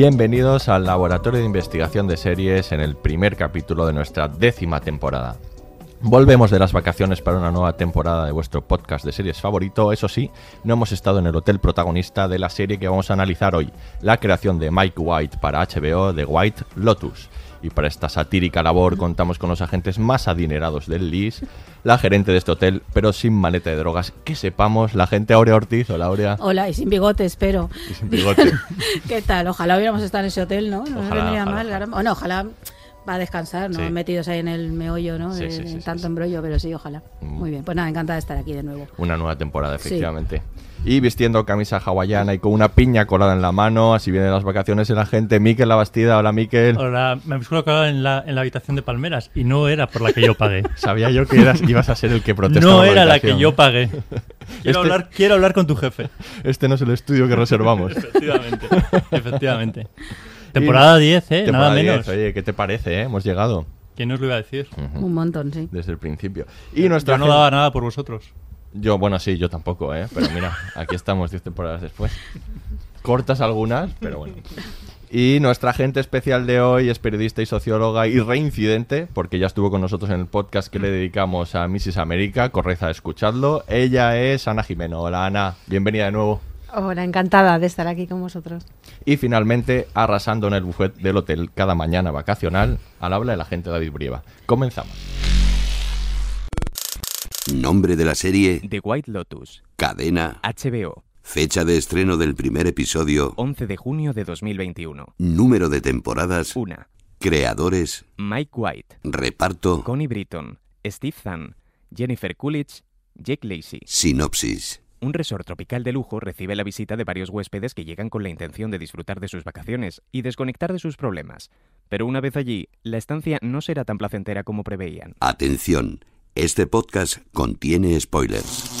Bienvenidos al Laboratorio de Investigación de Series en el primer capítulo de nuestra décima temporada. Volvemos de las vacaciones para una nueva temporada de vuestro podcast de series favorito. Eso sí, no hemos estado en el hotel protagonista de la serie que vamos a analizar hoy, la creación de Mike White para HBO de White Lotus. Y para esta satírica labor contamos con los agentes más adinerados del LIS, la gerente de este hotel, pero sin maleta de drogas. Que sepamos, la gente Aurea Ortiz. Hola Aurea. Hola, y sin bigote, espero. Y sin bigote. ¿Qué tal? Ojalá hubiéramos estado en ese hotel, ¿no? No Ojalá, vendría ojalá, mal. ojalá. caramba. Bueno, ojalá a descansar, ¿no? Sí. Metidos ahí en el meollo, ¿no? Sí, de, sí, sí, tanto sí. embrollo, pero sí, ojalá. Mm. Muy bien. Pues nada, encantada de estar aquí de nuevo. Una nueva temporada, Sí. efectivamente. Y vistiendo camisa hawaiana y con una piña colada en la mano, así vienen las vacaciones el agente Miquel Labastida. Hola Miquel. Ahora me habéis colocado en la, en la habitación de Palmeras y no era por la que yo pagué. Sabía yo que eras, ibas a ser el que protesta. no por era la habitación. que yo pagué. Quiero, Este- hablar, quiero hablar con tu jefe. Este no es el estudio que reservamos. Efectivamente. Efectivamente. Temporada 10, ¿eh? Temporada Nada 10. menos. Oye, ¿qué te parece? eh? Hemos llegado ¿Quién os lo iba a decir? Un montón, sí. desde el principio. Y nuestra Yo no daba nada por vosotros. Yo, bueno, sí, yo tampoco, ¿eh? Pero mira, aquí estamos 10 temporadas después. Cortas algunas, pero bueno. Y nuestra agente especial de hoy es periodista y socióloga y reincidente, porque ya estuvo con nosotros en el podcast que le dedicamos a Mrs. América. Correza, escuchadlo. Ella es Ana Jimeno. Hola, Ana. Bienvenida de nuevo. Hola, encantada de estar aquí con vosotros. Y finalmente, arrasando en el buffet del hotel cada mañana vacacional, al habla el agente David Brieva. Comenzamos. Nombre de la serie, The White Lotus, cadena, HBO, fecha de estreno del primer episodio, 11 de junio de 2021. número de temporadas, Una, creadores, Mike White, reparto, Connie Britton, Steve Zahn, Jennifer Coolidge, Jake Lacey. sinopsis. Un resort tropical de lujo recibe la visita de varios huéspedes que llegan con la intención de disfrutar de sus vacaciones y desconectar de sus problemas. Pero una vez allí, la estancia no será tan placentera como preveían. Atención, este podcast contiene spoilers.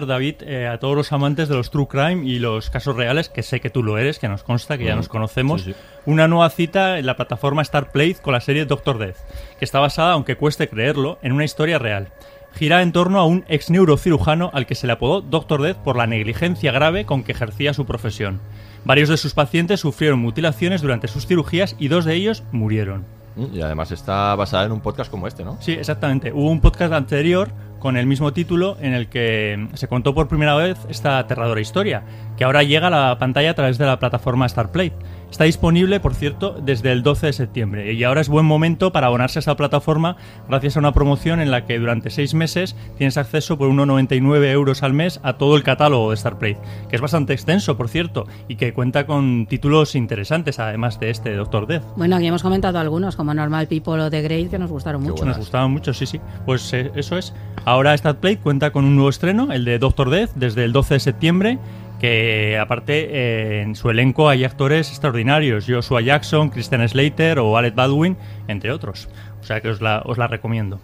Recomendar, David, eh, a todos los amantes de los true crime y los casos reales, que sé que tú lo eres, que nos consta, que ya nos conocemos, sí, sí. una nueva cita en la plataforma Starplay con la serie Doctor Death, que está basada, aunque cueste creerlo, en una historia real. Gira en torno a un ex neurocirujano al que se le apodó Doctor Death por la negligencia grave con que ejercía su profesión. Varios de sus pacientes sufrieron mutilaciones durante sus cirugías y dos de ellos murieron. Mm, Y además está basada en un podcast como este, ¿no? Sí, exactamente. Hubo un podcast anterior con el mismo título en el que se contó por primera vez esta aterradora historia, que ahora llega a la pantalla a través de la plataforma Starplay. Está disponible, por cierto, desde el 12 de septiembre y ahora es buen momento para abonarse a esta plataforma gracias a una promoción en la que durante seis meses tienes acceso por 1,99 euros al mes a todo el catálogo de Starplay, que es bastante extenso, por cierto, y que cuenta con títulos interesantes, además de este, Doctor Death. Bueno, aquí hemos comentado algunos, como Normal People o The Great, que nos gustaron mucho. Nos gustaban mucho, sí, sí. Pues eh, eso es. Ahora Starplay cuenta con un nuevo estreno, el de Doctor Death, desde el 12 de septiembre que aparte eh, en su elenco hay actores extraordinarios, Joshua Jackson, Christian Slater o Alec Baldwin, entre otros. O sea que os la, os la recomiendo.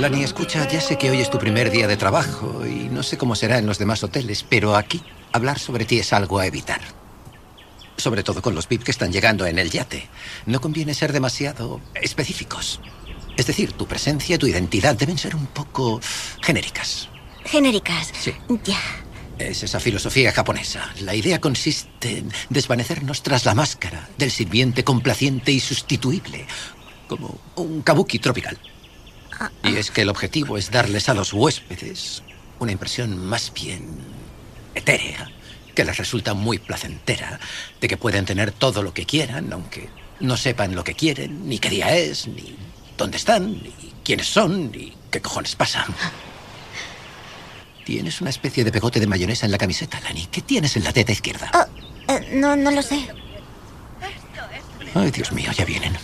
Lani, escucha, ya sé que hoy es tu primer día de trabajo y no sé cómo será en los demás hoteles, pero aquí hablar sobre ti es algo a evitar. Sobre todo con los VIP que están llegando en el yate. No conviene ser demasiado específicos. Es decir, tu presencia y tu identidad deben ser un poco genéricas. Genéricas. Sí. Ya. Es esa filosofía japonesa. La idea consiste en desvanecernos tras la máscara del sirviente complaciente y sustituible, como un kabuki tropical. Y es que el objetivo es darles a los huéspedes una impresión más bien etérea, que les resulta muy placentera, de que pueden tener todo lo que quieran, aunque no sepan lo que quieren, ni qué día es, ni dónde están, ni quiénes son, ni qué cojones pasan. Tienes una especie de pegote de mayonesa en la camiseta, Lani. ¿Qué tienes en la teta izquierda? Oh, eh, no, no lo sé. Ay, Dios mío, ya vienen.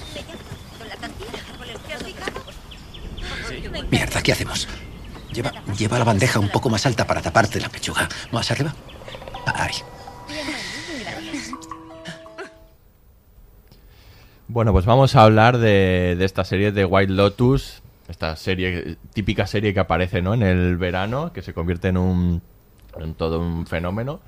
Mierda, ¿qué hacemos? Lleva, lleva la bandeja un poco más alta para taparte la pechuga. ¿Más arriba? Ahí. Bueno, pues vamos a hablar de, esta serie de White Lotus, esta serie, típica serie que aparece ¿no? en el verano, que se convierte en un en todo un fenómeno.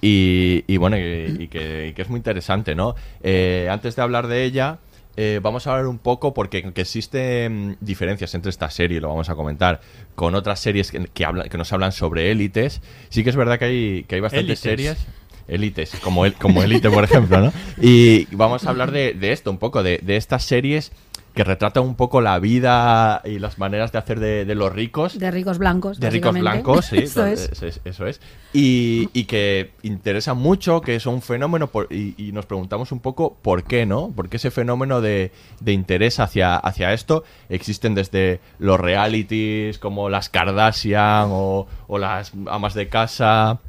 Y, y bueno, y, que, que es muy interesante, ¿no? Eh, antes de hablar de ella, eh, vamos a hablar un poco porque que existen diferencias entre esta serie, lo vamos a comentar, con otras series que, que, hablan, que nos hablan sobre élites. Sí que es verdad que hay, que hay bastantes Élites. series. Élites, como, el, como Élite, por ejemplo, ¿no? Y vamos a hablar de, de esto un poco, de, de estas series que retratan un poco la vida y las maneras de hacer de, de los ricos. De ricos blancos. De ricos blancos, sí. Eso es. es- es- eso es. Y, y que interesa mucho, que es un fenómeno, por- y, y nos preguntamos un poco por qué, ¿no? ¿Por qué ese fenómeno de, de interés hacia, hacia esto existen desde los realities como las Kardashian o, o las amas de casa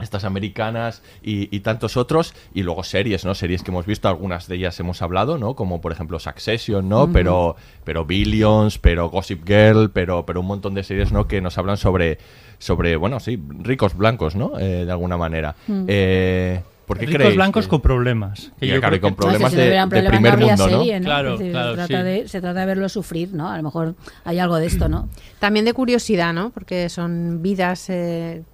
estas americanas y, y tantos otros y luego series, ¿no? Series que hemos visto, algunas de ellas hemos hablado, ¿no? Como por ejemplo Succession, ¿no? Pero pero Billions, pero Gossip Girl, pero pero un montón de series, ¿no? Que nos hablan sobre sobre bueno, sí, ricos blancos, ¿no? Eh, de alguna manera. Eh, ¿Por qué Ricos creéis blancos que- con problemas. que Ya, yo claro, creo y con que- problemas que si no de, hubieran de problemas, primer no mundo, ¿no? serie, ¿no? Claro, decir, claro, se, trata sí. de, se trata de verlo sufrir, ¿no? A lo mejor hay algo de esto, ¿no? También de curiosidad, ¿no? Porque son vidas eh,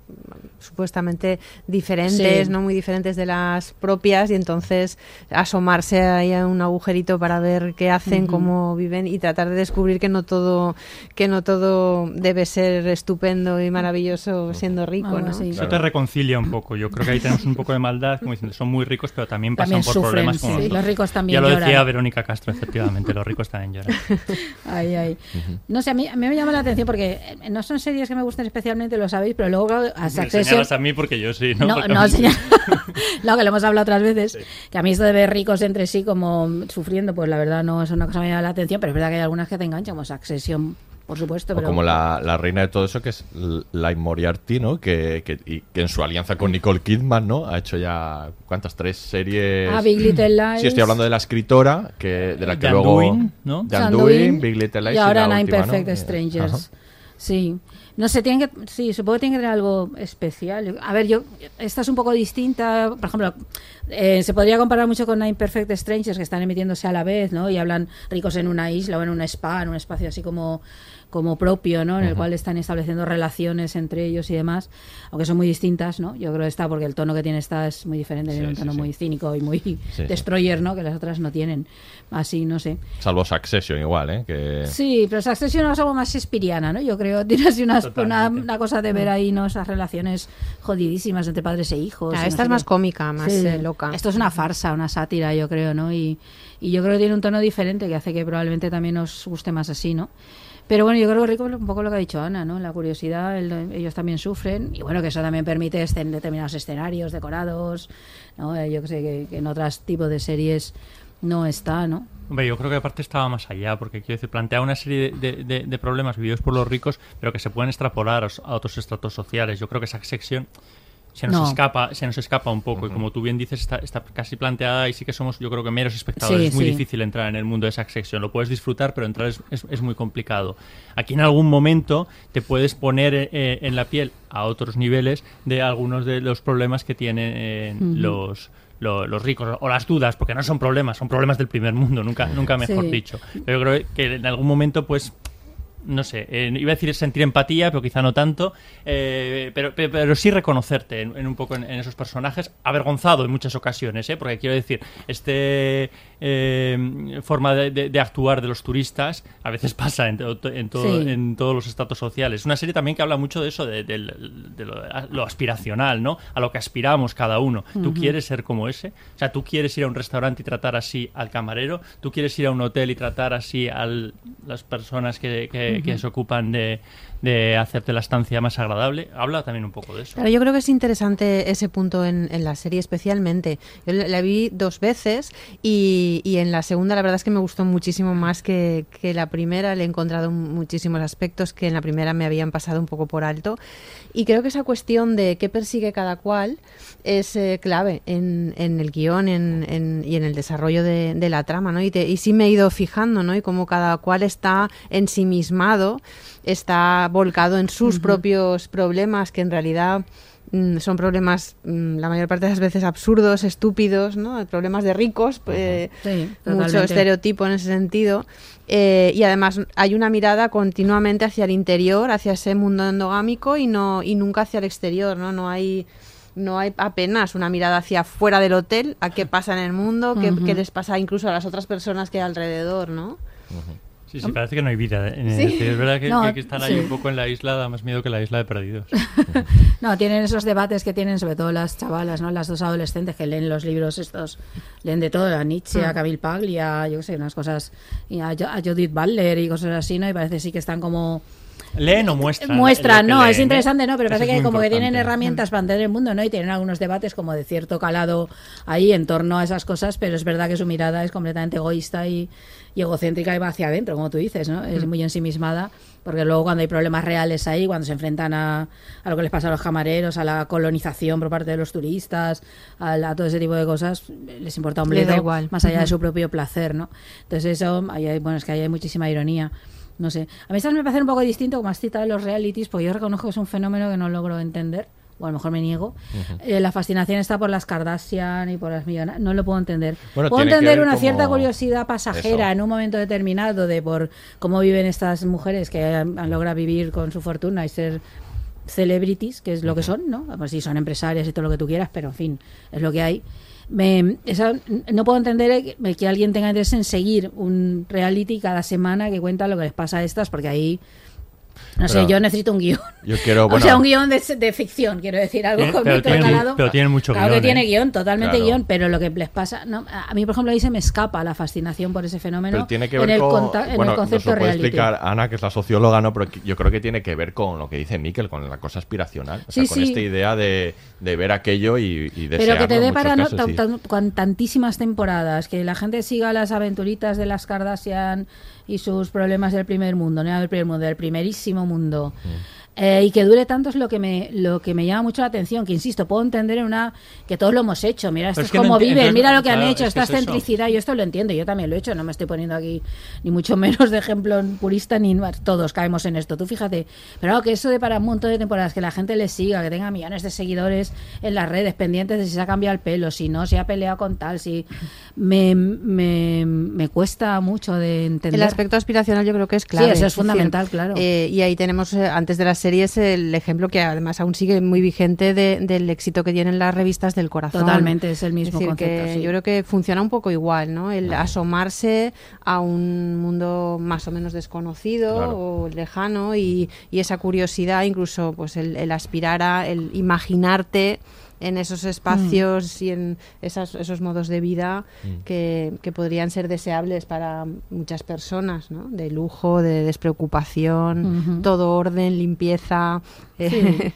supuestamente diferentes, Sí. no muy diferentes de las propias y entonces asomarse ahí a un agujerito para ver qué hacen, cómo viven y tratar de descubrir que no todo que no todo debe ser estupendo y maravilloso siendo rico, ¿no? Eso te reconcilia un poco. Yo creo que ahí tenemos un poco de maldad, como diciendo, son muy ricos, pero también pasan También por sufren, problemas como sí, los ricos también Ya lo decía lloran. Verónica Castro, efectivamente, los ricos también lloran. Ay, ay. No sé, a mí, a mí me llama la atención porque eh, no son series que me gusten especialmente, lo sabéis, pero luego claro, a Me Succession... señalas a mí porque yo sí, ¿no? No, no, que lo hemos hablado otras veces. Que a mí esto de ver ricos entre sí como sufriendo, pues la verdad no es una cosa que me llama la atención, pero es verdad que hay algunas que te enganchan, como Succession, por supuesto. O como la, la reina de todo eso, que es L- Live Moriarty, ¿no? Que, que, y que en su alianza con Nicole Kidman, ¿no? Ha hecho ya, ¿cuántas? Tres series. Ah, Big Little Lies. Sí, estoy hablando de la escritora, que, de la que The luego. Undoing, ¿no? Undoing, Undoing, Big Little Lies. Y ahora la Nine. Perfect Eh, Strangers. ajá. Sí. No sé, tienen que, sí, supongo que tiene que tener algo especial. A ver, yo, esta es un poco distinta. Por ejemplo, eh, se podría comparar mucho con Nine Perfect Strangers, que están emitiéndose a la vez, ¿no? Y hablan ricos en una isla o en un spa, en un espacio así como, como propio, ¿no? En el Ujú. cual están estableciendo relaciones entre ellos y demás, aunque son muy distintas, ¿no? Yo creo que está, porque el tono que tiene esta es muy diferente, tiene un sí, tono sí. muy cínico y muy sí. destroyer, ¿no? Que las otras no tienen. Así, no sé. Salvo Succession, igual, ¿eh? Que... Sí, pero Succession es algo más shakespeariana, ¿no? Yo creo tiene así unas- una, una cosa de ver ahí, ¿no? Esas relaciones jodidísimas entre padres e hijos. No esta sé es más cómica, más Sí. eh, loca. Esto es una farsa, una sátira, yo creo, ¿no? Y, y yo creo que tiene un tono diferente que hace que probablemente también os guste más así, ¿no? Pero bueno, yo creo que rico es un poco lo que ha dicho Ana, ¿no? La curiosidad, el- ellos también sufren y bueno, que eso también permite escen- determinados escenarios decorados, ¿no? Eh, Yo que sé, que, que en otros tipos de series no está, ¿no? Hombre, yo creo que aparte estaba más allá, porque quiero decir, plantea una serie de, de- de- de problemas vividos por los ricos, pero que se pueden extrapolar a, a otros estratos sociales. Yo creo que esa sección se nos No. escapa se nos escapa un poco y como tú bien dices está, está casi planteada y sí que somos yo creo que meros espectadores Sí, es muy sí. difícil entrar en el mundo de esa sección lo puedes disfrutar pero entrar es, es- es muy complicado aquí en algún momento te puedes poner eh, en la piel a otros niveles de algunos de los problemas que tienen eh, los lo- los ricos o las dudas porque no son problemas son problemas del primer mundo nunca nunca mejor Sí. dicho pero yo creo que en algún momento pues no sé, eh, iba a decir sentir empatía, pero quizá no tanto, eh, pero, pero, pero sí reconocerte en, en un poco en, en esos personajes, avergonzado en muchas ocasiones, ¿eh? porque quiero decir, este eh, forma de, de- de actuar de los turistas a veces pasa en, to- en, todo- Sí. en todos los estratos sociales. Es una serie también que habla mucho de eso, de, de lo, lo aspiracional, ¿no? A lo que aspiramos cada uno. ¿Tú quieres ser como ese? O sea, ¿tú quieres ir a un restaurante y tratar así al camarero? ¿Tú quieres ir a un hotel y tratar así a las personas que, que- que se ocupan de, de hacerte la estancia más agradable? Habla también un poco de eso. Claro, yo creo que es interesante ese punto en, en la serie especialmente. Yo la la vi dos veces y, y en la segunda la verdad es que me gustó muchísimo más que, que la primera. Le he encontrado muchísimos aspectos que en la primera me habían pasado un poco por alto. Y creo que esa cuestión de qué persigue cada cual es eh, clave en, en el guion en- en- y en el desarrollo de, de la trama, ¿no? Y, te- y sí me he ido fijando, ¿no? Y cómo cada cual está ensimismado, está volcado en sus propios problemas que en realidad mm, son problemas mm, la mayor parte de las veces absurdos, estúpidos, ¿no? Problemas de ricos, eh, Sí, mucho estereotipo en ese sentido. Eh, y además hay una mirada continuamente hacia el interior, hacia ese mundo endogámico y no y nunca hacia el exterior, ¿no? No hay no hay apenas una mirada hacia fuera del hotel, a qué pasa en el mundo, qué les pasa incluso a las otras personas que hay alrededor, ¿no? Sí, sí, parece que no hay vida. en el Sí. Es verdad que, No, que están ahí sí. un poco en la isla, da más miedo que la isla de perdidos. No, tienen esos debates que tienen sobre todo las chavalas, ¿no? Las dos adolescentes que leen los libros estos, leen de todo, a Nietzsche, a. Camille Paglia, yo qué sé, unas cosas, y a Judith Butler y cosas así, ¿no? Y parece sí que están como... ¿Leen o muestran? Muestran, no, es ¿eh? interesante, ¿no? Pero parece que como que tienen herramientas para entender el mundo, ¿no? Y tienen algunos debates como de cierto calado ahí en torno a esas cosas, pero es verdad que su mirada es completamente egoísta y, y egocéntrica y va hacia adentro, como tú dices, ¿no? Es Mm. muy ensimismada, porque luego cuando hay problemas reales ahí, cuando se enfrentan a, a lo que les pasa a los camareros, a la colonización por parte de los turistas, a, la- a todo ese tipo de cosas, les importa un bledo, igual. más allá de su propio placer, ¿no? Entonces eso, ahí hay, bueno, es que ahí hay muchísima ironía. No sé. A mí estas me parece un poco distinto, como has citado, los realities, porque yo reconozco que es un fenómeno que no logro entender, o a lo mejor me niego. Eh, la fascinación está por las Kardashian y por las millonarias. No lo puedo entender. Bueno, puedo entender una cierta curiosidad pasajera Eso. en un momento determinado de por cómo viven estas mujeres que han, han logrado vivir con su fortuna y ser celebrities, que es lo que son, ¿no? Pues sí, son empresarias y todo lo que tú quieras, pero en fin, es lo que hay. Me, esa- no puedo entender que, que alguien tenga interés en seguir un reality cada semana que cuenta lo que les pasa a estas, porque ahí, no sé, yo necesito un guion. Yo quiero, bueno, o sea, un guion de, de ficción, quiero decir, algo con pero tiene- pero tiene mucho Claro guion, que tiene ¿eh? guion, totalmente Claro. guion, pero lo que les pasa, no, a mí, por ejemplo, ahí se me escapa la fascinación por ese fenómeno Pero tiene que en ver el, con. conta- en bueno, el nos concepto lo puede reality. explicar Ana, que es la socióloga, ¿no? Pero yo creo que tiene que ver con lo que dice Miquel, con la cosa aspiracional. O sea, Sí, con sí. esta idea de, de ver aquello y, y Pero que te dé para no, tan- con tantísimas temporadas, que la gente siga las aventuritas de las Kardashian y sus problemas del primer mundo, no del primer mundo, del primerísimo mundo. Mm. Eh, y que dure tanto es lo que me lo que me llama mucho la atención que insisto puedo entender en una que todos lo hemos hecho mira esto es, es que no enti- viven mira lo que han hecho es esta es eso. excentricidad yo esto lo entiendo yo también lo he hecho no me estoy poniendo aquí ni mucho menos de ejemplo purista ni todos caemos en esto tú fíjate pero claro, que eso de para un montón de temporadas que la gente le siga que tenga millones de seguidores en las redes pendientes de si se ha cambiado el pelo si no si ha peleado con tal si me, me, me cuesta mucho de entender El aspecto aspiracional yo creo que es clave. Sí, eso es fundamental, claro. eh, y ahí tenemos, eh, antes de las serie es el ejemplo que además aún sigue muy vigente de- del éxito que tienen las revistas del corazón. Totalmente, es el mismo decir, concepto, que sí. Yo creo que funciona un poco igual, ¿no? El asomarse a un mundo más o menos desconocido Claro. o lejano y, y esa curiosidad, incluso pues el, el aspirar a el imaginarte en esos espacios y en esas- esos modos de vida Mm. que, que podrían ser deseables para muchas personas, ¿no? De lujo, de despreocupación, todo orden, limpieza,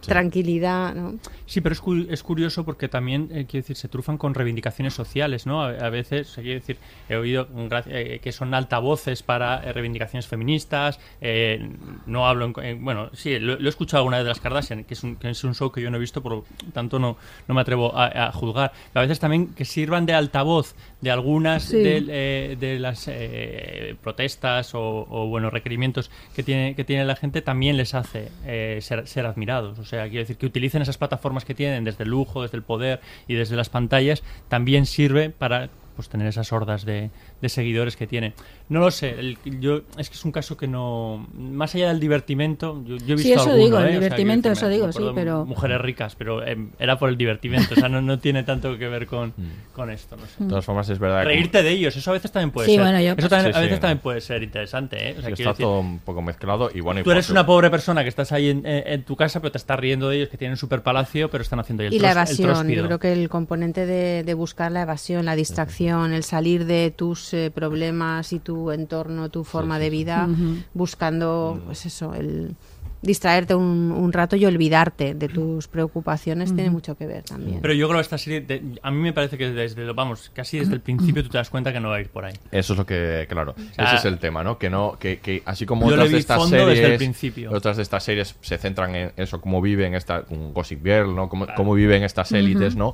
Sí. tranquilidad, ¿no? Sí, pero es, cu- es curioso porque también, eh, quiero decir, se trufan con reivindicaciones sociales, ¿no? A, a veces, quiero decir, he oído eh, que son altavoces para eh, reivindicaciones feministas, eh, no hablo, en, en- bueno, sí, lo, lo he escuchado alguna vez de las Kardashian, que es, un, que es un show que yo no he visto, por lo tanto no, no me atrevo a, a juzgar. Pero a veces también que sirvan de altavoz de algunas Sí. de, eh, de las eh, protestas o, o, bueno, requerimientos que tiene, que tiene la gente, también les hace eh, ser, ser admirados. O sea, quiero decir que utilicen esas plataformas que tienen desde el lujo, desde el poder y desde las pantallas, también sirve para pues tener esas hordas de, de seguidores que tiene. No lo sé, el- yo es que es un caso que no más allá del divertimento, yo, yo he visto Sí, eso alguno, digo, el ¿eh? O sea, divertimento, eso me- digo, me sí, pero- mujeres ricas, pero em, era por el divertimento, o sea, no, no tiene tanto que ver con, con esto, no sé. De todas formas, es verdad que- Reírte de ellos, eso a veces también puede Sí, ser. bueno, yo- eso también, Sí, a veces sí. también puede ser interesante, ¿eh? O sea, está decir, todo un poco mezclado y bueno. y Tú eres una pobre persona que estás ahí en, en- en tu casa, pero te estás riendo de ellos que tienen super palacio, pero están haciendo el y la tros- el evasión, yo creo que el componente de, de buscar la evasión, la distracción, el salir de tus eh, problemas y tu entorno, tu forma de vida, buscando, pues eso, el distraerte un, un rato y olvidarte de tus preocupaciones tiene mucho que ver también. Pero yo creo que esta serie, de- a mí me parece que desde, lo- vamos, casi desde el principio tú te das cuenta que no va a ir por ahí. Eso es lo que, claro, sea, ese es el tema, ¿no? Que no, que, que así como otras de estas series, el principio. otras de estas series se centran en eso, cómo viven esta, un Gossip Girl, ¿no? Cómo, cómo viven estas élites, ¿no?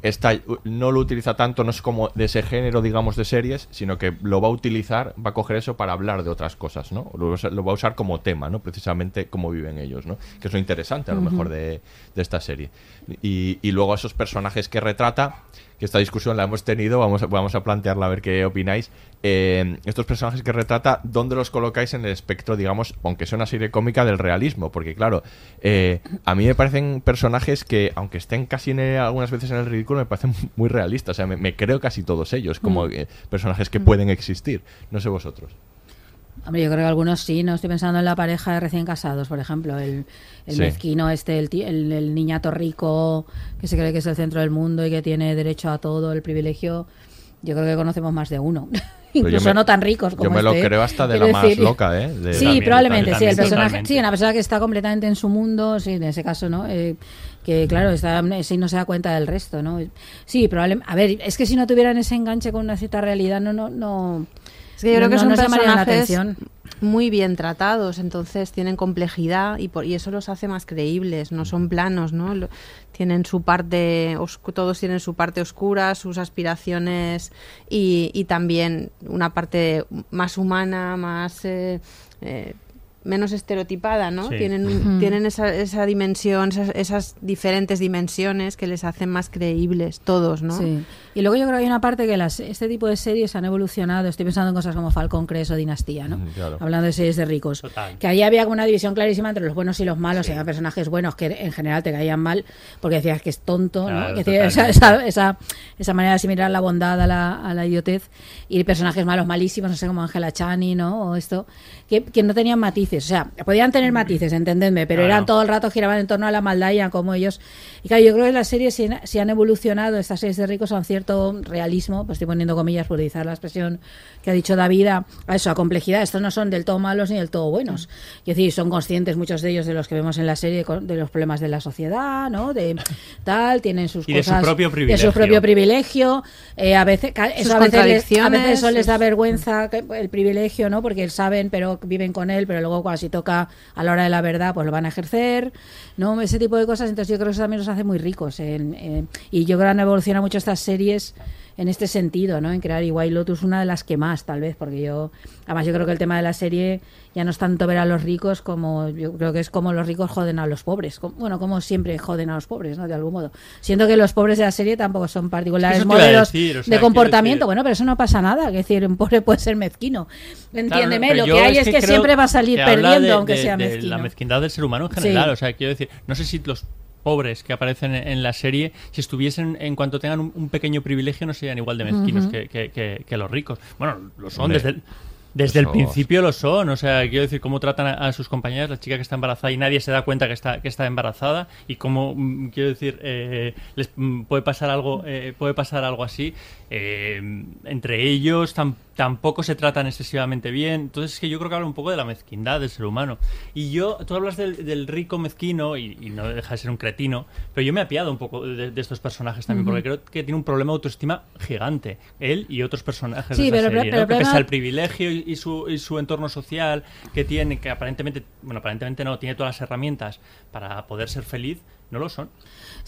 Esta no lo utiliza tanto, no es como de ese género, digamos, de series, sino que lo va a utilizar, va a coger eso para hablar de otras cosas, ¿no? Lo, va a usar- lo va a usar como tema, ¿no? Precisamente cómo viven ellos, ¿no? Que es lo interesante, a lo mejor, de, de esta serie. Y, y luego esos personajes que retrata, que esta discusión la hemos tenido, vamos a, vamos a plantearla a ver qué opináis. Eh, estos personajes que retrata, ¿dónde los colocáis en el espectro, digamos, aunque sea una serie cómica, del realismo? Porque claro, eh, a mí me parecen personajes que, aunque estén casi en el- algunas veces en el ridículo, me parecen muy realistas. O sea, me, me creo casi todos ellos como Mm. eh, personajes que pueden existir. No sé vosotros. Hombre, yo creo que algunos sí, no estoy pensando en la pareja de recién casados, por ejemplo, el, el Sí. mezquino este, el, el, el niñato rico que se cree que es el centro del mundo y que tiene derecho a todo, el privilegio. Yo creo que conocemos más de uno. Incluso me- no tan ricos como Yo me lo este, creo hasta de la más loca, ¿eh? De- Sí, También, probablemente, sí. El personaje, totalmente. sí, una persona que está completamente en su mundo, sí, en ese caso, ¿no? Eh, que claro, está, sí no se da cuenta del resto, ¿no? Sí, probablemente. A ver, es que si no tuvieran ese enganche con una cierta realidad, no, no, no. Es que yo creo no- que no son la personajes atención. muy bien tratados, entonces tienen complejidad y, por, y eso los hace más creíbles, no son planos, ¿no? Lo- tienen su parte, oscu- todos tienen su parte oscura, sus aspiraciones y, y también una parte más humana, más... eh, eh, menos estereotipada, ¿no? Sí. Tienen, tienen esa, esa dimensión, esas, esas diferentes dimensiones que les hacen más creíbles todos, ¿no? Sí. Y luego yo creo que hay una parte que las, este tipo de series han evolucionado. Estoy pensando en cosas como Falcon Crest o Dinastía, ¿no? Claro. Hablando de series de ricos. Total. Que ahí había una división clarísima entre los buenos y los malos. Y había personajes buenos que en general te caían mal porque decías que es tonto, Claro, ¿no? Que esa, esa, esa, esa manera de asimilar la bondad a la, a la idiotez. Y personajes malos malísimos, no sé, como Angela Chani, ¿no? O esto, que, que no tenían matices. O sea, podían tener matices, entendedme, pero Claro. eran todo el rato giraban en torno a la maldad y a cómo ellos. Y claro, yo creo que las series, si, han- si han evolucionado, estas series de ricos, a un cierto realismo, pues estoy poniendo comillas por utilizar la expresión que ha dicho David, a, eso, a complejidad. Estos no son del todo malos ni del todo buenos. Es decir, son conscientes muchos de ellos de los que vemos en la serie, de los problemas de la sociedad, ¿no? De tal, tienen sus Y de su cosas. propio De su privilegio. propio privilegio. Eh, a veces, eso a veces, les, a veces eso les da vergüenza que- el privilegio, ¿no? Porque saben, pero viven con él, pero luego cuando si toca a la hora de la verdad, pues lo van a ejercer, ¿no? Ese tipo de cosas. Entonces yo creo que eso también los hace muy ricos. en- en- y yo creo que han evolucionado mucho estas series en este sentido, ¿no? En crear y White Lotus una de las que más, tal vez, porque yo, además yo creo que el tema de la serie ya no es tanto ver a los ricos como, yo creo que es como los ricos joden a los pobres, como- bueno, como siempre joden a los pobres, ¿no? De algún modo. Siento que los pobres de la serie tampoco son particulares modelos decir, o sea, de comportamiento, decir- bueno, pero eso no pasa nada, que decir, un pobre puede ser mezquino, entiéndeme, Claro, lo que hay es que, siempre va a salir perdiendo de- aunque de- sea de mezquino. la mezquindad del ser humano en Sí. general. O sea, quiero decir, no sé si los pobres que aparecen en, en la serie, si estuviesen, en cuanto tengan un, un pequeño privilegio, no serían igual de mezquinos que, que- que- que los ricos. Bueno, lo son Hombre, desde el, desde el eso- principio lo son. O sea, quiero decir, cómo tratan a, a sus compañeras, la chica que está embarazada y nadie se da cuenta que está, que está embarazada y cómo, mm, quiero decir, eh, les mm, puede pasar algo, eh, puede pasar algo así. Eh, entre ellos tam- tampoco se tratan excesivamente bien. Entonces es que yo creo que habla un poco de la mezquindad del ser humano. Y yo, tú hablas del, del rico mezquino y, y no deja de ser un cretino, pero yo me he apiado un poco de, de estos personajes también, Ujú. porque creo que tiene un problema de autoestima gigante. Él y otros personajes Sí, de esa pero- serie, pero ¿no? el que pese problema- al privilegio y, y su, y su entorno social que tiene, que aparentemente, bueno, aparentemente no, tiene todas las herramientas para poder ser feliz, no lo son.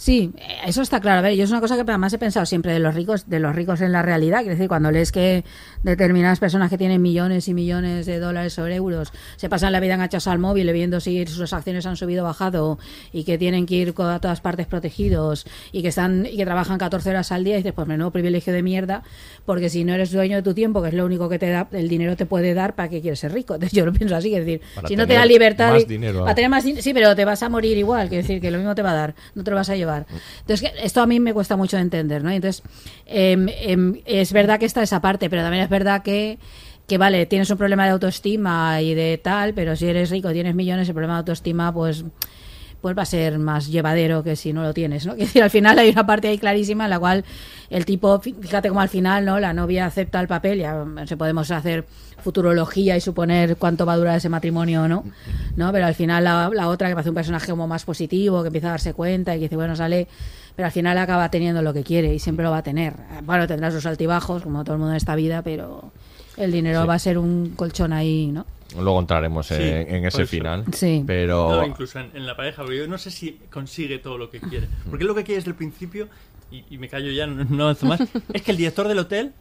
Sí, eh, eso está claro. A ver, yo es una cosa que además he pensado siempre de los ricos, de los ricos en la realidad. Quiero decir, cuando lees que determinadas personas que tienen millones y millones de dólares o euros se pasan la vida enganchados al móvil viendo si sus acciones han subido o bajado y que tienen que ir a todas partes protegidos y que están y que trabajan 14 horas al día y dices, pues menudo privilegio de mierda, porque si no eres dueño de tu tiempo, que es lo único que te da, el dinero te puede dar, ¿para qué quieres ser rico? Entonces yo lo pienso así, es decir, Para si no te da libertad más y- dinero, para ah. tener más din- sí, pero te vas a morir igual, quiero decir que lo mismo te va a dar, no te lo vas a llevar. Entonces, esto a mí me cuesta mucho de entender, ¿no? Entonces, em, em, es verdad que está esa parte, pero también es verdad que que vale, tienes un problema de autoestima y de tal, pero si eres rico, tienes millones, el problema de autoestima, pues pues va a ser más llevadero que si no lo tienes, ¿no? Que decir, al final hay una parte ahí clarísima en la cual el tipo, fí- fíjate como al final, ¿no? La novia acepta el papel, ya se podemos hacer futurología y suponer cuánto va a durar ese matrimonio o no, ¿no? Pero al final la, la otra que parece un personaje como más positivo, que empieza a darse cuenta y que dice, bueno, sale, pero al final acaba teniendo lo que quiere y siempre lo va a tener. Bueno, tendrá sus altibajos, como todo el mundo en esta vida, pero el dinero Sí. va a ser un colchón ahí, ¿no? Luego entraremos en, Sí, en ese por eso. final. Sí. Pero No, incluso en, en la pareja, porque yo no sé si consigue todo lo que quiere. Porque lo que quiere desde el principio, y, y me callo ya, no, no avanzo más, es que el director del hotel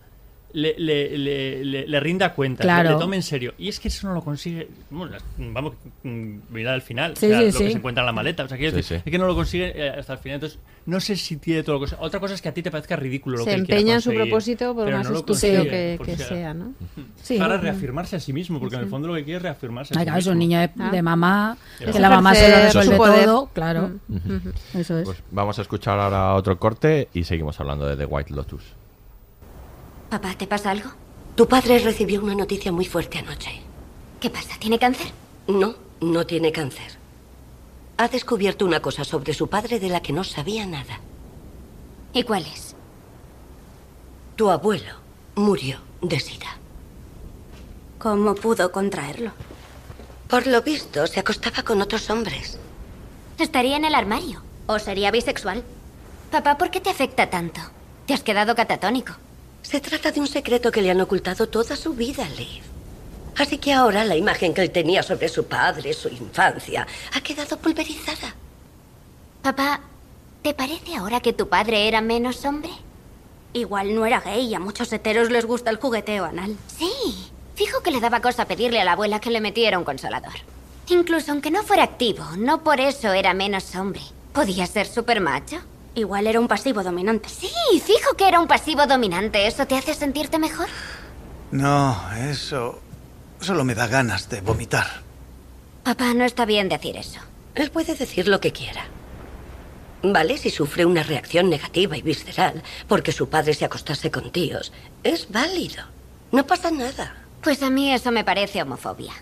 le, le, le, le- le rinda cuenta, Claro. le, le tome en serio. Y es que eso no lo consigue. Bueno, vamos, mm, mirad al final, Sí, o sea, sí, lo sí. que se encuentra en la maleta. O sea, decir, sí. es que no lo consigue eh, hasta el final. Entonces, no sé si tiene todo lo que. Otra cosa es que a ti te parezca ridículo lo Se que quiera empeña en su propósito por pero más no lo estúpido que, que sea- sea, ¿no? Sí. Para reafirmarse a sí mismo, porque en el fondo lo que quiere es reafirmarse a sí claro, es un mismo. niño de, Ah. de mamá, Es que la mamá se lo resuelve todo, claro. Eso es. pues vamos a escuchar ahora otro corte y seguimos hablando de The White Lotus. Papá, ¿te pasa algo? Tu padre recibió una noticia muy fuerte anoche. ¿Qué pasa? ¿Tiene cáncer? No, no tiene cáncer. Ha descubierto una cosa sobre su padre de la que no sabía nada. ¿Y cuál es? Tu abuelo murió de sida. ¿Cómo pudo contraerlo? Por lo visto, se acostaba con otros hombres. Estaría en el armario. ¿O sería bisexual? Papá, ¿por qué te afecta tanto? Te has quedado catatónico. Se trata de un secreto que le han ocultado toda su vida, Liv. Así que ahora la imagen que él tenía sobre su padre, su infancia, ha quedado pulverizada. Papá, ¿te parece ahora que tu padre era menos hombre? Igual no era gay y a muchos heteros les gusta el jugueteo anal. Sí, fijo que le daba cosa pedirle a la abuela que le metiera un consolador. Incluso aunque no fuera activo, no por eso era menos hombre. Podía ser súper macho. Igual era un pasivo dominante. Sí, fijo que era un pasivo dominante. ¿Eso te hace sentirte mejor? No, eso solo me da ganas de vomitar. Papá, no está bien decir eso. Él puede decir lo que quiera. Vale, si sufre una reacción negativa y visceral porque su padre se acostase con tíos, es válido. No pasa nada. Pues a mí eso me parece homofobia.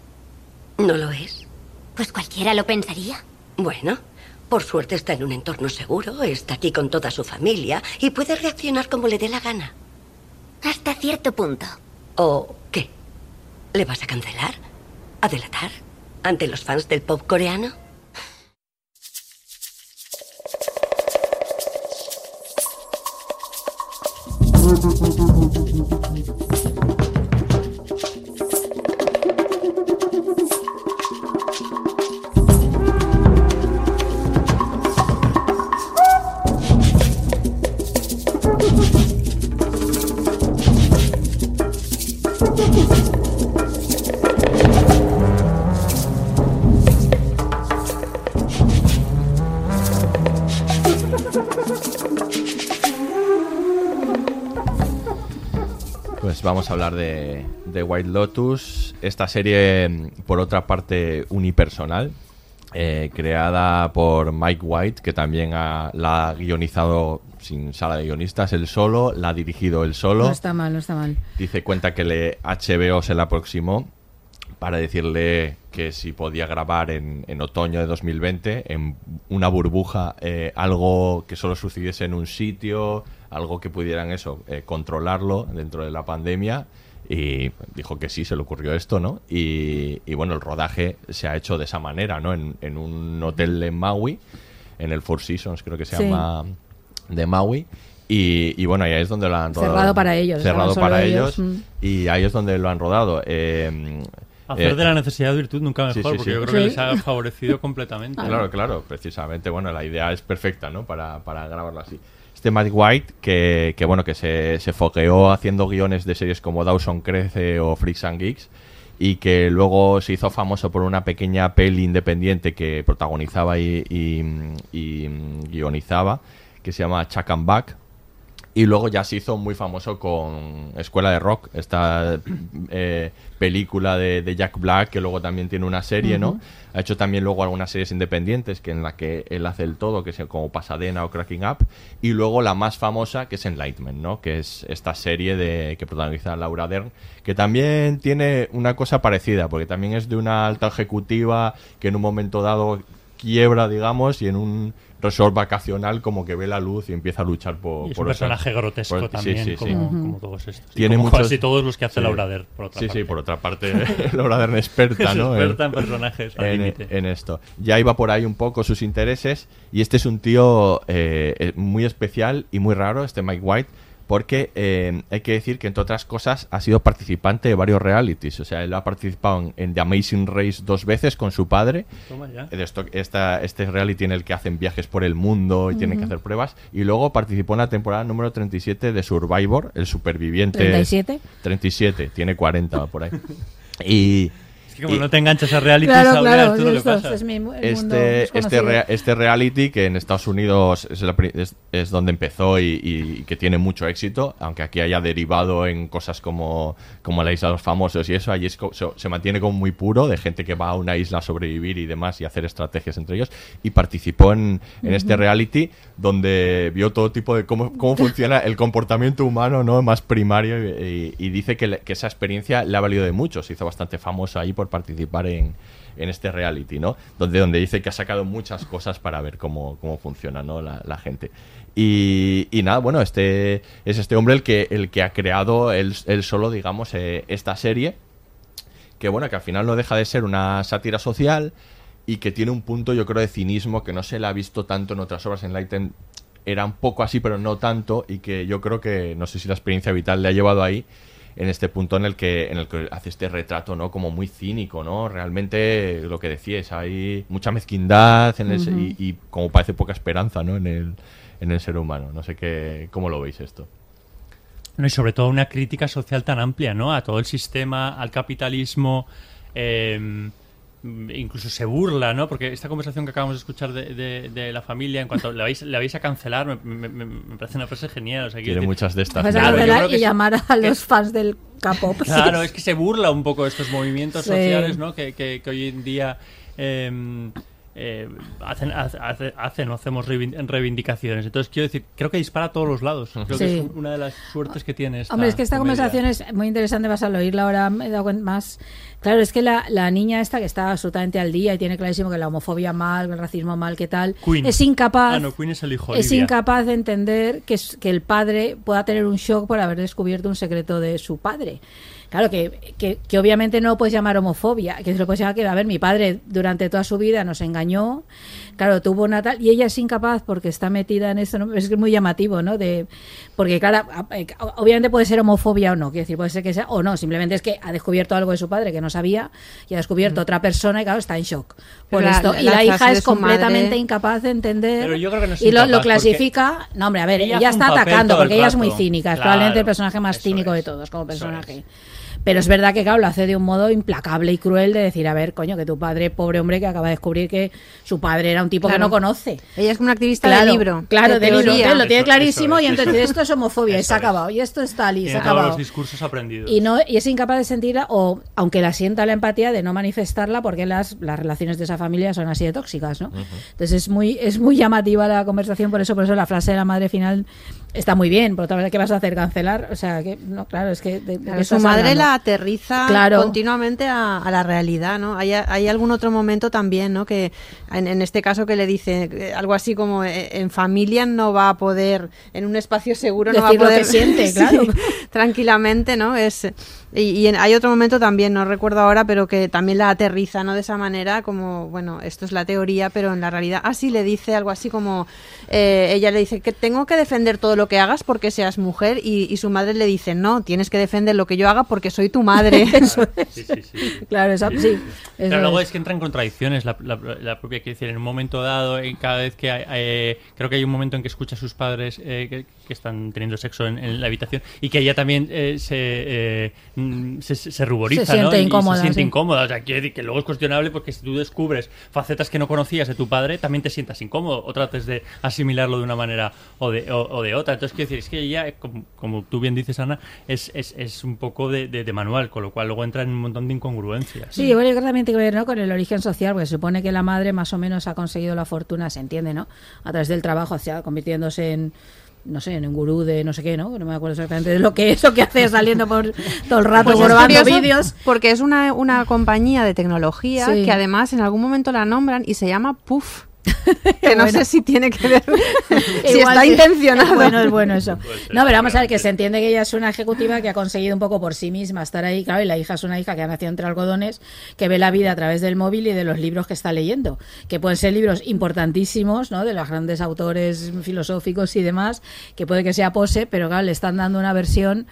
¿No lo es? Pues cualquiera lo pensaría. Bueno, por suerte está en un entorno seguro, está aquí con toda su familia y puede reaccionar como le dé la gana. Hasta cierto punto. ¿O qué? ¿Le vas a cancelar? ¿A delatar? ¿Ante los fans del pop coreano? vamos a hablar de, de White Lotus. Esta serie, mm, por otra parte, unipersonal, eh, creada por Mike White, que también ha- la ha guionizado sin sala de guionistas él solo, la ha dirigido él solo. No está mal, no está mal. Dice cuenta que le HBO se la aproximó para decirle que si podía grabar en, en otoño de 2020 en una burbuja eh, algo que solo sucediese en un sitio, algo que pudieran eso, eh, controlarlo dentro de la pandemia. Y dijo que sí, se le ocurrió esto, ¿no? Y, y bueno, el rodaje se ha hecho de esa manera, ¿no? En, en un hotel en Maui, en el Four Seasons creo que se Sí. llama, de Maui. Y, y bueno, ahí es donde lo han rodado. Cerrado para ellos, Cerrado para ellos, mm. Y ahí es donde lo han rodado. Eh, Hacer eh, de la necesidad de virtud nunca mejor, sí, porque sí. yo creo que les ha favorecido completamente. Claro, claro, precisamente, bueno, la idea es perfecta, ¿no? Para, para grabarlo así. Este Matt White, que, que bueno, que se, se fogueó haciendo guiones de series como Dawson Crece o Freaks and Geeks, y que luego se hizo famoso por una pequeña peli independiente que protagonizaba y, y- y guionizaba, que se llama Chuck and Back, y luego ya se hizo muy famoso con Escuela de Rock, esta eh, película de, de Jack Black, que luego también tiene una serie, ¿no? Ha hecho también luego algunas series independientes, que en la que él hace el todo, que es como Pasadena o Cracking Up. Y luego la más famosa, que es Enlightenment, ¿no? Que es esta serie de, que protagoniza Laura Dern, que también tiene una cosa parecida, porque también es de una alta ejecutiva que en un momento dado quiebra, digamos, y en un resort vacacional como que ve la luz y empieza a luchar por... Y es por un esa- personaje grotesco por- también, como- como todos estos. Tiene como muchos... casi todos los que hace Laura Dern, por otra sí, parte. sí, por otra parte, Laura Dern experta, Es ¿no? experta en personajes al en, límite. en esto. Ya iba por ahí un poco sus intereses y este es un tío eh, eh, muy especial y muy raro, este Mike White, porque eh, hay que decir que entre otras cosas ha sido participante de varios realities, o sea, él ha participado en, en The Amazing Race dos veces con su padre, Toma ya. de esto, esta, este reality en el que hacen viajes por el mundo y tienen que hacer pruebas, y luego participó en la temporada número 37 de Survivor, el superviviente. ¿37? 37, tiene 40 va por ahí. Y, que como y- no te enganchas a reality, Claro, sabrás claro, tú lo que esto pasa. es mi- el mundo este, este, rea- este reality que en Estados Unidos es, la es- es donde empezó y, y que tiene mucho éxito, aunque aquí haya derivado en cosas como, como la isla de los famosos y eso, allí es se, se mantiene como muy puro de gente que va a una isla a sobrevivir y demás y hacer estrategias entre ellos y participó en, en este Ujú. reality donde vio todo tipo de cómo, cómo funciona el comportamiento humano no más primario y, y- y dice que, le- que esa experiencia le ha valido de mucho, se hizo bastante famoso ahí por participar en, en este reality, ¿no? Donde, donde dice que ha sacado muchas cosas para ver cómo, cómo funciona, ¿no? La, gente. Y, y nada, bueno, este es este hombre el que, el que ha creado él, él solo, digamos, eh, esta serie, que bueno, que al final no deja de ser una sátira social y que tiene un punto, yo creo, de cinismo que no se le ha visto tanto en otras obras. En Lighten era un poco así, pero no tanto, y que yo creo que, no sé si la experiencia vital le ha llevado ahí, en este punto en el que en el que hace este retrato no como muy cínico no realmente lo que decías hay mucha mezquindad en ese- Ujú. y, y como parece poca esperanza no en el en el ser humano. No sé qué cómo lo veis esto No, y sobre todo una crítica social tan amplia, ¿no? A todo el sistema, al capitalismo, eh, incluso se burla, ¿no? Porque esta conversación que acabamos de escuchar de, de- de la familia, en cuanto le vais, le vais a cancelar, me, me- me- parece una frase genial. O sea, quiero Tiene muchas de estas Vas a cancelar y es- llamar a los fans del K-pop. Claro, es que se burla un poco de estos movimientos Sí. sociales, ¿no? Que, que- que hoy en día eh, eh, hacen, hace- hacen o hacemos reivin- reivindicaciones. Entonces, quiero decir, creo que dispara a todos los lados. Creo que es una de las suertes que tiene esta Hombre, es que esta comedia. conversación es muy interesante, vas a oírla ahora, me he dado cuenta más. Claro, es que la, la niña esta que está absolutamente al día y tiene clarísimo que la homofobia mal, el racismo mal, qué tal, Queen. es incapaz, Ah, no, Queen es el hijo, es incapaz de entender que, que el padre pueda tener un shock por haber descubierto un secreto de su padre. Claro, que, que, que obviamente no lo puedes llamar homofobia, que se lo puedes llamar que, a ver, mi padre durante toda su vida nos engañó, claro, tuvo una tal, y ella es incapaz porque está metida en esto, ¿no? es que muy llamativo, ¿no? De, porque, claro, obviamente puede ser homofobia o no, quiero decir, puede ser que sea, o no, simplemente es que ha descubierto algo de su padre que no sabía, y ha descubierto otra persona y, claro, está en shock por la- esto. la- y la hija es completamente madre- incapaz de entender, Pero yo creo que no es y lo, lo clasifica, no, hombre, a ver, ella ella, está atacando porque ella es muy cínica, es Claro, probablemente el personaje más cínico de todos como personaje. Pero es verdad que, claro, lo hace de un modo implacable y cruel de decir, a ver, coño, que tu padre, pobre hombre, que acaba de descubrir que su padre era un tipo que no conoce. Ella es como una activista Claro, del libro. Claro, de libro. lo tiene clarísimo y es, entonces esto es homofobia y se ha acabado. Y esto es tal y se ha acabado. los discursos aprendidos. Y, no, y es incapaz de sentirla, o aunque la sienta la empatía, de no manifestarla porque las, las relaciones de esa familia son así de tóxicas, ¿no? Entonces es muy, es muy llamativa la conversación, por eso, por eso la frase de la madre final está muy bien. Por otra vez, ¿qué vas a hacer? ¿Cancelar? O sea, que no, claro, es que. de- de Claro, su madre hablando? la aterriza Claro. continuamente a, a la realidad, ¿no? Hay, hay algún otro momento también, ¿no? Que en, en este caso que le dice algo así como eh, en familia no va a poder, en un espacio seguro no va a Decir lo poder que siente, Sí, claro. tranquilamente, ¿no? Es y, y en- hay otro momento también, no recuerdo ahora, pero que también la aterriza, ¿no? De esa manera, como, bueno, esto es la teoría, pero en la realidad, así le dice algo así como, eh, ella le dice que tengo que defender todo lo que hagas porque seas mujer y, y su madre le dice, no, tienes que defender lo que yo haga porque soy tu madre. Eso es. Sí, sí, sí. Claro, esa- sí. eso Pero luego es. es que entra en contradicciones la, la- la propia, quiero decir, en un momento dado, en cada vez que hay, eh, creo que hay un momento en que escucha a sus padres eh, que, que están teniendo sexo en, en la habitación y que ella también eh, se, eh, mm, se, se ruboriza, Se ¿no? siente Y- y incómoda, se siente sí. incómoda. O sea, decir que luego es cuestionable porque si tú descubres facetas que no conocías de tu padre, también te sientas incómodo o trates de asimilarlo de una manera o de, o, o de otra. Entonces, quiero decir, es que ella, como, como tú bien dices, Ana, es, es, es un poco de, de- de manual, con lo cual luego entra en un montón de incongruencias. Sí, bueno, yo creo que también tiene que ver ¿no? con el origen social, porque se supone que la madre más o menos ha conseguido la fortuna, se entiende, ¿no? A través del trabajo, hacia, convirtiéndose en no sé, en un gurú de no sé qué, ¿no? No me acuerdo exactamente de lo que es, lo que hace saliendo por todo el rato Pues es grabando curioso vídeos. Porque es una, una compañía de tecnología Sí. que además en algún momento la nombran y se llama Puff. Que no Bueno. sé si tiene que ver, si está intencionado. Es bueno, es bueno eso. No, pero vamos a ver que se entiende que ella es una ejecutiva que ha conseguido un poco por sí misma estar ahí, claro, y la hija es una hija que ha nacido entre algodones, que ve la vida a través del móvil y de los libros que está leyendo, que pueden ser libros importantísimos, ¿no? De los grandes autores filosóficos y demás, que puede que sea pose, pero claro, le están dando una versión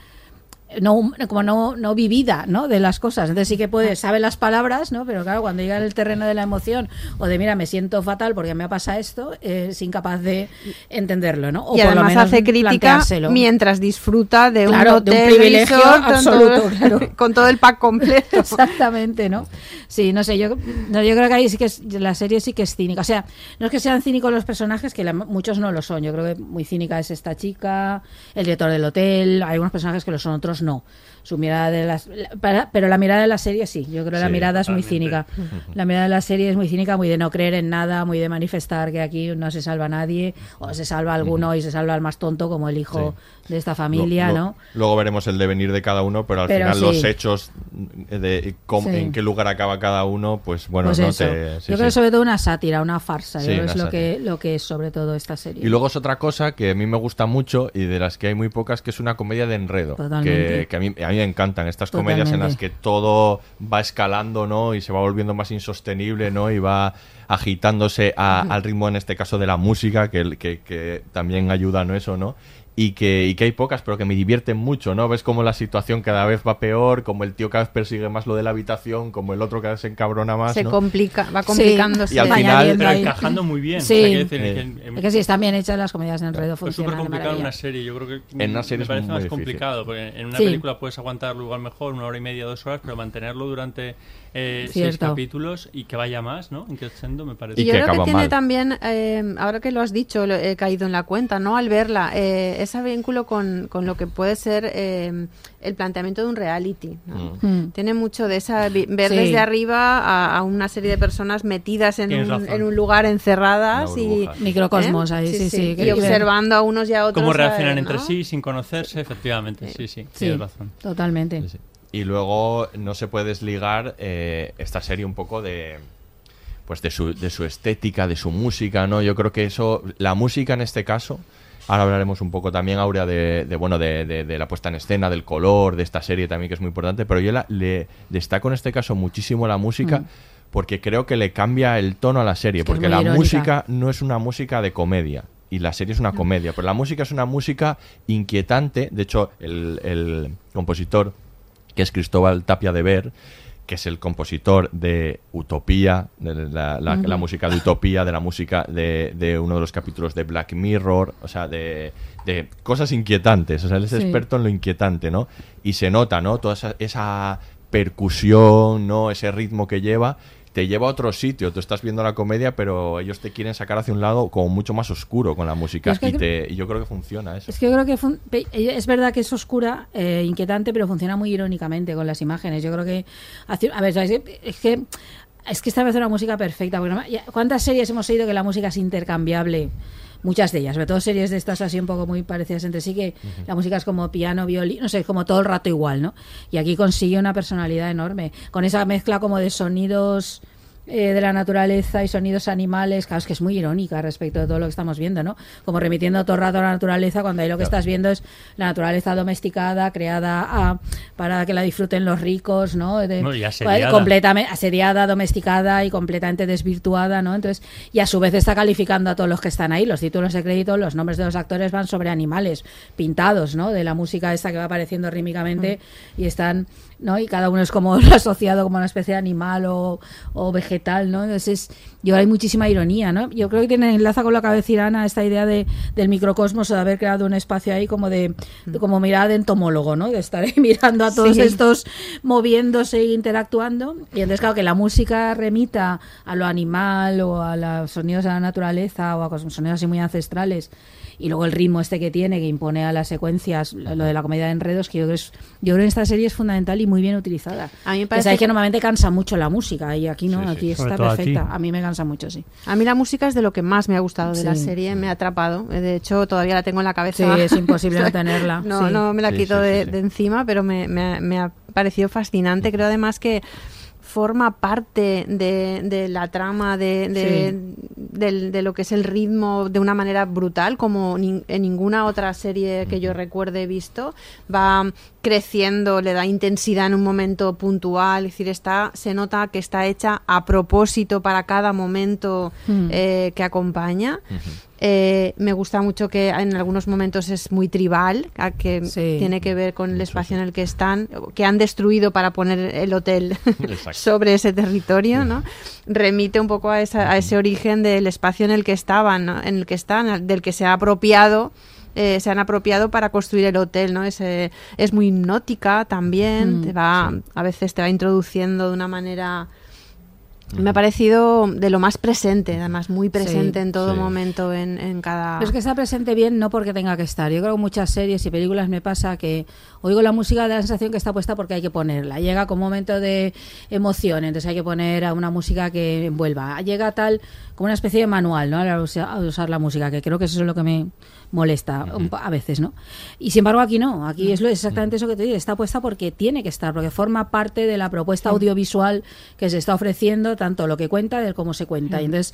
no como no, no vivida ¿no? de las cosas entonces sí que puede sabe las palabras no pero claro cuando llega el terreno de la emoción o de mira me siento fatal porque me ha pasado esto es incapaz de entenderlo no o y por lo además menos hace crítica mientras disfruta de Claro, un de un hotel privilegio con absoluto, todo- claro. con todo el pack completo Exactamente, ¿no? Sí, no sé, yo, yo creo que ahí sí que es, la serie sí que es cínica. O sea, no es que sean cínicos los personajes, que la- muchos no lo son. Yo creo que muy cínica es esta chica, el director del hotel, hay algunos personajes que lo son, otros no. Su mirada de las... para- pero la mirada de la serie sí, yo creo que la mirada es muy cínica. La mirada de la serie es muy cínica, muy de no creer en nada, muy de manifestar que aquí no se salva nadie, o se salva alguno y se salva al más tonto como el hijo de esta familia, Lo- lo- ¿no? Luego veremos el devenir de cada uno, pero al Pero final los hechos de cómo- en qué lugar acaba cada uno, pues bueno, Pues no te. yo creo sobre todo una sátira, una farsa. Yo creo es lo que, lo que es sobre todo esta serie. Y luego es otra cosa que a mí me gusta mucho y de las que hay muy pocas, que es una comedia de enredo. Totalmente. Que, que a, mí, a mí me encantan estas comedias en las que todo va escalando, ¿no? Y se va volviendo más insostenible, ¿no? Y va agitándose a- al ritmo, en este caso, de la música, que, que, que también ayuda en eso, ¿no? Y que, y que hay pocas, pero que me divierten mucho, ¿no? Ves como la situación cada vez va peor, como el tío cada vez persigue más lo de la habitación, como el otro cada vez se encabrona más, se ¿no? complica va complicándose Y al final- Pero encajando muy bien. Sí. O sea, decir Eh. que en- en- Es que sí, están bien hechas las comedias de enredo, Es súper complicado en una serie. Yo creo que En una serie me es parece muy más difícil. complicado. Porque en una Sí. película puedes aguantarlo igual mejor, una hora y media, dos horas, pero mantenerlo durante eh, seis Cierto. capítulos y que vaya más, ¿no? En crescendo me parece. Y Y yo que creo que tiene mal. también, eh, ahora que lo has dicho, lo- he caído en la cuenta, ¿no? Al verla, eh, ese vínculo con, con lo que puede ser eh, el planteamiento de un reality. ¿no? Mm. Tiene mucho de esa, ver Sí. desde arriba a, a una serie de personas metidas en un, en un lugar encerradas y. Microcosmos ¿eh? ahí, sí, sí. y observando a unos y a otros. Cómo reaccionan entre sí sin conocerse, efectivamente. Sí, sí, Sí, tienes razón. totalmente. Y luego no se puede desligar eh, esta serie un poco de pues de su, de su estética, de su música, ¿no? Yo creo que eso, la música en este caso, ahora hablaremos un poco también, Aurea, de, de, bueno, de, de- de la puesta en escena, del color, de esta serie también que es muy importante, pero yo la- le destaco en este caso muchísimo la música Mm. porque creo que le cambia el tono a la serie, Es que es porque la irónica. música no es una música de comedia. Y la serie es una comedia, pero la música es una música inquietante. De hecho, el, el compositor, que es Cristóbal Tapia de Ver, que es el compositor de Utopía, de la, la- Ujú. la música de Utopía, de la música de, de uno de los capítulos de Black Mirror, o sea, de, de cosas inquietantes. O sea, él es Sí. experto en lo inquietante, ¿no? Y se nota, ¿no? Toda esa, esa percusión, ¿no? Ese ritmo que lleva. Te lleva a otro sitio, tú estás viendo la comedia, pero ellos te quieren sacar hacia un lado como mucho más oscuro con la música. Es que y, cre- te- y yo creo que funciona eso. Es que yo creo que fun- pe- es verdad que es oscura, eh, inquietante, pero funciona muy irónicamente con las imágenes. Yo creo que a ver, ¿sabes? es que es que esta vez una música perfecta. Porque ¿Cuántas series hemos oído que la música es intercambiable? Muchas de ellas, sobre todo series de estas así un poco muy parecidas entre sí, que la música es como piano, violín, no sé, como todo el rato igual, ¿no? Y aquí consigue una personalidad enorme, con esa mezcla como de sonidos eh, de la naturaleza y sonidos animales, claro, es que es muy irónica respecto de todo lo que estamos viendo, ¿no? Como remitiendo todo el rato a la naturaleza, cuando ahí lo que Claro. estás viendo es la naturaleza domesticada, creada a- para que la disfruten los ricos, ¿no? De- No, y asediada. completamente asediada, domesticada y completamente desvirtuada, ¿no? Entonces, y a su vez está calificando a todos los que están ahí. Los títulos de crédito, los nombres de los actores van sobre animales pintados, ¿no? De la música esta que va apareciendo rítmicamente y están, ¿no? Y cada uno es como asociado como una especie de animal o, o vegetal, ¿no? Entonces, es- yo hay muchísima ironía, ¿no? Yo creo que tiene enlaza con la cabecirana esta idea de, del microcosmos o de haber creado un espacio ahí como de, de como mirada de entomólogo, ¿no? De estar ahí mirando a todos Sí. estos moviéndose e interactuando. Y entonces, claro, que la música remita a lo animal o a los sonidos de la naturaleza o a sonidos así muy ancestrales. Y luego el ritmo este que tiene, que impone a las secuencias, lo lo de la comedia de enredos, que yo creo, que es- yo creo que en esta serie es fundamental y muy bien utilizada. A mí me parece sabéis que que- normalmente cansa mucho la música y aquí no, Sí, aquí está perfecta. A, mí me cansa mucho, sí. A mí la música es de lo que más me ha gustado de la serie, me ha atrapado. Eh, De hecho, todavía la tengo en la cabeza. Sí, es imposible no tenerla, No, sí. no me la Sí, quito sí, de, de encima, pero me, me ha parecido fascinante. Creo además que forma parte de, de la trama, de, de, lo que es el ritmo de una manera brutal, como en ninguna otra serie que yo recuerde he visto. Va creciendo, le da intensidad en un momento puntual, es decir, está, se nota que está hecha a propósito para cada momento Mm. eh, que acompaña. Eh, me gusta mucho que en algunos momentos es muy tribal, que Sí. tiene que ver con el espacio en el que están, que han destruido para poner el hotel sobre ese territorio, ¿no? Remite un poco a, esa- a ese origen del espacio en el que estaban, ¿no? en el que están, del que se ha apropiado. eh, se han apropiado para construir el hotel, ¿no? Es, eh, es muy hipnótica también, Mm, te va, a veces te va introduciendo de una manera me ha parecido de lo más presente, además muy presente en todo sí. momento en, en cada... Pero es que está presente bien no porque tenga que estar. Yo creo que muchas series y películas me pasa que oigo la música de la sensación que está puesta porque hay que ponerla. Llega con un momento de emoción, entonces hay que poner a una música que envuelva. Llega tal como una especie de manual, ¿no? A usar la música, que creo que eso es lo que me molesta a veces, ¿no? Y sin embargo aquí no, aquí es lo exactamente eso que te digo, está puesta porque tiene que estar, porque forma parte de la propuesta audiovisual que se está ofreciendo, tanto lo que cuenta de cómo se cuenta. Y entonces,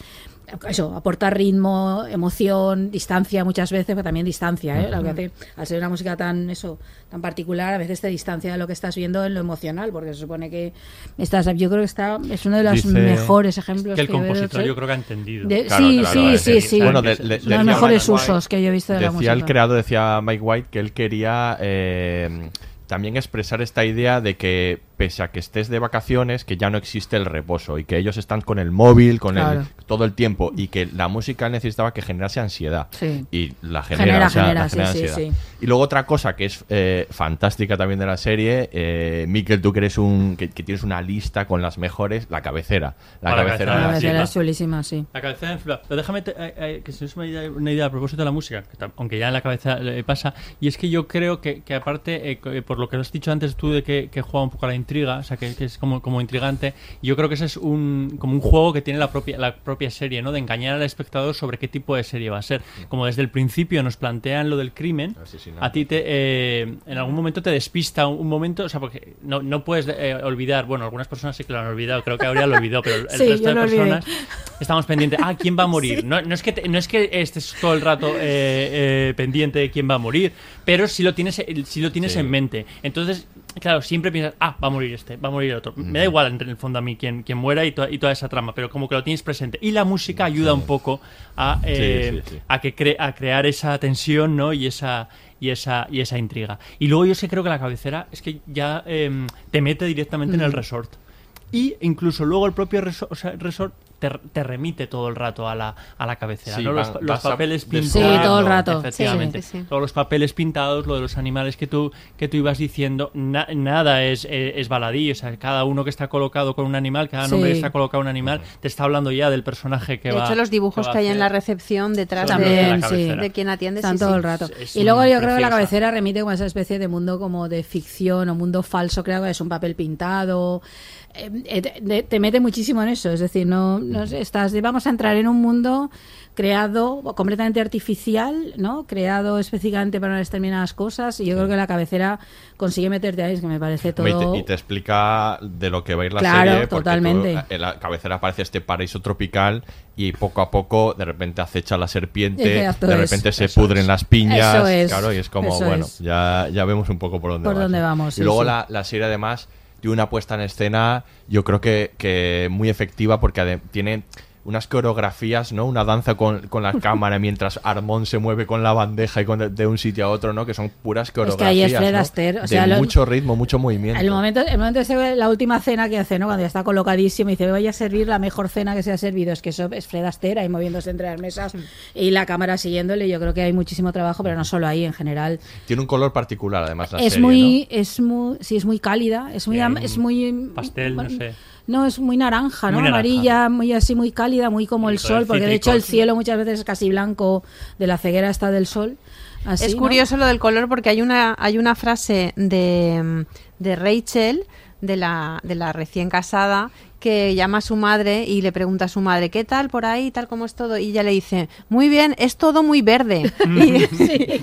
eso, aporta ritmo, emoción, distancia muchas veces, pero también distancia, ¿eh? Lo que hace, al ser una música tan, eso, tan particular, a veces te distancia de lo que estás viendo en lo emocional, porque se supone que estás, yo creo que está, es uno de los Dice- mejores ejemplos que el yo veo de compositor yo creo que ha entendido. De- Claro, sí, claro, sí, claro, sí, sí. Bueno, de- los decía mejores White- usos que yo he visto de la Decía música. el creador, decía Mike White, que él quería eh, también expresar esta idea de que pese a que estés de vacaciones, que ya no existe el reposo y que ellos están con el móvil, con Claro. el todo el tiempo y que la música necesitaba que generase ansiedad. Sí. Y la genera, Genera, o sea, genera, la sí, genera sí, ansiedad. sí. Y luego otra cosa que es eh, fantástica también de la serie, eh, Miquel, tú que eres un que, que tienes una lista con las mejores, la cabecera. La Ah, la cabecera de La la cabecera es chulísima, sí. La cabecera. Pero déjame te- eh, eh, que se es una idea, una idea a propósito de la música, que aunque ya en la cabeza le pasa, y es que yo creo que, que aparte, eh, eh, por lo que has dicho antes tú de que, que juega un poco a la intriga, o sea, que, que es como, como intrigante, yo creo que ese es un, como un juego que tiene la propia, la propia serie, ¿no? De engañar al espectador sobre qué tipo de serie va a ser. Como desde el principio nos plantean lo del crimen, Asesinato. a ti te, eh, en algún momento te despista un, un momento, o sea, porque no, no puedes eh, olvidar, bueno, algunas personas sí que lo han olvidado, creo que Aurea lo olvidó, pero el Sí, resto de personas estamos pendientes. Ah, ¿quién va a morir? No, no es que te- no es que estés todo el rato eh, eh, pendiente de quién va a morir, pero sí lo tienes, eh, sí lo tienes Sí. en mente. Entonces, claro, siempre piensas, ah, va a morir este, va a morir el otro. Me da igual en el fondo a mí quién, quién muera y, to- y toda esa trama, pero como que lo tienes presente. Y la música ayuda un poco a, eh, sí, sí. a que cre- a crear esa tensión, ¿no? Y esa y esa y esa intriga. Y luego yo sí creo que la cabecera es que ya em, te mete directamente en el resort. y incluso luego el propio resort, o sea, resort te, te remite todo el rato a la, a la cabecera. Sí, ¿no? Los, van- los vas a- papeles Sí, pintados. todo el rato. Efectivamente. Sí, sí, sí. Todos los papeles pintados, lo de los animales que tú, que tú ibas diciendo, na- nada es, eh, es baladí. O sea, cada uno que está colocado con un animal, cada nombre Sí. que está colocado con un animal, te está hablando ya del personaje que De va hecho, los dibujos que hay en la recepción detrás de, de También, sí. de quien atiende. Están sí, todo sí. el rato. Es- es y luego yo creo que la cabecera remite como a esa especie de mundo como de ficción o mundo falso, creo que es un papel pintado. Eh, eh, te- te, te mete muchísimo en eso, es decir, no, estás, vamos a entrar en un mundo creado completamente artificial, ¿no? Creado específicamente para unas determinadas cosas y yo creo que la cabecera consigue meterte ahí, es que me parece Y todo te, y te explica de lo que va a ir la Claro, serie. porque totalmente. tú- en la cabecera aparece este paraíso tropical y poco a poco de repente acecha la serpiente, de es. repente se pudren es. las piñas. Eso es, Claro, y es como, bueno, ya, ya vemos un poco por dónde Por va dónde vamos, Y luego sí. La, la serie además tiene una puesta en escena, yo creo que, que muy efectiva porque tiene unas coreografías, ¿no? Una danza con, con la cámara mientras Armón se mueve con la bandeja y con de, de un sitio a otro, ¿no? Que son puras que coreografías. ahí es Fred ¿no? Astaire, o de lo- mucho ritmo, mucho movimiento. El momento, el momento ese, la última cena que hace, ¿no? Cuando ya está colocadísimo y dice, voy a servir la mejor cena que se ha servido. Es que eso es Fred Astaire ahí moviéndose entre las mesas y la cámara siguiéndole. Yo creo que hay muchísimo trabajo, pero no solo ahí, en general. Tiene un color particular, además, la es serie, muy, es muy, sí, es muy cálida, es muy, Sí, es muy pastel, no sé. No, es muy naranja, ¿no? Muy naranja. Amarilla, muy así, muy cálida, muy como el sol, porque de hecho el cielo muchas veces es casi blanco de la ceguera está del sol. Así, es ¿no? curioso lo del color porque hay una hay una frase de, de Rachel de la de la recién casada que llama a su madre y le pregunta a su madre qué tal por ahí tal como es todo y ella le dice muy bien es todo muy verde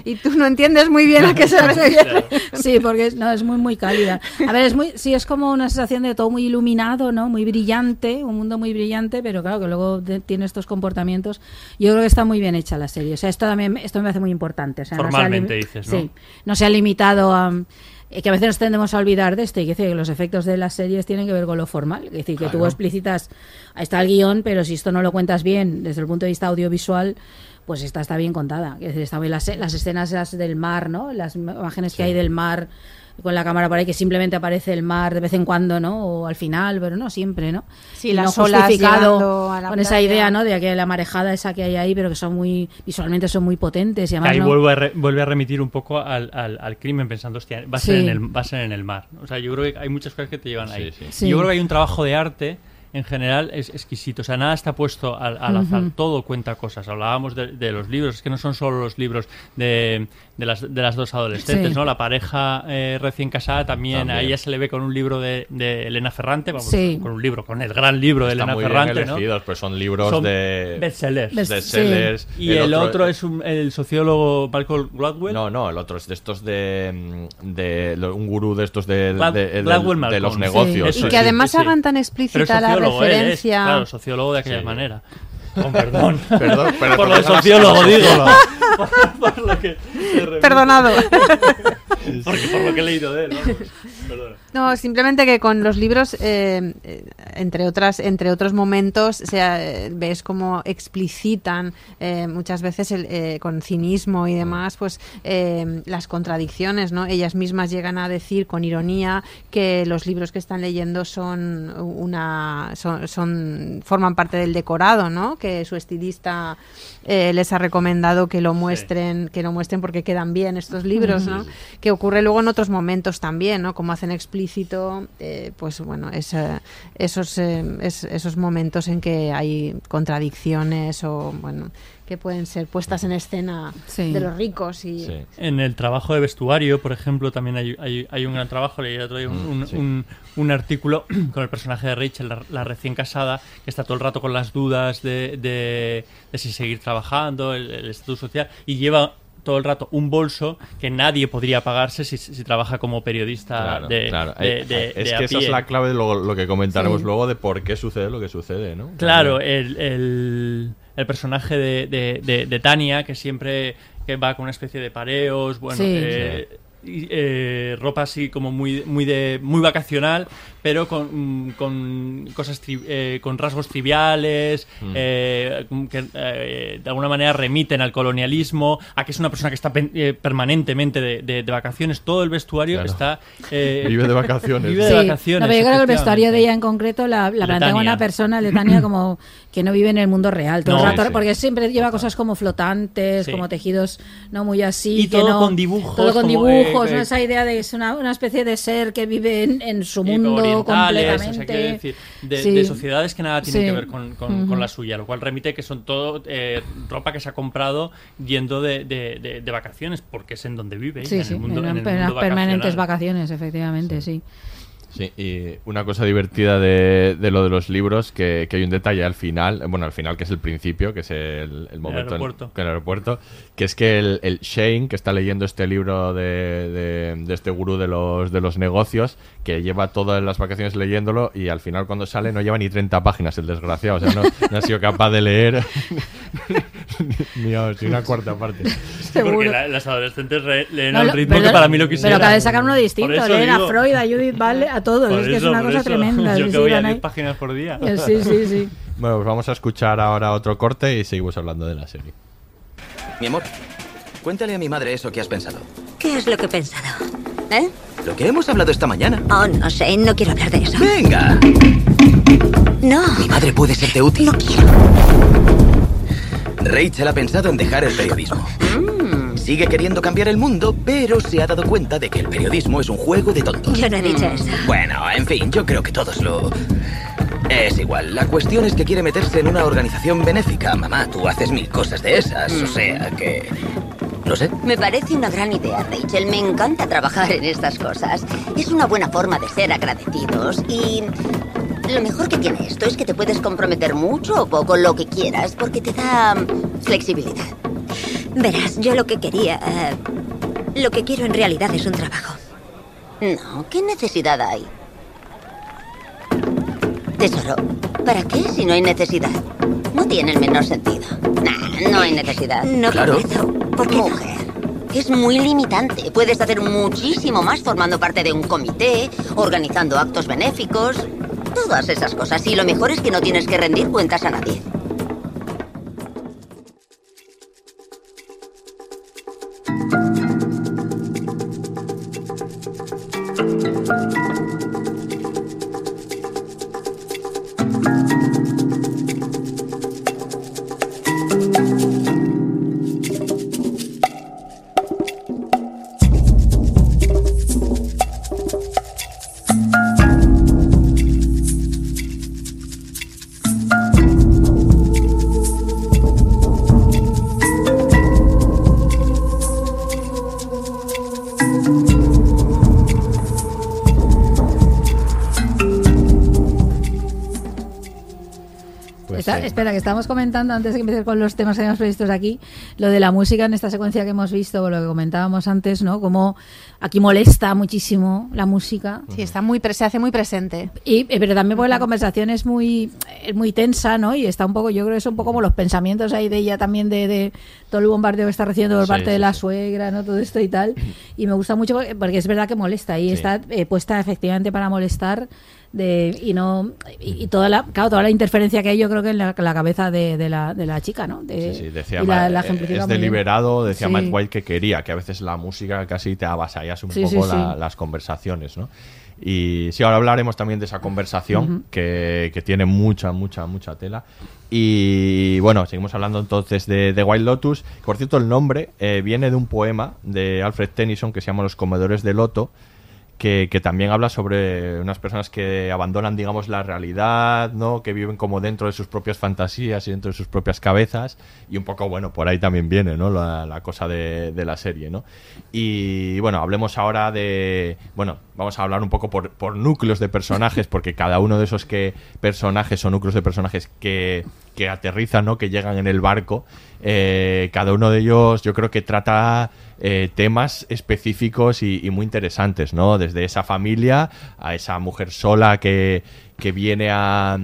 y, y tú no entiendes muy bien a qué se refiere Sí, porque es, no, es muy, muy cálida. A ver, es muy, sí, es como una sensación de todo muy iluminado, ¿no? Muy brillante, un mundo muy brillante, pero claro, que luego de- tiene estos comportamientos. Yo creo que está muy bien hecha la serie. O sea, esto también, esto me parece muy importante. O sea, no se ha Formalmente dices, ¿no? Sí, no se ha limitado a... eh, que a veces nos tendemos a olvidar de esto y que, que los efectos de las series tienen que ver con lo formal. Es decir, que tú explicitas, ahí está el guion, pero si esto no lo cuentas bien desde el punto de vista audiovisual, pues esta está bien contada. Es decir, está bien las, las escenas del mar, ¿no? Las imágenes que hay del mar con la cámara por ahí que simplemente aparece el mar de vez en cuando, ¿no? O al final, pero no siempre, ¿no? Sí, Y las no olas justificado llegando a la con esa idea, ¿no? De que la marejada esa que hay ahí, pero que son muy visualmente son muy potentes y además ahí no- vuelve, a re- vuelve a remitir un poco al, al- al crimen pensando, hostia, va a, ser Sí. en el, va a ser en el mar. O sea, yo creo que hay muchas cosas que te llevan ahí. sí. Yo creo que hay un trabajo de arte en general es exquisito. O sea, nada está puesto al, al azar. Todo cuenta cosas. Hablábamos de, de los libros. Es que no son solo los libros de, de, las, de las dos adolescentes, Sí. ¿no? La pareja eh, recién casada también, También. A ella se le ve con un libro de, de Elena Ferrante. Vamos, Sí. con un libro, con el gran libro de Están Elena muy bien Ferrante, ¿no? elegidos, pues son libros Son de bestsellers. Best- bestsellers. Y el, otro, es un- el sociólogo Malcolm Gladwell. No, no, el otro es de estos de, mm, de un gurú de estos de, Glad- de- de- Gladwell de los negocios. Sí, y que además sí. hagan tan explícita la él es, referencia claro, sociólogo de aquella Sí. manera. Con perdón. Perdón, pero por lo de sociólogo, digo. por, por lo que perdonado Porque por lo que he leído de él, vamos. No, simplemente que con los libros, eh, eh, entre otras, entre otros momentos, o sea, eh, ves cómo explicitan eh, muchas veces el, eh, con cinismo y demás, pues eh, las contradicciones, ¿no? Ellas mismas llegan a decir con ironía que los libros que están leyendo son una, son, son- forman parte del decorado, ¿no? Que su estilista eh, les ha recomendado que lo muestren, que lo muestren porque quedan bien estos libros, ¿no? Que ocurre luego en otros momentos también, ¿no? Como hacen explícito, eh, pues bueno, es, eh, esos, eh, es- esos momentos en que hay contradicciones o, bueno, que pueden ser puestas en escena Sí. de los ricos y... Sí. En el trabajo de vestuario, por ejemplo, también hay, hay, hay un gran trabajo. Leí el otro día un, Mm, un- sí. un- un artículo con el personaje de Rachel, la, la recién casada, que está todo el rato con las dudas de, de- de si seguir trabajando, el el estatus social, y lleva todo el rato un bolso que nadie podría pagarse si, si trabaja como periodista Claro, de, claro. de- Eh, de- es de a que esa es la clave de lo, lo que comentaremos Sí. luego de por qué sucede lo que sucede, ¿no? Claro, el, el- el personaje de, de- de- de Tania, que siempre que va con una especie de pareos, bueno, Sí. eh, eh, ropa así como muy muy de muy vacacional pero con, con cosas tri- eh, con rasgos triviales Mm. eh, que eh, de alguna manera remiten al colonialismo a que es una persona que está pen- eh, permanentemente de, de- de vacaciones todo el vestuario Claro. está eh, Vive de vacaciones. vive de Sí. vacaciones No, pero yo creo que el vestuario de ella en concreto la, la plantea una persona, Letania, como que no vive en el mundo real. Todo el rato, Sí, sí. porque siempre lleva cosas como flotantes, Sí. como tejidos no muy así. Y que todo no- con dibujos, Todo con dibujos, eh, ¿no? eh, esa idea de que es una, una especie de ser que vive en, en su mundo orientales, o sea, quiero decir, de, Sí. de sociedades que nada tienen Sí. que ver con, con- la suya, lo cual remite que son todo eh, ropa que se ha comprado yendo de, de- vacaciones, porque es en donde vive, Sí, en el mundo, en el mundo permanentes vacaciones, efectivamente, sí. Sí, y una cosa divertida de, de lo de los libros, que, que hay un detalle al final, bueno, al final que es el principio, que es el, el momento en- aeropuerto. que el aeropuerto, que es que el, el Shane, que está leyendo este libro de, de- de este gurú de los, de los negocios, que lleva todas las vacaciones leyéndolo y al final cuando sale no lleva ni 30 páginas el desgraciado, o sea, no, no ha sido capaz de leer ni, ni una cuarta parte. Porque la- las adolescentes leen No, al ritmo pero- que para mí lo quisiera. Pero cada vez sacan uno distinto. Leen a. Freud, a Judith Butler, a todos. Por es que es eso, una por cosa eso. tremenda. Yo sí, que sí, voy a van 10 ahí. páginas por día. Eh, Sí, sí, sí. Bueno, pues vamos a escuchar ahora otro corte y seguimos hablando de la serie. Mi amor, cuéntale a mi madre eso que has pensado. ¿Qué es lo que he pensado? ¿Eh? Lo que hemos hablado esta mañana. Oh, no sé, no quiero hablar de eso. ¡Venga! No. Mi madre puede serte útil. Rachel ha pensado en dejar el periodismo. Mm. Sigue queriendo cambiar el mundo, pero se ha dado cuenta de que el periodismo es un juego de tontos. Yo no he dicho eso. Bueno, en fin, yo creo que todos lo... Es igual, la cuestión es que quiere meterse en una organización benéfica. Mamá, tú haces mil cosas de esas, o sea que... No sé. Me parece una gran idea, Rachel. Me encanta trabajar en estas cosas. Es una buena forma de ser agradecidos y lo mejor que tiene esto es que te puedes comprometer mucho o poco, lo que quieras, porque te da mm, flexibilidad. Verás, yo lo que quería... eh, lo que quiero en realidad es un trabajo. No, ¿qué necesidad hay? Tesoro, ¿para qué si no hay necesidad? Tiene el menor sentido. Nah, no hay necesidad. No Claro. ¿Por qué mujer? Es muy limitante. Puedes hacer muchísimo más formando parte de un comité, organizando actos benéficos, todas esas cosas. Y lo mejor es que no tienes que rendir cuentas a nadie. Espera, que estamos comentando antes de empezar con los temas que habíamos previstos aquí, lo de la música en esta secuencia que hemos visto, o lo que comentábamos antes, ¿no? Como aquí molesta muchísimo la música. Sí, está muy se hace muy presente. Y, eh, pero también porque la conversación es muy, es muy tensa, ¿no? Y está un poco, yo creo que es un poco como los pensamientos ahí de ella también, de, de todo el bombardeo que está recibiendo por Sí, parte de sí, la suegra, ¿no? Todo esto y tal. Y me gusta mucho porque, porque es verdad que molesta y Sí. está eh, puesta efectivamente para molestar. De, y no y, y toda la claro, toda la interferencia que hay yo creo que en la, la cabeza de, de la, de la chica no De- Sí, sí, decía y la, la eh, es bien. deliberado, decía Sí. Matt White que quería, que a veces la música casi te avasallas un poco las conversaciones, ¿no? Y sí, ahora hablaremos también de esa conversación que, que tiene mucha, mucha, mucha tela. Y bueno, seguimos hablando entonces de, de Wild Lotus. Por cierto, el nombre eh, viene de un poema de Alfred Tennyson que se llama Los Comedores de Loto, que, también habla sobre unas personas que abandonan, digamos, la realidad, ¿no? Que viven como dentro de sus propias fantasías y dentro de sus propias cabezas. Y un poco, bueno, por ahí también viene, ¿no? La, cosa de, de la serie, ¿no? Y bueno, hablemos ahora de. Bueno, vamos a hablar un poco por, por núcleos de personajes, porque cada uno de esos que personajes o núcleos de personajes que, que aterrizan, ¿no? Que llegan en el barco, eh, cada uno de ellos yo creo que trata eh, temas específicos y, y muy interesantes, ¿no? Desde esa familia a esa mujer sola que, que viene a,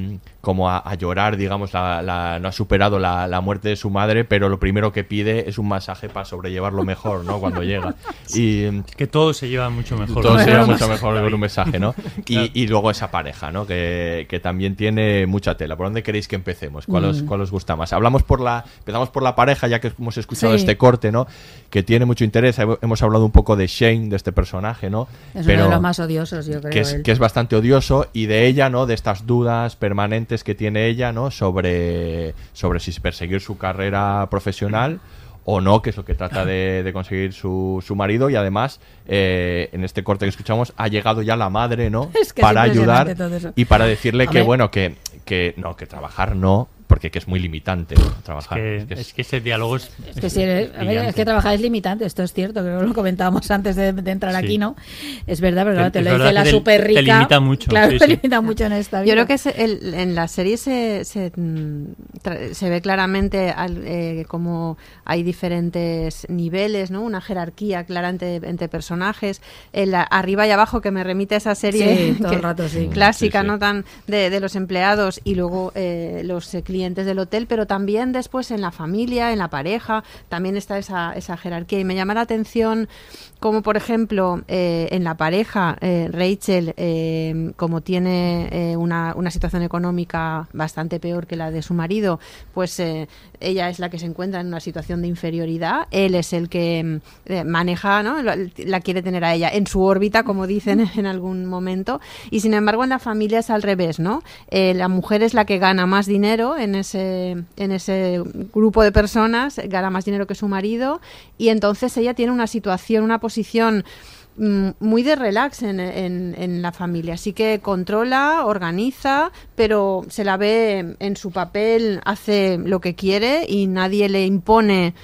como a, a llorar, digamos, la, la- no ha superado la, la muerte de su madre, pero lo primero que pide es un masaje para sobrellevarlo mejor, ¿no? Cuando llega. Y Que todo se lleva mucho mejor. todo se lleva mucho mejor con un mensaje, ¿no? Y, Claro. y luego esa pareja, ¿no? Que, que también tiene mucha tela. ¿Por dónde queréis que empecemos? ¿Cuál, os, Mm. cuál os gusta más? Hablamos por la, empezamos por la pareja, ya que hemos escuchado Sí. este corte, ¿no? Que tiene mucho interés. Hemos- hablado un poco de Shane, de este personaje, ¿no? Es uno de los más odiosos, yo creo. que es, él. que es bastante odioso y de ella, ¿no? De estas dudas permanentes que tiene ella, ¿no? Sobre, sobre si perseguir su carrera profesional o no, que es lo que trata de, de conseguir su, su marido y además eh, en este corte que escuchamos ha llegado ya la madre, ¿no? Es que es para ayudar y para decirle que bueno, que, que no, que trabajar no, porque que es muy limitante trabajar. Es que es- es que ese diálogo es. Es que, a ver, brillante. es que trabajar es limitante, esto es cierto, creo que lo comentábamos antes de, de entrar Sí. aquí, ¿no? Es verdad, pero claro, te Es lo dice la super rica. te limita mucho, Claro, sí, te sí. limita mucho en esta vida. Yo creo que se- el- en la serie se, se, mm, se ve claramente al- eh, como hay diferentes niveles, ¿no? Una jerarquía clara entre, entre personajes. El a- arriba y abajo que me remite a esa serie Sí, todo que- el rato, sí. clásica, Sí, sí. ¿no? Tan de, de los empleados y luego eh, los eh, del hotel, pero también después en la familia, en la pareja, también está esa, esa jerarquía. Y me llama la atención como, por ejemplo, eh, en la pareja, eh, Rachel, eh, como tiene una, situación económica bastante peor que la de su marido, pues ella es la que se encuentra en una situación de inferioridad, él es el que mm, maneja, ¿no? la, quiere tener a ella en su órbita, como dicen en algún momento, y sin embargo en la familia es al revés, ¿no? La mujer es la que gana más dinero en ese, en ese grupo de personas, gana más dinero que su marido, y entonces ella tiene una situación, una posición mm, muy de relax en, en- en la familia. Así que controla, organiza, pero se la ve en su papel, hace lo que quiere y nadie le impone.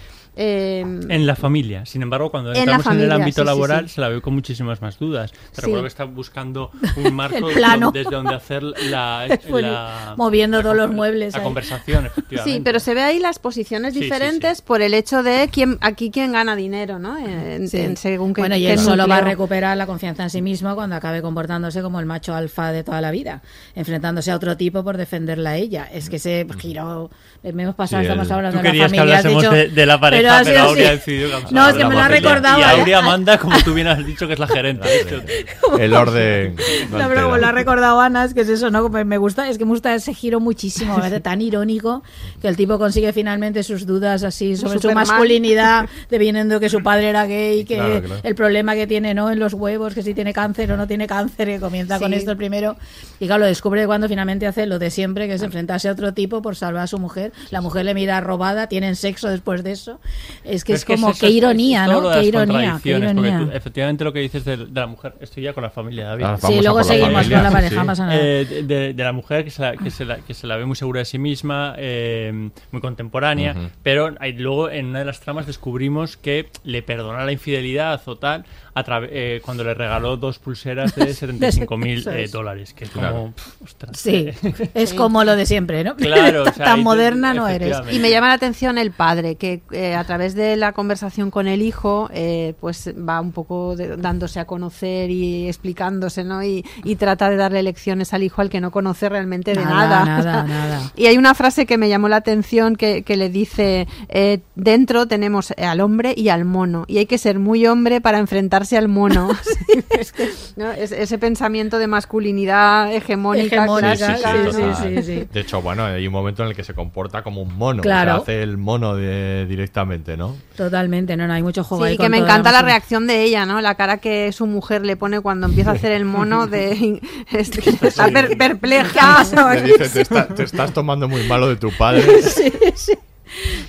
Eh, En la familia. Sin embargo, cuando entramos en, familia, el ámbito sí, laboral, sí. se la ve con muchísimas más dudas. Te Sí. recuerdo que está buscando un marco plano. desde donde hacer la, Bueno, la- moviendo todos los muebles. la ahí. conversación, efectivamente. Sí, pero se ve ahí las posiciones Sí, sí, diferentes por el hecho de quién aquí quién gana dinero, ¿no? En, Sí. en según qué, bueno, y él solo va a recuperar la confianza en sí mismo cuando acabe comportándose como el macho alfa de toda la vida, enfrentándose a otro tipo por defenderla a ella. Es que ese giro, eh, me hemos pasado, Sí, estamos hablando de la querías que familia. has hablásemos dicho- de, de la pareja, pero, sido así. No, es que me la lo ha recordado. Y ¿eh? Aurea manda, como tú bien has dicho, que es la gerente. El orden. no pero como lo ha recordado Ana, es que es eso, ¿no? Me gusta, es que me gusta ese giro muchísimo, me parece tan irónico que el tipo consigue finalmente sus dudas así sobre su masculinidad, debiendo que su padre era gay, que Claro, claro. el problema que tiene, ¿no? En los huevos, que si tiene cáncer o no tiene cáncer, que comienza con esto el primero. Y claro, lo descubre cuando finalmente hace lo de siempre, que es enfrentarse a otro tipo por salvar a su mujer. La mujer le mira robada, tienen sexo después de eso. Es que Pero es, como, eso qué es- ironía, es ¿no? Qué ironía, qué ironía. tú- efectivamente lo que dices de, de la mujer, estoy ya con la familia, David. Ah, Sí, luego seguimos familia, con la pareja, sí. pasa nada. Eh, de, de- de la mujer que se la, que se la, que se la ve muy segura de sí misma, eh, muy contemporánea, Ujú. pero ahí luego en una de las tramas descubrimos que le perdona la infidelidad o tal a eh, cuando le regaló dos pulseras de 75 mil es. dólares, que es Claro. como... pf, ostras, Sí, eh, es como lo de siempre, ¿no? Claro, o sea, tan moderna no eres. Y me llama la atención el padre, que eh, a través de la conversación con el hijo, eh, pues va un poco de- dándose a conocer y explicándose, ¿no? Y, y trata de darle lecciones al hijo al que no conoce realmente de Nada, nada. nada, nada. Y hay una frase que me llamó la atención que, que le dice, eh, dentro tenemos al hombre y al mono, y hay que ser muy hombre para enfrentarse al mono. Es que, ¿no? Es- ese pensamiento de masculinidad hegemónica, Hegemónica, clásica, Sí, sí, ¿no? total. sí, sí, sí. De hecho, bueno, hay un momento en el que se comporta como un mono. Claro. o sea, hace el mono de- directamente, ¿no? Totalmente, no, no, hay mucho juego ahí Sí, con que me encanta la reacción de ella, ¿no? La cara que su mujer le pone cuando empieza a hacer el mono de... este, está per- perpleja. Le dice, te, está- te estás tomando muy malo de tu padre. Sí, sí.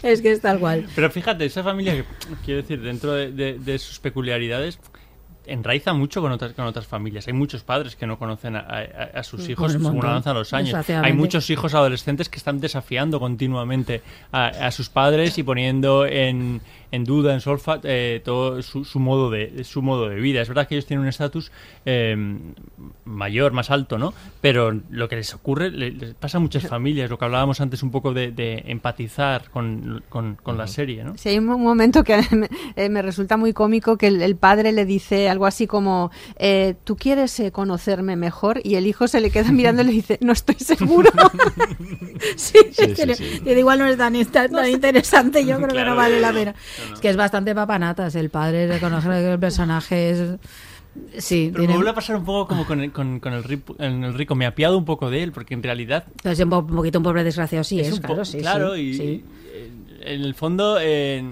Es que es tal cual. Pero fíjate, esa familia que, quiero decir, dentro de, de- de sus peculiaridades, enraiza mucho con otras, con otras familias. Hay muchos padres que no conocen a, a- a sus Mm, hijos un según avanzan los años. Hay muchos hijos adolescentes que están desafiando continuamente a, a sus padres y poniendo en, en duda, en solfa, eh, todo su, su modo de su modo de vida. Es verdad que ellos tienen un estatus eh, mayor, más alto, ¿no? Pero lo que les ocurre le- les pasa a muchas familias, lo que hablábamos antes un poco de, de empatizar con, con- con la serie, ¿no? Sí, hay un mo- momento que me, eh, me resulta muy cómico que el, el padre le dice algo así como, eh, ¿tú quieres eh, conocerme mejor? Y el hijo se le queda mirando y le dice, no estoy seguro. sí, Sí, es que sí, sí. igual no es tan, tan- interesante, yo creo que no vale la no. Es que es bastante papanatas, el padre reconoce que el personaje es... Sí, Pero me tiene... vuelve a pasar un poco como con el, con, con el, en el rico. Me apiado un poco de él, porque en realidad Es un, po- un poquito un pobre desgraciado, sí, es, un po- claro, sí, claro, sí, y sí. en el fondo eh,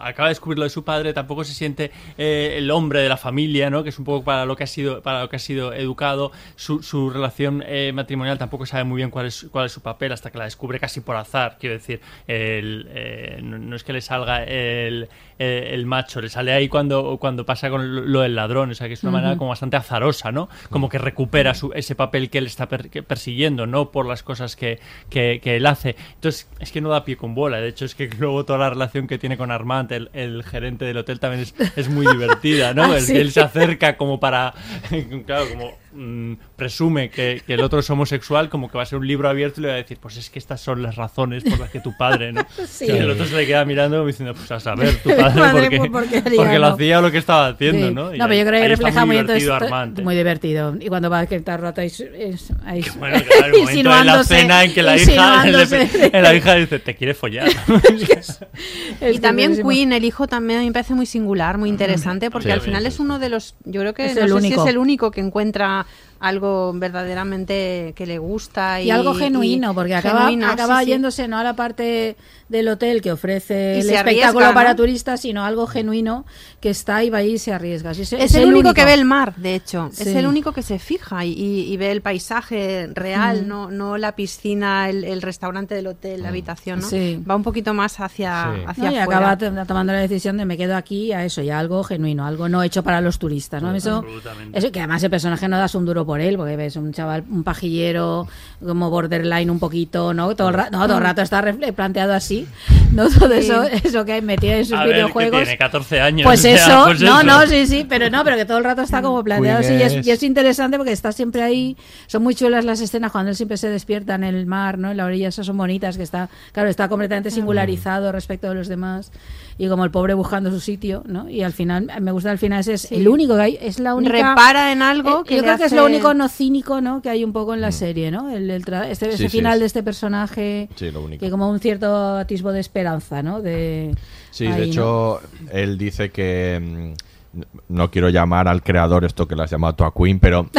acaba de descubrir lo de su padre, tampoco se siente eh, el hombre de la familia, ¿no? Que es un poco para lo que ha sido, para lo que ha sido educado. Su, su relación eh, matrimonial tampoco sabe muy bien cuál es, cuál es su papel hasta que la descubre casi por azar. Quiero decir, el, eh, no, no es que le salga el, eh, el macho, le sale ahí cuando, cuando pasa con lo del ladrón, o sea que es una Ujú. manera como bastante azarosa, ¿no? Como que recupera su, ese papel que él está per- que persiguiendo, no por las cosas que, que, que él hace. Entonces, es que no da pie con bola. De hecho, es que luego toda la relación que tiene con El, el gerente del hotel, también es, es muy divertida, ¿no? Ah, el sí. que él se acerca como para, claro, como mm, presume que, que el otro es homosexual, como que va a ser un libro abierto y le va a decir, pues es que estas son las razones por las que tu padre, ¿no? Sí. Y el otro se le queda mirando como diciendo, pues a saber, tu padre, porque, ¿por qué haría, porque lo hacía o lo que estaba haciendo, Sí. ¿no? Y No, pero yo creo que refleja muy, divertido ¿eh? muy divertido. Y cuando va que está rato ahí, es, ahí Bueno, claro, el momento de la cena en que la hija, le- la hija dice, te quiere follar. y también buenísimo. Queen, el hijo, también a me parece muy singular, muy interesante, porque Sí, al sí, final sí, es uno de los, yo creo que Es no el sé único. si es el único que encuentra algo verdaderamente que le gusta. Y, Y algo genuino, y porque acaba, genuino, acaba sí, sí. yéndose no a la parte del hotel que ofrece Y el espectáculo arriesga, para ¿no? turistas, sino algo genuino que está y va ahí y se arriesga. Es, el, único, que ve el mar, de hecho. Es el único que se fija y, ve el paisaje real, Mm. no, no la piscina, el, el restaurante del hotel, la habitación, ¿no? Sí. Va un poquito más hacia, Sí. hacia No, y afuera. acaba to- tomando la decisión de me quedo aquí a eso, y a algo genuino, algo no hecho para los turistas, ¿no? Eso, Absolutamente. eso que además el personaje no das un duro por él, porque ves un chaval, un pajillero, como borderline un poquito, ¿no? Todo el, ra- no, todo el rato está planteado así, ¿no? Todo Sí. eso, eso que hay metido en sus A ver, que videojuegos. tiene 14 años. Pues o sea, eso, pues no, eso. no, sí, sí, pero no, pero que todo el rato está como planteado así y es, y es interesante porque está siempre ahí, son muy chulas las escenas cuando él siempre se despierta en el mar, ¿no? En la orilla, esas son bonitas, que está, claro, está completamente singularizado respecto de los demás y como el pobre buscando su sitio, ¿no? Y al final, me gusta al final, ese es Sí. el único que hay, es la única... Repara en algo Eh, que yo creo que es hace- lo único no cínico, ¿no? Que hay un poco en la serie, ¿no? El, el tra- este, Sí, ese sí, final es- de este personaje Sí, lo único. que como un cierto atisbo de esperanza, ¿no? De, Sí, ahí, de ¿no? hecho, él dice que. mm, No quiero llamar al creador esto que lo has llamado tú a Queen, pero.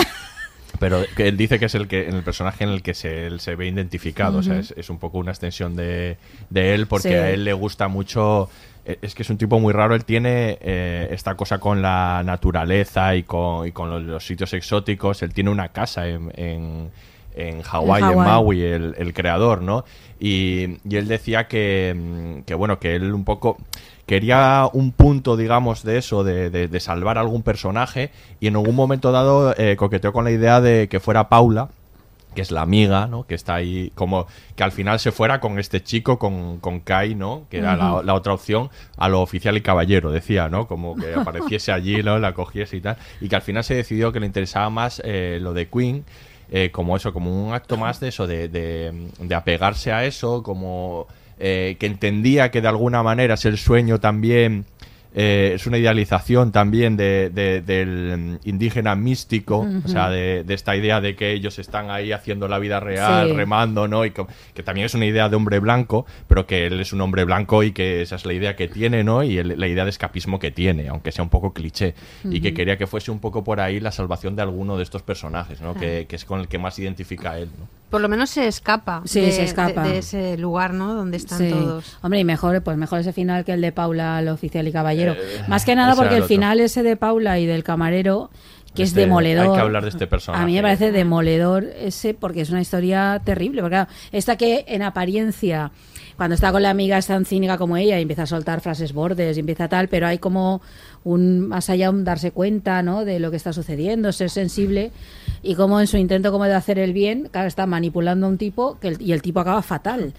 Pero que él dice que es el que en el personaje en el que se, él se ve identificado. O sea, es, es un poco una extensión de, de él, porque Sí. a él le gusta mucho. eh, Es que es un tipo muy raro. Él tiene eh, esta cosa con la naturaleza y con, y con los, los sitios exóticos. Él tiene una casa en, en, en Hawái, en. Maui, el, el creador, ¿no? Y, y él decía que, mm, que, bueno, que él un poco quería un punto, digamos, de eso, de, de- de salvar a algún personaje, y en algún momento dado eh, coqueteó con la idea de que fuera Paula, que es la amiga, ¿no? Que está ahí, como que al final se fuera con este chico, con, con Kai, ¿no? Que era la, otra opción, a lo oficial y caballero, decía, ¿no? Como que apareciese allí, ¿no? La cogiese y tal. Y que al final se decidió que le interesaba más eh, lo de Queen, eh, como eso, como un acto más de eso, de, de, apegarse a eso, como eh, que entendía que de alguna manera es el sueño también. Eh, es una idealización también de, de- del indígena místico, o sea, de, de esta idea de que ellos están ahí haciendo la vida real, Sí. remando, ¿no? Y que, también es una idea de hombre blanco, pero que él es un hombre blanco y que esa es la idea que tiene, ¿no? Y el- la idea de escapismo que tiene, aunque sea un poco cliché. Y que quería que fuese un poco por ahí la salvación de alguno de estos personajes, ¿no? Que, que es con el que más identifica a él, ¿no? Por lo menos se escapa, Sí, de, se escapa. de- de ese lugar, ¿no? Donde están Sí. todos. Hombre, y mejor, pues mejor ese final que el de Paula, el oficial y caballero. Eh, Más que nada porque el otro. final ese de Paula y del camarero, que es Este- demoledor. hay que hablar de este personaje. A mí me parece demoledor ese porque es una historia terrible. Porque claro, esta que en apariencia, cuando está con la amiga es tan cínica como ella y empieza a soltar frases bordes y empieza tal, pero hay como un más allá un darse cuenta, ¿no? De lo que está sucediendo, ser sensible y como en su intento como de hacer el bien, claro, está manipulando a un tipo que el- y el tipo acaba fatal.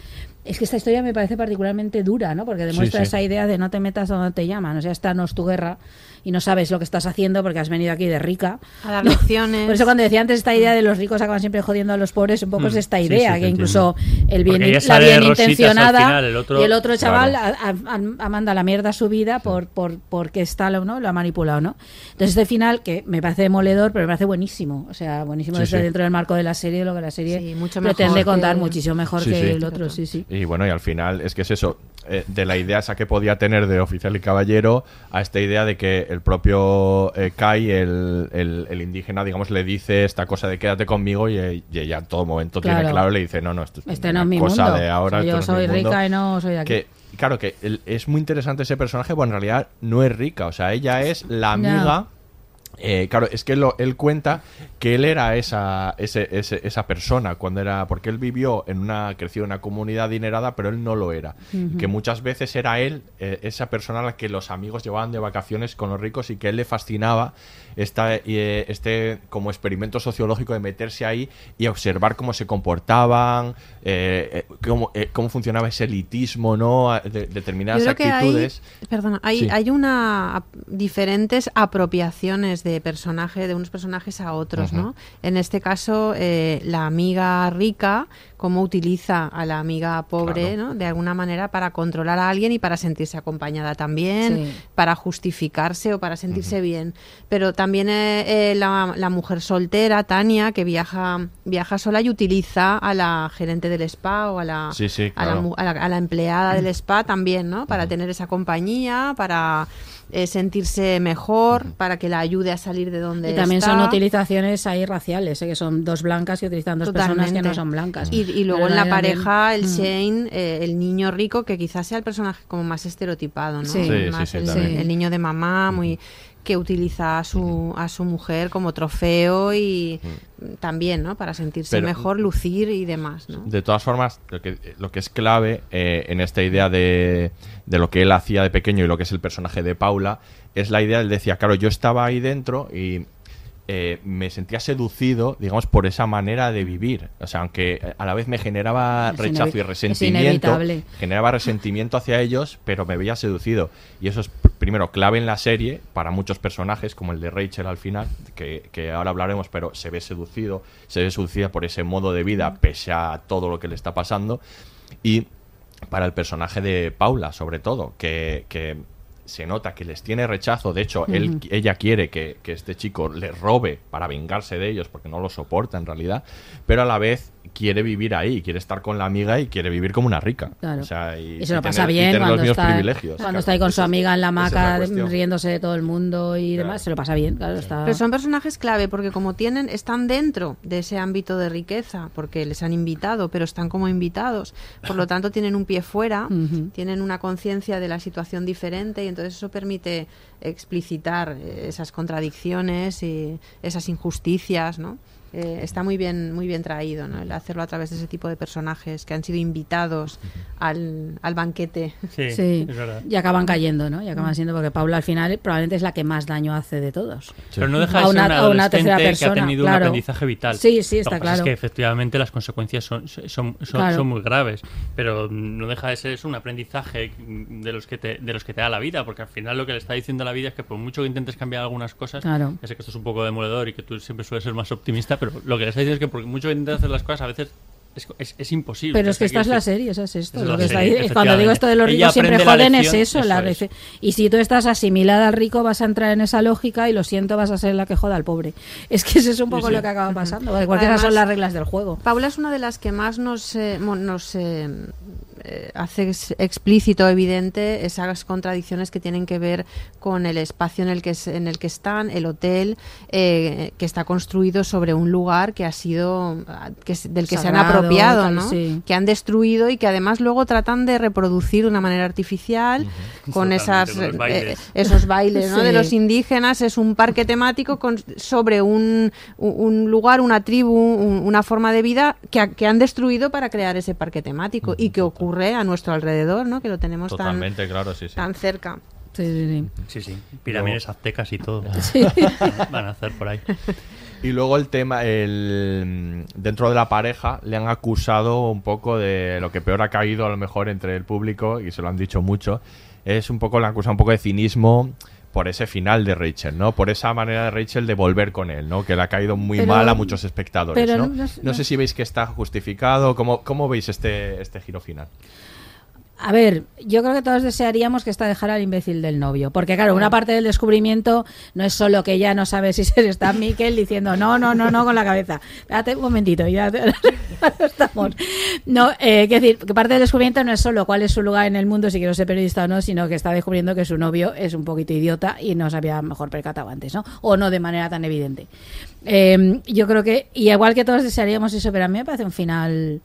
Es que esta historia me parece particularmente dura, ¿no? Porque demuestra sí. esa idea de no te metas donde te llaman. O sea, esta no es tu guerra y no sabes lo que estás haciendo porque has venido aquí de rica. A dar lecciones. Por eso cuando decía antes esta idea de los ricos acaban siempre jodiendo a los pobres, un poco Mm, es esta sí, idea, sí, que incluso el bien, la bien intencionada final, el otro- y el otro chaval Claro. a- a- a- manda la mierda a su vida por, por porque está lo, ¿no? lo ha manipulado, ¿no? Entonces este final que me parece demoledor, pero me parece buenísimo, o sea, buenísimo Sí, desde sí. dentro del marco de la serie, lo que la serie Sí, mucho pretende mejor contar que- muchísimo mejor Sí, que sí. el otro, sí, sí. Y bueno, y al final es que es eso, eh, de la idea esa que podía tener de oficial y caballero a esta idea de que el propio eh, Kai, el, el- el indígena, digamos, le dice esta cosa de quédate conmigo y, eh, y ella en todo momento tiene Claro. le dice, no, no, esto es Este una no es mi cosa mundo. de ahora. O sea, esto yo no soy mi mundo". rica y no soy aquí. Que, claro, que el- es muy interesante ese personaje, porque en realidad no es rica, o sea, ella es la amiga... Eh, claro, es que lo- él cuenta que él era esa, ese- ese- esa persona cuando era. Porque él vivió en una. creció en una comunidad adinerada, pero él no lo era. Que muchas veces era él, eh, esa persona a la que los amigos llevaban de vacaciones con los ricos y que él le fascinaba esta, eh, este como experimento sociológico de meterse ahí y observar cómo se comportaban, eh, eh, cómo, eh, cómo funcionaba ese elitismo, ¿no? De, determinadas que hay, actitudes. perdona, hay, Sí. hay una diferentes apropiaciones de personaje, de unos personajes a otros. ¿no? En este caso, eh, la amiga rica, cómo utiliza a la amiga pobre, Claro. ¿no? De alguna manera para controlar a alguien y para sentirse acompañada también, Sí. para justificarse o para sentirse bien. Pero también eh, eh, la, la mujer soltera, Tania, que viaja, viaja sola y utiliza a la gerente del spa o a la, Sí, sí, a la claro. mu- a la, a la empleada del spa también, ¿no? Para tener esa compañía, para eh, sentirse mejor, para que la ayude a salir de donde Y también está. son utilizaciones ahí raciales, ¿eh? que son dos blancas y utilizan dos personas que no son blancas. Y, y luego Pero en la también- pareja, el Mm. Shane, eh, el niño rico, que quizás sea el personaje como más estereotipado, ¿no? Sí. Sí, más sí, sí, el, también. el niño de mamá, muy que utiliza a su, a su mujer como trofeo y también, ¿no? Para sentirse Pero- mejor, lucir y demás, ¿no? De todas formas, lo que, lo que es clave eh, en esta idea de, de lo que él hacía de pequeño y lo que es el personaje de Paula, es la idea, él decía, claro, yo estaba ahí dentro y eh, me sentía seducido, digamos, por esa manera de vivir. O sea, aunque a la vez me generaba Es rechazo y es resentimiento, generaba resentimiento hacia ellos, pero me veía seducido. Y eso es, primero, clave en la serie para muchos personajes, como el de Rachel al final, que, que ahora hablaremos, pero se ve seducido, se ve seducida por ese modo de vida, pese a todo lo que le está pasando. Y para el personaje de Paula, sobre todo, que, que se nota que les tiene rechazo. De hecho, él, ella quiere que, que este chico le robe para vengarse de ellos, porque no lo soporta en realidad, pero a la vez quiere vivir ahí, quiere estar con la amiga y quiere vivir como una rica. Claro. O sea, y, Y se lo y pasa tener- y bien tener cuando, los mismos está, privilegios. cuando claro. está ahí con su amiga en la esa es la hamaca riéndose de todo el mundo y demás. Se lo pasa bien, claro. Está... Pero son personajes clave porque como tienen, están dentro de ese ámbito de riqueza, porque les han invitado, pero están como invitados. Por lo tanto, tienen un pie fuera, tienen una conciencia de la situación diferente y entonces eso permite explicitar eh, esas contradicciones y esas injusticias, ¿no? Eh, está muy bien, muy bien traído, ¿no? El hacerlo a través de ese tipo de personajes que han sido invitados al, al banquete. Sí, Sí, es verdad. y acaban cayendo, ¿no? Y acaban siendo porque Paula al final probablemente es la que más daño hace de todos. Pero no deja de A ser una- una tercera adolescente que ha persona, tenido un claro. aprendizaje vital. Sí, sí, Lo está que claro. es que efectivamente las consecuencias son, son, son, Claro. son muy graves, pero no deja de ser eso, un aprendizaje de los, que te, de los que te da la vida, porque al final lo que le está diciendo la vida es que por mucho que intentes cambiar algunas cosas, Claro. ya sé que esto es un poco demoledor y que tú siempre sueles ser más optimista, pero lo que le está diciendo es que por mucho que intentes hacer las cosas, a veces es, es, es imposible. Pero es que esta es la serie, eso es esto. Esa es lo la que está serie, ahí. Cuando digo esto de los Ella ricos siempre la joden es eso. la eso es. rece- Y si tú estás asimilada al rico vas a entrar en esa lógica y lo siento, vas a ser la que joda al pobre. Es que eso es un poco sí. lo que acaba pasando. porque Cualquiera son Además, las reglas del juego. Paula es una de las que más nos, eh, nos eh, hace ex- explícito, evidente, esas contradicciones que tienen que ver con el espacio en el que, es- en el que están, el hotel, eh, que está construido sobre un lugar que ha sido, que es- del que se han apropiado, tal, ¿no? sí. que han destruido y que además luego tratan de reproducir de una manera artificial con esas, con eh, bailes. eh, esos bailes ¿no? Sí. de los indígenas. Es un parque temático con, sobre un, un- lugar, una tribu, un- una forma de vida que, ha- que han destruido para crear ese parque temático y que ocurre a nuestro alrededor, ¿no? que lo tenemos tan, claro, sí, sí. tan cerca. Sí, sí, sí. Sí, sí, pirámides aztecas y todo. Sí. Van a hacer por ahí. Y luego el tema, el dentro de la pareja le han acusado un poco de lo que peor ha caído a lo mejor entre el público, y se lo han dicho mucho, es un poco, le han acusado un poco de cinismo por ese final de Rachel, ¿no? Por esa manera de Rachel de volver con él, ¿no? Que le ha caído muy Pero- mal a muchos espectadores, ¿no? no- No, no- sé si veis que está justificado, ¿cómo, cómo veis este, este giro final? A ver, yo creo que todos desearíamos que esta dejara al imbécil del novio. Porque, claro, una parte del descubrimiento no es solo que ella no sabe si se está Miquel diciendo no, no, no, no con la cabeza. Espérate un momentito, ya estamos. No, eh, quiero decir, que parte del descubrimiento no es solo cuál es su lugar en el mundo, si quiero ser periodista o no, sino que está descubriendo que su novio es un poquito idiota y no se había mejor percatado antes, ¿no? O no de manera tan evidente. Eh, yo creo que, y igual que todos desearíamos eso, pero a mí me parece un final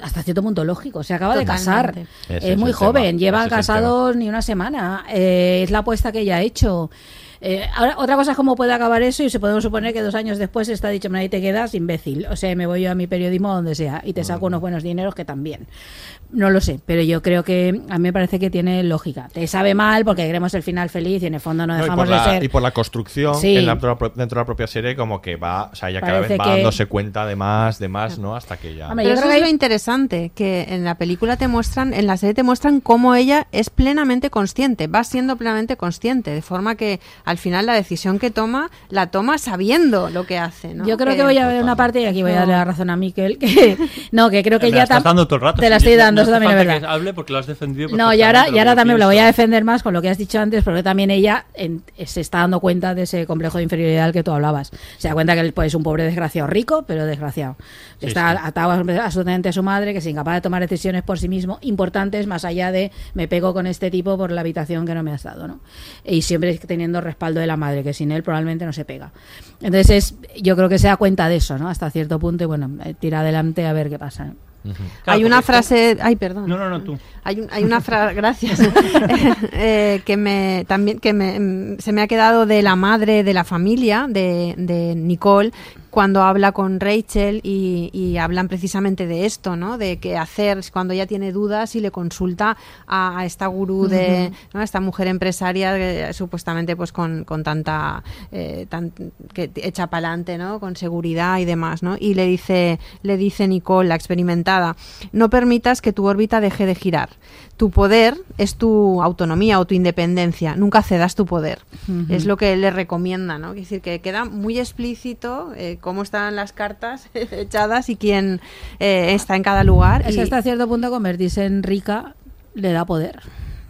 hasta cierto punto lógico. Se acaba de casar. Ese es muy joven, tema, lleva ese casados ni una semana. Eh, es la apuesta que ella ha hecho. Eh, ahora, otra cosa es cómo puede acabar eso y se podemos suponer que dos años después está dicho, "Mira, ahí te quedas imbécil. O sea, me voy yo a mi periodismo donde sea y te saco unos buenos dineros que también. No lo sé, pero yo creo que a mí me parece que tiene lógica. Te sabe mal porque queremos el final feliz y en el fondo no No, dejamos la, de ser. y por la construcción Sí. en la- dentro de la propia serie, como que va, o sea, ella cada Parece vez va que- dándose cuenta de más, de más, ¿no? Hasta que ya. Hombre, Pero yo eso creo es que lo hay- interesante, que en la película te muestran, en la serie te muestran cómo ella es plenamente consciente, va siendo plenamente consciente, de forma que al final la decisión que toma, la toma sabiendo lo que hace. ¿no? Yo creo que voy a ver una parte y aquí voy a darle la razón a Miquel que no que creo que Me ya estás dando todo el rato. te la estoy no- dando no eso también es verdad que hable porque lo has defendido No, y ahora, y ahora lo que también lo voy a defender más con lo que has dicho antes, porque también ella en- se está dando cuenta de ese complejo de inferioridad del que tú hablabas. Se da cuenta que él pues, es un pobre desgraciado rico, pero desgraciado. Que Sí, está sí. atado absolutamente a su madre, que es incapaz de tomar decisiones por sí mismo importantes, más allá de me pego con este tipo por la habitación que no me has dado. ¿no? Y siempre teniendo respaldo de la madre, que sin él probablemente no se pega. Entonces, es- yo creo que se da cuenta de eso, ¿no? Hasta cierto punto, y bueno, eh, tira adelante a ver qué pasa. hay una frase, ay, perdón. No, no, no, tú. Hay, un- hay una frase, gracias, eh, que me también que me, mm, se me ha quedado de la madre de la familia de, de Nicole cuando habla con Rachel y, y hablan precisamente de esto, ¿no? De qué hacer cuando ella tiene dudas y le consulta a, a esta gurú de, esta mujer empresaria eh, supuestamente pues con, con tanta eh, tan, que echa para adelante, ¿no? Con seguridad y demás, ¿no? Y le dice le dice Nicole, la experimentada, no permitas que tu órbita deje de girar. Tu poder es tu autonomía o tu independencia. Nunca cedas tu poder. Es lo que le recomienda, ¿no? Es decir, que queda muy explícito eh, cómo están las cartas echadas y quién eh, está en cada lugar. Es y- hasta cierto punto convertirse en rica le da poder.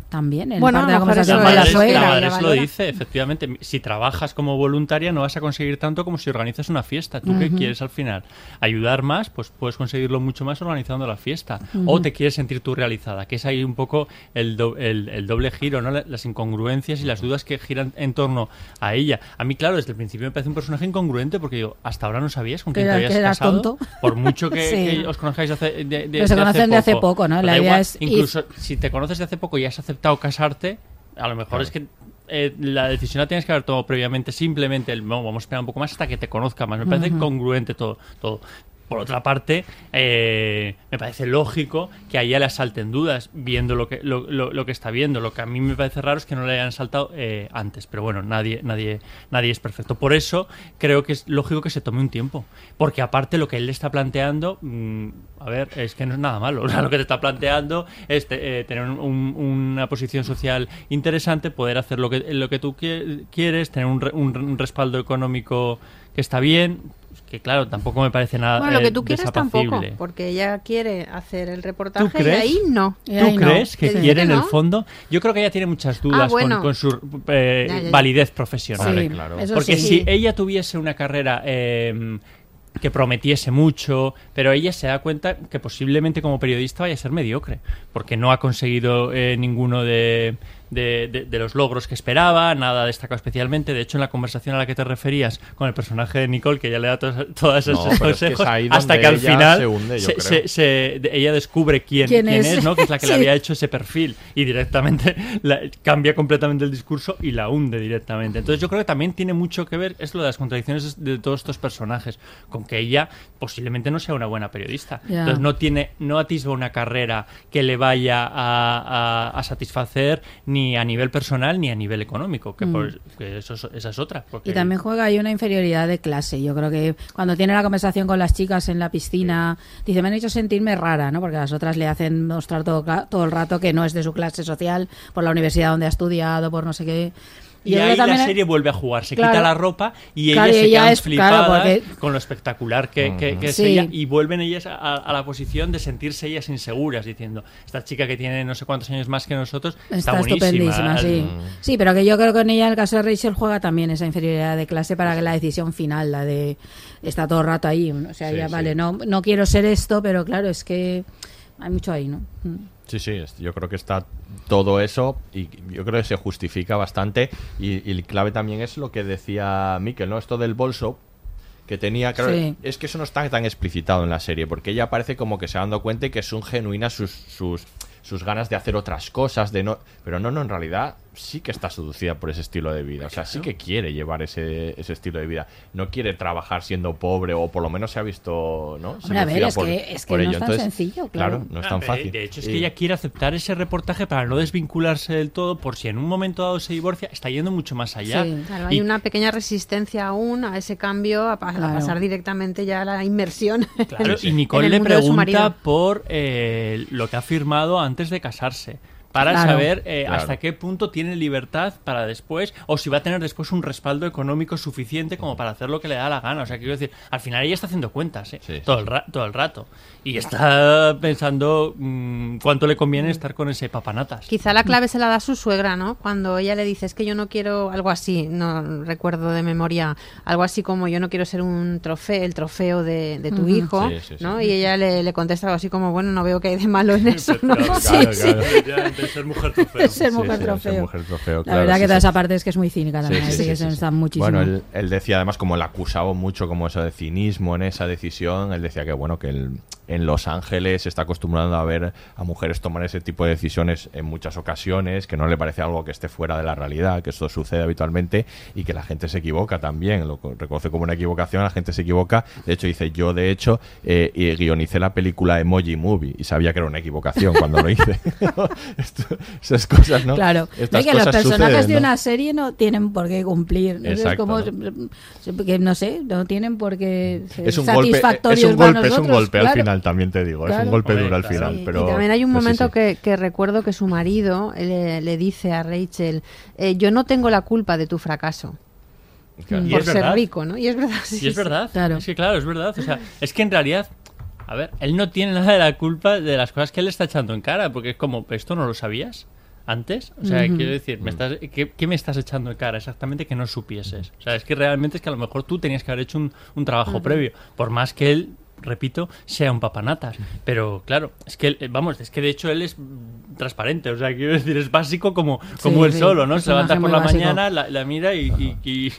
También, en Bueno, parte de la conversación con la suegra. la y lo dice, efectivamente. Si trabajas como voluntaria no vas a conseguir tanto como si organizas una fiesta. ¿Tú qué Ujú. quieres al final? ¿Ayudar más? Pues puedes conseguirlo mucho más organizando la fiesta. Ujú. O te quieres sentir tú realizada, que es ahí un poco el, do- el- el doble giro, ¿no? La- Las incongruencias y las dudas que giran en torno a ella. A mí, claro, desde el principio me parece un personaje incongruente porque yo hasta ahora no sabías con quién te habías casado. tonto. Por mucho que, Sí. que os conozcáis hace, de, de- Pero se de conocen de hace poco, ¿no? Pero La idea igual, es Incluso si te conoces de hace poco y has aceptado casarte, a lo mejor es que eh, la decisión la tienes que haber tomado previamente. Simplemente el, "No, vamos a esperar un poco más hasta que te conozca más. Me parece Ujú. congruente todo. todo. Por otra parte, eh, me parece lógico que a ella le asalten dudas viendo lo que, lo, lo- lo que está viendo. Lo que a mí me parece raro es que no le hayan saltado eh, antes. Pero bueno, nadie, nadie, nadie es perfecto. Por eso creo que es lógico que se tome un tiempo. Porque aparte lo que él le está planteando, mm, a ver, es que no es nada malo. O sea, lo que te está planteando es eh, tener un- un- una posición social interesante, poder hacer lo que, lo que tú qui- quieres, tener un, un- un respaldo económico que está bien. Que claro, tampoco me parece nada Bueno, lo que eh, tú quieres tampoco, porque ella quiere hacer el reportaje ¿Tú y ahí no. Y ¿Tú ahí no. crees que Te dice quiere en que el no. fondo? Yo creo que ella tiene muchas dudas Ah, bueno. con, con su eh, Ya, ya, ya. validez profesional. Sí, claro. Porque sí. si ella tuviese una carrera eh, que prometiese mucho, pero ella se da cuenta que posiblemente como periodista vaya a ser mediocre, porque no ha conseguido eh, ninguno de, de- de- de los logros que esperaba, nada destacado especialmente. De hecho, en la conversación a la que te referías con el personaje de Nicole, que ya le da todos, todos No, esos pero es que es consejos, hasta que al final se hunde, yo se- creo. se- se- de- ella descubre quién, ¿Quién quién es? es, ¿no? que es la que le Sí. había hecho ese perfil y directamente la- cambia completamente el discurso y la hunde directamente. Entonces yo creo que también tiene mucho que ver es lo de las contradicciones de todos estos personajes, con que ella posiblemente no sea una buena periodista. Entonces no tiene, no atisba una carrera que le vaya a, a- a satisfacer ni ni a nivel personal ni a nivel económico, que, Mm. pues, que eso, es- esa es otra. porque- Y también juega ahí una inferioridad de clase. Yo creo que cuando tiene la conversación con las chicas en la piscina, dice, me han hecho sentirme rara, ¿no? Porque las otras le hacen mostrar todo, todo el rato que no es de su clase social, por la universidad donde ha estudiado, por no sé qué. Y, ahí también la serie vuelve a jugar, se Claro. quita la ropa y Claro, ellas se ella quedan es- claro, flipadas porque- con lo espectacular que, que- que es Sí. ella y vuelven ellas a, a la posición de sentirse ellas inseguras, diciendo, esta chica que tiene no sé cuántos años más que nosotros está, Está buenísima. estupendísima, sí. Sí, pero que yo creo que en ella, en el caso de Rachel, juega también esa inferioridad de clase para que la decisión final, la de está todo el rato ahí. O sea, Sí, ya sí. vale, no, no quiero ser esto, pero claro, es que hay mucho ahí, ¿no? Sí, sí, yo creo que está todo eso y yo creo que se justifica bastante y, y el clave también es lo que decía Miquel, ¿no? Esto del bolso que tenía, claro, Sí. es que eso no está tan explicitado en la serie porque ella parece como que se ha dado cuenta y que son genuinas sus, sus, sus ganas de hacer otras cosas, de no, pero no, no, en realidad sí que está seducida por ese estilo de vida, o sea, sí que quiere llevar ese, ese estilo de vida, no quiere trabajar siendo pobre o por lo menos se ha visto, ¿no? Hombre, a ver, es por- que- es que no ello. es tan Entonces, sencillo, claro. no es Ah, tan de- fácil. De hecho, es que ella quiere aceptar ese reportaje para no desvincularse del todo, por si en un momento dado se divorcia, está yendo mucho más allá. Claro, hay Y- una pequeña resistencia aún a ese cambio, a, pa- a Claro. pasar directamente ya a la inmersión. Claro, y en Nicole el le pregunta por eh, lo que ha firmado antes de casarse. Para Claro. saber eh, Claro. hasta qué punto tiene libertad para después, o si va a tener después un respaldo económico suficiente como para hacer lo que le da la gana. O sea, quiero decir, al final ella está haciendo cuentas ¿eh? Sí, todo, el ra- todo el rato. Y está pensando mm, cuánto le conviene estar con ese papanatas. Quizá la clave se la da su suegra, ¿no? Cuando ella le dice, es que yo no quiero algo así, no recuerdo de memoria, algo así como yo no quiero ser un trofeo, el trofeo de, de tu Ujú. hijo, Sí, sí, sí. ¿no? Y ella le, le contesta algo así como, bueno, no veo que hay de malo en eso, ¿no? Claro, Sí, claro, ser mujer trofeo. Ser mujer sí, trofeo. ser mujer trofeo, La claro, verdad sí, que toda sí. esa parte es que es muy cínica también, Sí, sí, así sí, que sí, se sí. está muchísimo. Bueno, él, él decía además como le acusaba mucho como eso de cinismo en esa decisión, él decía que bueno, que él en Los Ángeles se está acostumbrando a ver a mujeres tomar ese tipo de decisiones en muchas ocasiones, que no le parece algo que esté fuera de la realidad, que esto sucede habitualmente y que la gente se equivoca también, lo co- reconoce como una equivocación, la gente se equivoca, de hecho dice, yo de hecho eh, guionicé la película Emoji Movie y sabía que era una equivocación cuando lo hice. Esto- esas cosas, ¿no? Claro, Estas es que los personajes suceden, de ¿no? una serie no tienen por qué cumplir. ¿no? Es Exacto, como, ¿no? que no sé, no tienen por qué ser es un golpe, es satisfactorios un golpe, es un golpe al claro. Final también te digo, es un golpe Hombre, duro al final, Sí, pero y también hay un momento sí. Que, que recuerdo que su marido le, le dice a Rachel, eh, yo no tengo la culpa de tu fracaso. Claro. Y por es ser verdad. rico, ¿no? Y es verdad. sí, Y es sí. verdad. Claro. Es que claro, es verdad. O sea, es que en realidad, a ver, él no tiene nada de la culpa de las cosas que él está echando en cara, porque es como, ¿esto no lo sabías? ¿Antes? O sea, quiero decir, ¿me estás, qué, qué me estás echando en cara exactamente que no supieses? O sea, es que realmente es que a lo mejor tú tenías que haber hecho un, un trabajo previo, por más que él, repito, sea un papanatas. Pero claro, es que, él- eh, vamos, es que de hecho él es transparente, o sea, quiero decir, es básico como, como él sí, solo, ¿no? Se levanta por la básico. mañana, la, la mira y, y, y-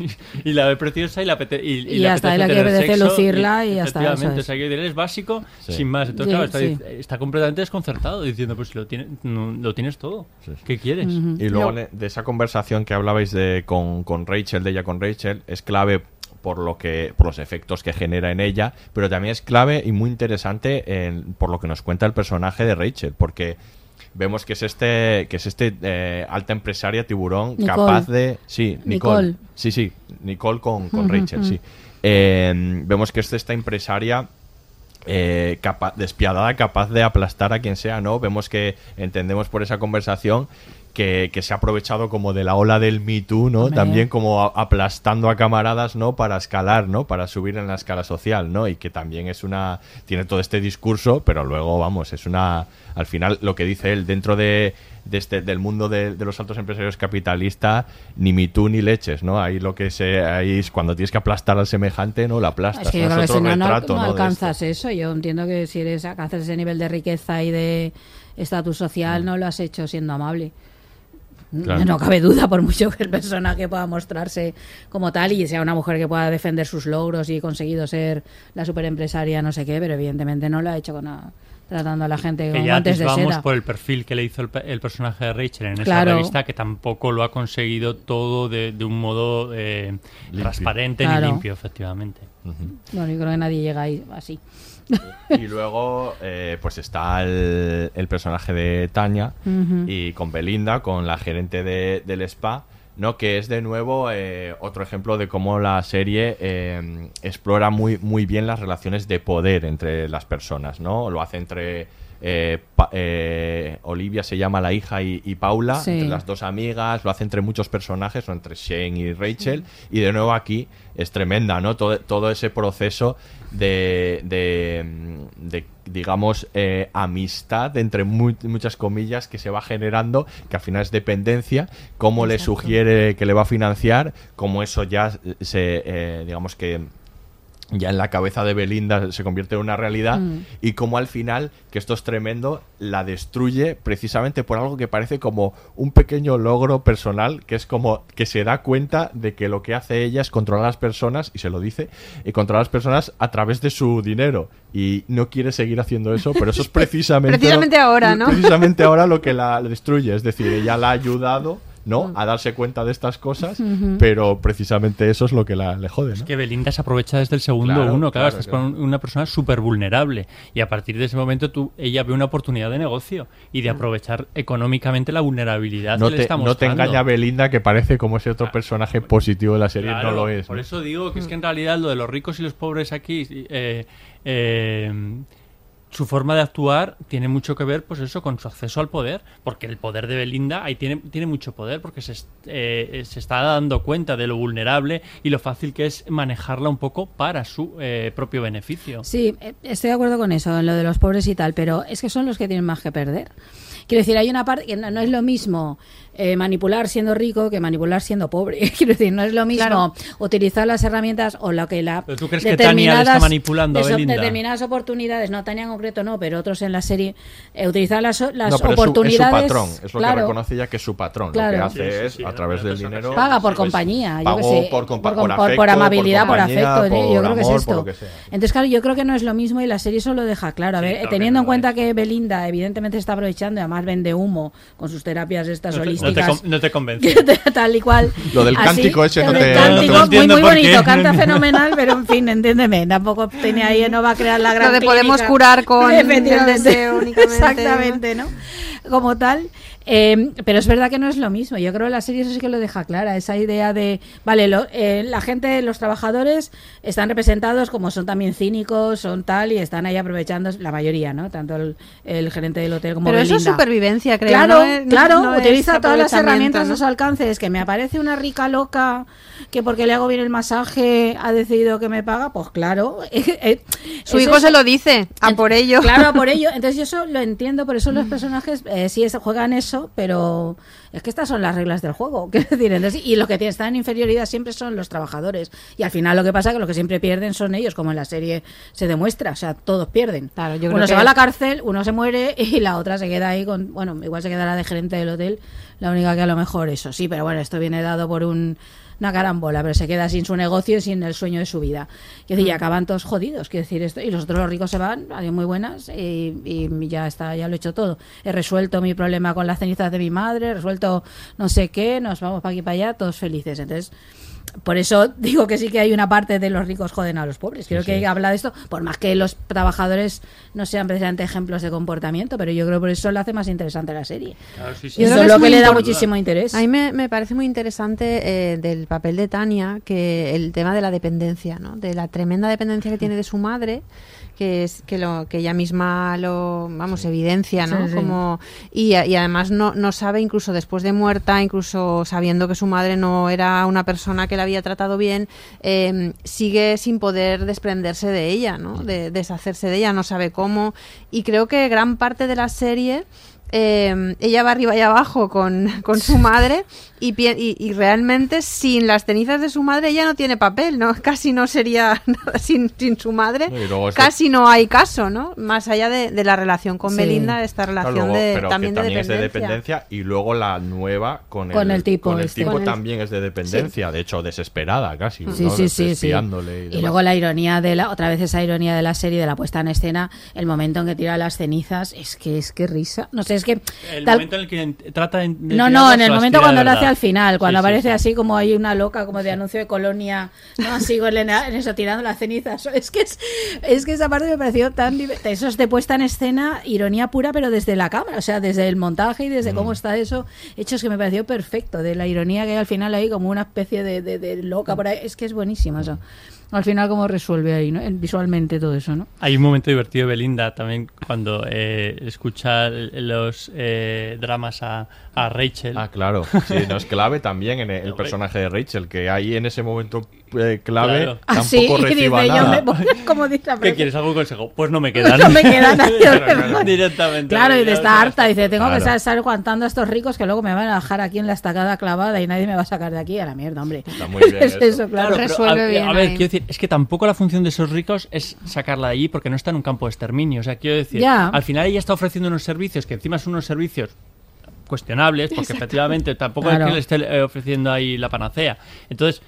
y la ve preciosa y la apete- y, Y le ya está, y apetece apetece lucirla y ya está, eso efectivamente, es. o sea, quiero decir, es básico Sí. sin más. Entonces, Sí, claro, está, sí. está completamente desconcertado diciendo, pues lo, tiene, no- lo tienes todo, Sí, sí. ¿qué quieres? Y luego de esa conversación que hablabais de con, con Rachel, de ella con Rachel, es clave por lo que por los efectos que genera en ella, pero también es clave y muy interesante en- por lo que nos cuenta el personaje de Rachel, porque vemos que es este que es este eh, alta empresaria tiburón Nicole. capaz de sí Nicole, Nicole. sí sí Nicole con, con Rachel sí Eh, vemos que es esta empresaria eh, capa- despiadada, capaz de aplastar a quien sea, ¿no? Vemos que entendemos por esa conversación que, que se ha aprovechado como de la ola del Me Too, ¿no? Hombre. También como a- aplastando a camaradas, ¿no? Para escalar, ¿no? Para subir en la escala social, ¿no? Y que también es una... tiene todo este discurso, pero luego, vamos, es una... Al final, lo que dice él, dentro de, de este, del mundo de, de los altos empresarios capitalistas, ni Me Too ni leches, ¿no? Ahí lo que se... Ahí es cuando tienes que aplastar al semejante, ¿no? Lo aplastas. Es que ¿no? otro si no, no, retrato, no ¿no? alcanzas eso. Yo entiendo que si eres alcanzas ese nivel de riqueza y de estatus social, no lo has hecho siendo amable. Claro. No cabe duda, por mucho que el personaje pueda mostrarse como tal y sea una mujer que pueda defender sus logros y conseguido ser la superempresaria, no sé qué, pero evidentemente no lo ha hecho con tratando a la gente Que con ya guantes de vamos seda. por el perfil que le hizo el, pe- el personaje de Rachel en esa revista, que tampoco lo ha conseguido todo de, de un modo eh, transparente Claro. ni limpio, efectivamente. Bueno, yo creo que nadie llega ahí así. Y luego, eh, pues está el, el personaje de Tania y con Belinda, con la gerente de- del spa, ¿no? Que es de nuevo eh, otro ejemplo de cómo la serie eh, explora muy, muy bien las relaciones de poder entre las personas, ¿no? Lo hace entre. eh, Pa- Olivia se llama la hija y, y Paula, Sí. entre las dos amigas, lo hace entre muchos personajes, o entre Shane y Rachel, y de nuevo aquí es tremenda, ¿no? Todo, todo ese proceso de, de, mm, de, digamos, eh, amistad, entre mu- muchas comillas, que se va generando, que al final es dependencia, cómo le sugiere que le va a financiar, cómo eso ya se, eh, digamos que ya en la cabeza de Belinda se convierte en una realidad Mm. y como al final, que esto es tremendo, la destruye precisamente por algo que parece como un pequeño logro personal, que es como que se da cuenta de que lo que hace ella es controlar a las personas, y se lo dice, y controlar a las personas a través de su dinero. Y no quiere seguir haciendo eso, pero eso es precisamente... Precisamente ahora, ¿no? Precisamente ahora lo que la la destruye, es decir, ella la ha ayudado... ¿no? A darse cuenta de estas cosas, pero precisamente eso es lo que la, le jode, ¿no? Es que Belinda se aprovecha desde el segundo Claro, uno, claro, claro, estás claro. con una persona súper vulnerable y a partir de ese momento tú, ella ve una oportunidad de negocio y de aprovechar económicamente la vulnerabilidad no que le te, está no te engaña Belinda que parece como ese otro personaje positivo de la serie Claro, no lo es Por ¿no? eso digo que es que en realidad lo de los ricos y los pobres aquí, eh, eh, su forma de actuar tiene mucho que ver, pues eso, con su acceso al poder, porque el poder de Belinda ahí tiene, tiene mucho poder, porque se, eh, se está dando cuenta de lo vulnerable y lo fácil que es manejarla un poco para su eh, propio beneficio. Sí, eh, estoy de acuerdo con eso, en lo de los pobres y tal, pero es que son los que tienen más que perder. Quiero decir, hay una parte que no, no es lo mismo eh, manipular siendo rico que manipular siendo pobre. Quiero decir, no es lo mismo Claro. utilizar las herramientas o lo que la. ¿Pero tú crees que Tania le está determinadas- manipulando a eso- Belinda? Determinadas oportunidades, no Tania en concreto no, pero otros en la serie, eh, utilizar las, las No, pero es su- oportunidades. es su, patrón es lo claro, que reconoce ella que es su patrón Claro. lo que hace Sí, sí, es sí, a través del dinero Paga por compañía, yo sé, por, compa- por, por por- por afecto, amabilidad, por, compañía, afecto, ¿eh? por yo creo que es esto. Entonces, claro, yo creo que no es lo mismo y la serie eso lo deja claro. A ver, claro teniendo en cuenta que Belinda evidentemente está aprovechando y además vende humo con sus terapias estas te, no te no te convence. tal y cual. Lo del Así, cántico ese lo no te- cántico, no te muy, muy bonito, canta fenomenal, pero en fin, entiéndeme, tampoco tiene ahí, no va a crear la gran Lo de podemos clínica. curar con Efectivamente. deseo únicamente. Exactamente, ¿no? Como tal. Eh, pero es verdad que no es lo mismo. Yo creo que la serie eso sí que lo deja clara. Esa idea de, vale, lo- eh, la gente, los trabajadores están representados como son también cínicos, son tal, y están ahí aprovechando, la mayoría, ¿no? Tanto el, el gerente del hotel como Pero eso es supervivencia, creo. Claro, no claro, no utiliza todas las herramientas a ¿no? sus alcances. Que me aparece una rica loca que porque le hago bien el masaje ha decidido que me paga, pues claro. eh, Su es hijo eso. se lo dice, a por ello. Claro, a por ello. Entonces yo eso lo entiendo, por eso los personajes eh, sí es- juegan eso, pero es que estas son las reglas del juego. Entonces, y lo que tiene- está en inferioridad siempre son los trabajadores. Y al final lo que pasa es que los que siempre pierden son ellos, como en la serie se demuestra. O sea, todos pierden. Claro, yo uno se va a la cárcel, uno se muere y la otra se queda ahí con, bueno, igual se quedará de gerente del hotel, la única que a lo mejor eso, sí, pero bueno, esto viene dado por un, una carambola, pero se queda sin su negocio y sin el sueño de su vida. Quiero decir, y acaban todos jodidos, quiero decir esto, y los otros los ricos se van, alguien muy buenas, y, y ya está, ya lo he hecho todo. He resuelto mi problema con las cenizas de mi madre, he resuelto no sé qué, nos vamos para aquí para allá, todos felices. Entonces, por eso digo que sí que hay una parte de los ricos joden a los pobres. Creo Sí, que sí. habla de esto, por más que los trabajadores no sean precisamente ejemplos de comportamiento, pero yo creo que por eso lo hace más interesante la serie. Claro, sí, Yo eso creo es que lo que le da muchísimo interés. A mí me, me parece muy interesante eh, del papel de Tania, que el tema de la dependencia, ¿no? de la tremenda dependencia que tiene de su madre, que es que lo que ella misma lo vamos evidencia, ¿no? Sí, sí. Como y, y además no, no sabe incluso después de muerta, incluso sabiendo que su madre no era una persona que la había tratado bien, eh, sigue sin poder desprenderse de ella, ¿no? De deshacerse de ella, no sabe cómo y creo que gran parte de la serie eh, ella va arriba y abajo con, con su madre y, y, y realmente sin las cenizas de su madre ella no tiene papel, ¿no? Casi no sería nada sin, sin su madre. Casi no hay caso, ¿no? Más allá de, de la relación con Sí. Belinda, esta Claro, relación luego- de, pero también, que de también es de dependencia. dependencia y luego la nueva con, Con el tipo con el este. tipo Con el- también es de dependencia de hecho desesperada casi Sí, ¿no? sí, sí, y Y luego la ironía de la, otra vez esa ironía de la serie, de la puesta en escena, el momento en que tira las cenizas, es que es que risa. No sé, es que... El tal- momento en el que trata de- de No, no, en el momento cuando lo hace al final, cuando Sí, aparece sí. así como hay una loca como de anuncio de colonia, no así con en eso tirando las cenizas. Es que es, es que esa parte me pareció tan eso es de puesta en escena, ironía pura, pero desde la cámara, o sea, desde el montaje y desde Mm. cómo está eso, hechos que me pareció perfecto, de la ironía que hay al final ahí como una especie de, de- de loca por ahí, es que es buenísimo eso. Al final cómo resuelve ahí, ¿no? En- Visualmente todo eso, ¿no? Hay un momento divertido de Belinda también cuando eh, escucha los eh, dramas a, a Rachel. Ah, claro. Sí, no es clave también en el, el personaje de Rachel, que ahí en ese momento eh, clave Claro. Ah, tampoco sí, y reciba dice, yo nada. me voy, como dice la ¿Qué quieres? ¿Algún consejo? Pues no me quedan. No me quedan. Directamente. Claro, y de está harta. Dice, tengo que Claro. estar, estar aguantando a estos ricos que luego me van a dejar aquí en la estacada clavada y nadie me va a sacar de aquí a la mierda, hombre. Está muy bien es eso. eso, claro. Claro, pero a, a ver, quiero decir, es que tampoco la función de esos ricos es sacarla de allí porque no está en un campo de exterminio. O sea, quiero decir, Ya. al final ella está ofreciendo unos servicios que encima son unos servicios cuestionables, porque efectivamente tampoco Claro. es que le esté eh, ofreciendo ahí la panacea. Entonces,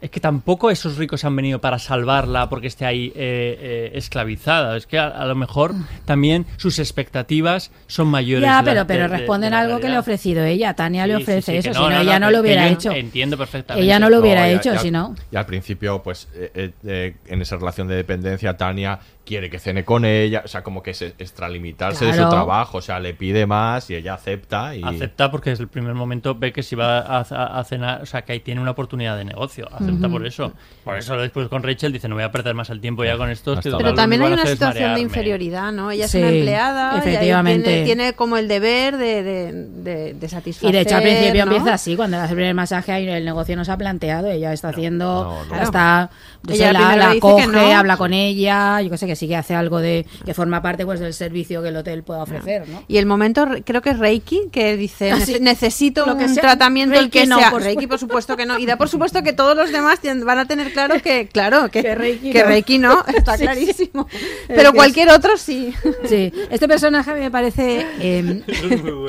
es que tampoco esos ricos han venido para salvarla porque esté ahí eh, eh, esclavizada. Es que a, a lo mejor también sus expectativas son mayores. Ya, de la- pero, pero de- de- responden de la algo que le ha ofrecido ella. Tania le Sí, ofrece sí, eso, que si no, no, no, ella no, no lo hubiera yo hecho. entiendo perfectamente. Ella no lo hubiera a- hecho, a- si no. Y al principio, pues, eh, en esa relación de dependencia, Tania quiere que cene con ella, o sea, como que se extralimitarse de su Claro. trabajo, o sea, le pide más y ella acepta y... Acepta porque desde el primer momento ve que si va a, a- a cenar, o sea, que ahí tiene una oportunidad de negocio. Acepta por eso. Por eso después con Rachel dice, no voy a perder más el tiempo ya con estos. que Pero también hay una es situación de marearme". inferioridad, ¿no? Ella Sí, es una empleada, y ahí efectivamente. tiene, tiene como el deber de, de, de- de satisfacer. Y de hecho al principio ¿no? empieza así, cuando le hace el primer masaje ahí el negocio no se ha planteado, ella está haciendo, no. está, Ella sé, la, la coge, habla con ella, yo que sé, que sí que hace algo de, que forma parte pues del servicio que el hotel pueda ofrecer, ¿no? Y el momento, re- creo que es Reiki, que dice, Ah, "Nece- sí. necesito Lo que un sea, tratamiento el Reiki que no, sea. por Reiki, por supuesto que no. Y da por supuesto que todos los demás van a tener claro que, claro, que, Que Reiki que no. Reiki no, está Sí, clarísimo. Pero cualquier otro sí. Sí, este personaje me parece. eh,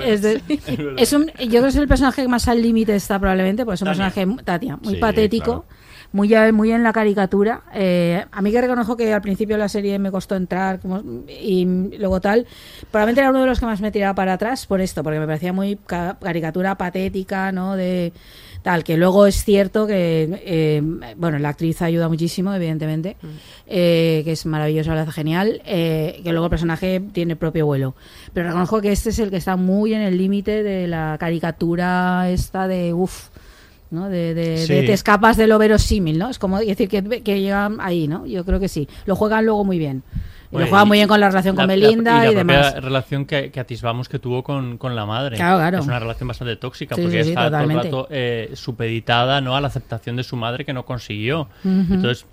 es, de- es un, yo creo que es el personaje que más al límite está probablemente, porque es un Tania. personaje, Tatia, muy Sí, patético. Muy, muy en la caricatura. Eh, a mí que reconozco que al principio de la serie me costó entrar como- y luego tal. Probablemente era uno de los que más me tiraba para atrás por esto, porque me parecía muy ca- caricatura patética, ¿no? De tal, que luego es cierto que, eh, bueno, la actriz ayuda muchísimo, evidentemente, eh, que es maravillosa, lo hace genial, eh, que luego el personaje tiene propio vuelo. Pero reconozco que este es el que está muy en el límite de la caricatura esta de, uff, ¿no? De, de- Sí. de te escapas de lo verosímil, ¿no? Es como decir que, que llegan ahí, ¿no? Yo creo que sí. Lo juegan luego muy bien. Y lo juegan y- muy bien con la relación con la- la- Belinda y, y la demás. relación que, que atisbamos que tuvo con, con la madre. Claro, claro. Es una relación bastante tóxica Sí, porque sí, sí, está todo el rato eh, supeditada ¿no? a la aceptación de su madre que no consiguió. Entonces,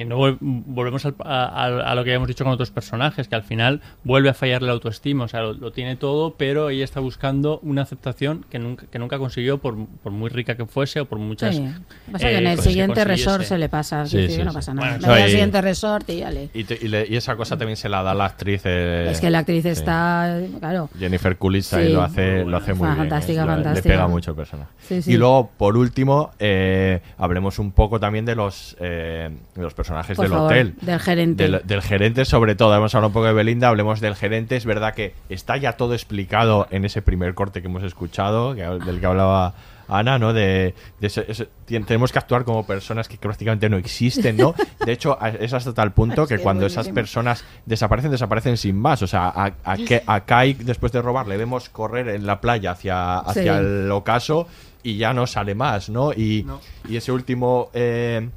y luego volvemos al- a, a- a lo que habíamos dicho con otros personajes, que al final vuelve a fallarle la autoestima. O sea, lo, lo tiene todo, pero ella está buscando una aceptación que nunca, que nunca consiguió, por, por muy rica que fuese o por muchas. Sí. Pasa que eh, en el cosas que siguiente resort se le pasa, Sí, que sí, sí, que no sí. pasa nada. Bueno, al ahí- siguiente resort y ya le... Y, te- y le- y esa cosa también se la da la actriz. eh, Es que la actriz sí. está, claro. Jennifer Coolidge ahí Sí. lo hace, lo hace muy bien. Fantástica, fantástica. Le pega mucho el personaje. Sí, sí. Y luego, por último, eh, hablemos un poco también de los, eh, de los personajes Por del favor, hotel. del gerente. Del, del gerente, sobre todo. Hemos hablado un poco de Belinda, hablemos del gerente. Es verdad que está ya todo explicado en ese primer corte que hemos escuchado, que- del que hablaba Ana, ¿no? De, de ese- ese- tien- tenemos que actuar como personas que prácticamente no existen, ¿no? De hecho, es hasta tal punto que cuando es esas personas desaparecen, desaparecen sin más. O sea, a, a, a Kai, después de robar, le vemos correr en la playa hacia, hacia Sí. el ocaso y ya no sale más, ¿no? Y, y ese último, eh,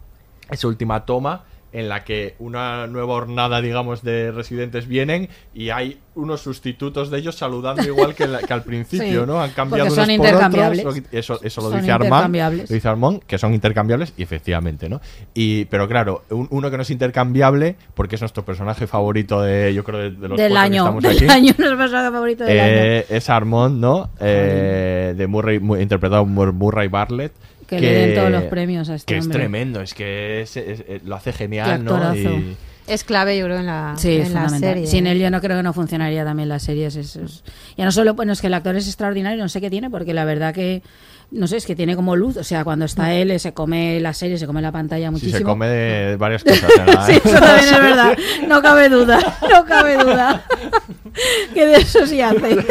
esa última toma en la que una nueva hornada, digamos, de residentes vienen y hay unos sustitutos de ellos saludando igual que, la- que al principio, Sí, ¿no? Han cambiado son unos por intercambiables. otros. Eso, eso lo Son dice Armand. Lo dice Armand, que son intercambiables, y efectivamente, ¿no? Y, pero claro, un- uno que no es intercambiable, porque es nuestro personaje favorito de, yo creo, de, de los Del cuatro que año, estamos del aquí. año, nuestro personaje favorito del año. Eh, es Armand, ¿no? Eh, de Murray, mu- interpretado por Murray Bartlett. Que le den todos los premios a este Que es tremendo, es que es- es- es- lo hace genial, ¿no? Y- Es clave, yo creo, en la, Sí, es en la serie. Sin ¿eh? él yo no creo que no funcionaría también las series. Es, es- Ya no solo, bueno, es que el actor es extraordinario, no sé qué tiene, porque la verdad que, no sé, es que tiene como luz. O sea, cuando está él, se come la serie, se come la pantalla Sí, muchísimo. se come de varias cosas. ¿verdad? Sí, eso también es verdad. No cabe duda, no cabe duda. que de eso sí hace.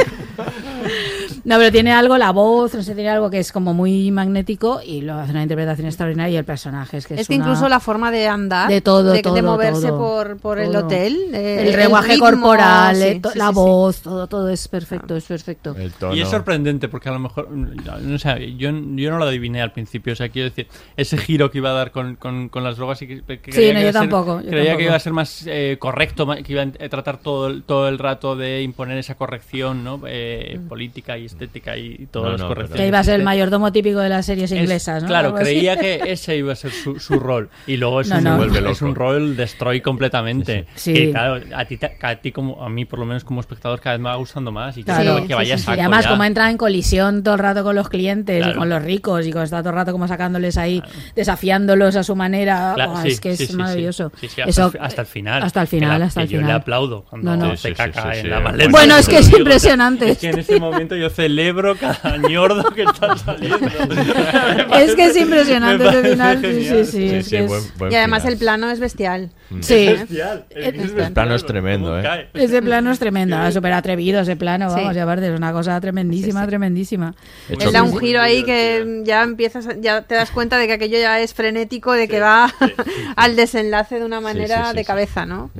No, pero tiene algo, la voz, no sé, tiene algo que es como muy magnético y lo hace una interpretación extraordinaria y el personaje es que es, Es que una- incluso la forma de andar, De todo, de, de todo, moverse todo, por, por el hotel, eh, el lenguaje ritmo, corporal, sí, eh, to- sí, la sí, sí. voz, todo, todo es perfecto, es perfecto. Y es sorprendente porque a lo mejor, mm, no sé, yo, yo no lo adiviné al principio, o sea, quiero decir, ese giro que iba a dar con, con, con las drogas y que, que Sí, creía no, que yo iba a ser- tampoco, yo creía tampoco. que iba a ser más eh, correcto, que iba a tratar todo el, todo el rato de imponer esa corrección ¿no? Eh, política y estética y todas No, las no, correcciones. Que iba a ser el mayordomo típico de las series Es- inglesas, ¿no? Claro, creía que ese iba a ser su, su rol. Y luego es, No, un, es un rol destroy completamente. Sí. Que, claro, a ti, a ti como a mí, por lo menos como espectador, cada vez me va gustando más. Y Claro, que vaya Y además, ya. como entra en colisión todo el rato con los clientes y Claro. con los ricos y con está todo el rato como sacándoles ahí, desafiándolos a su manera, Claro, buah, sí, es que sí, es sí, maravilloso. sí. Sí, sí, hasta, Eso- el, hasta el final. Hasta el Que final, la- hasta que el yo final. le aplaudo cuando No, no. se caca sí, en sí, la bueno. maleta. Bueno, es que es impresionante. Es que en ese momento yo celebro cada ñordo que está saliendo. Es que es impresionante ese final, sí, genial. sí, sí, es que es- Y además el plano es bestial. Sí. Es bestial, es El plano es ¿cómo tremendo, ¿eh? Ese plano es tremendo, súper atrevido ese plano, Sí. vamos, y aparte es una cosa tremendísima, tremendísima. Él da un giro ahí que ya empiezas, a- ya te das cuenta de que aquello ya es frenético, de que va al desenlace de una manera sí, sí, de cabeza, ¿no?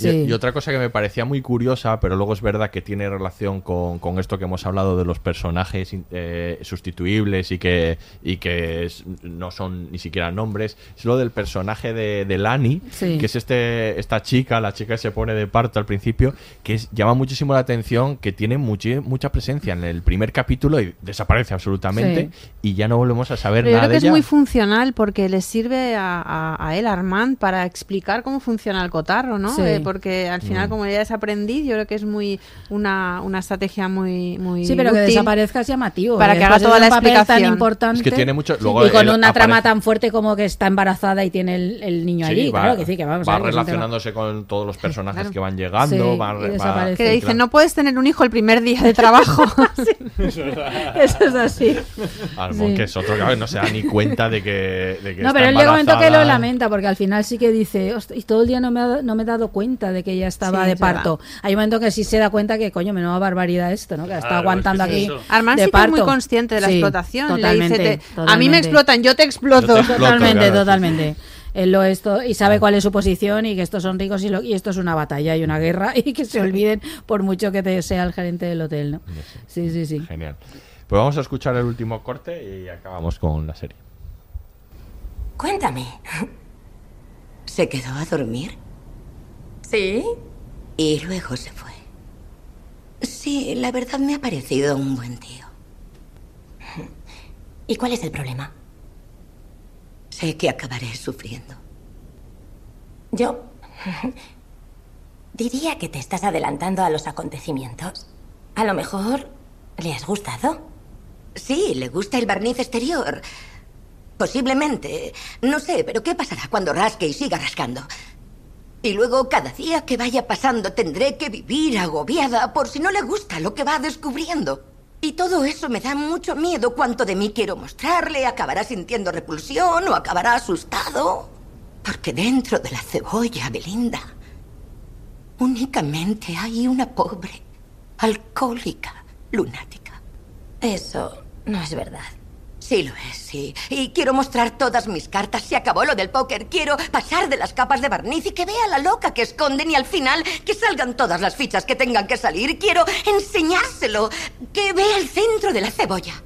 Y, y otra cosa que me parecía muy curiosa, pero luego es verdad que tiene relación con, con esto que hemos hablado de los personajes eh, sustituibles y que, y que es- no son ni siquiera nombres, es lo del personaje de, de Lani, Sí. que es este esta chica, la chica que se pone de parto al principio, que es- llama muchísimo la atención, que tiene muchi- mucha presencia en el primer capítulo y desaparece absolutamente y ya no volvemos a saber Pero yo nada creo que de es ella. muy funcional porque le sirve a, a- a él, Armand, para explicar cómo funciona el cotarro, ¿no? Sí. Eh, porque al final, Mm. como ella es aprendiz, yo creo que es muy una, una estrategia muy, muy Sí, pero que útil. desaparezca es llamativo. Para porque que haga después toda la explicación. tan importante. Es que tiene mucho- luego y con una trama aparece- tan fuerte como que está embarazada y tiene el, el niño Sí, allí. va, claro que sí, que vamos a va ver, que un tema- relacionándose con todos los personajes Claro. que van llegando, Sí, va- y va- desaparece. Que le dicen, claro. no puedes tener un hijo el primer día de trabajo. Eso es así. Almond, Sí. que es otro que no se da ni cuenta de que, de que No, está pero él llega un momento que lo lamenta, porque al final sí que dice, "Ostras, y todo el día no me, ha- no me he dado cuenta de que ella estaba Sí, de es verdad. parto. Hay un momento que sí se da cuenta que, coño, menuda barbaridad esto, ¿no? Que la está Claro, aguantando es que es aquí. eso. Armand de sí que es muy consciente de la Sí, explotación. Le totalmente, dice, te- a mí me explotan, yo te exploto. Yo te exploto. Totalmente, claro, sí, totalmente. Él lo esto y sabe cuál es su posición y que estos son ricos y, lo- y esto es una batalla y una guerra y que se olviden por mucho que te sea el gerente del hotel, ¿no? Sí, sí, sí. Genial. Pues vamos a escuchar el último corte y acabamos con la serie. Cuéntame. ¿Se quedó a dormir? ¿Sí? Y luego se fue. Sí, la verdad me ha parecido un buen tío. ¿Y cuál es el problema? Sé que acabaré sufriendo. Yo diría que te estás adelantando a los acontecimientos. A lo mejor le has gustado. Sí, le gusta el barniz exterior. Posiblemente. No sé, pero ¿qué pasará cuando rasque y siga rascando? Y luego, cada día que vaya pasando, tendré que vivir agobiada por si no le gusta lo que va descubriendo. Y todo eso me da mucho miedo. Cuánto de mí quiero mostrarle, acabará sintiendo repulsión o acabará asustado. Porque dentro de la cebolla, Belinda, únicamente hay una pobre, alcohólica, lunática. Eso no es verdad. Sí lo es, sí. Y quiero mostrar todas mis cartas. Se acabó lo del póker. Quiero pasar de las capas de barniz y que vea la loca que esconden y al final que salgan todas las fichas que tengan que salir. Quiero enseñárselo. Que vea el centro de la cebolla.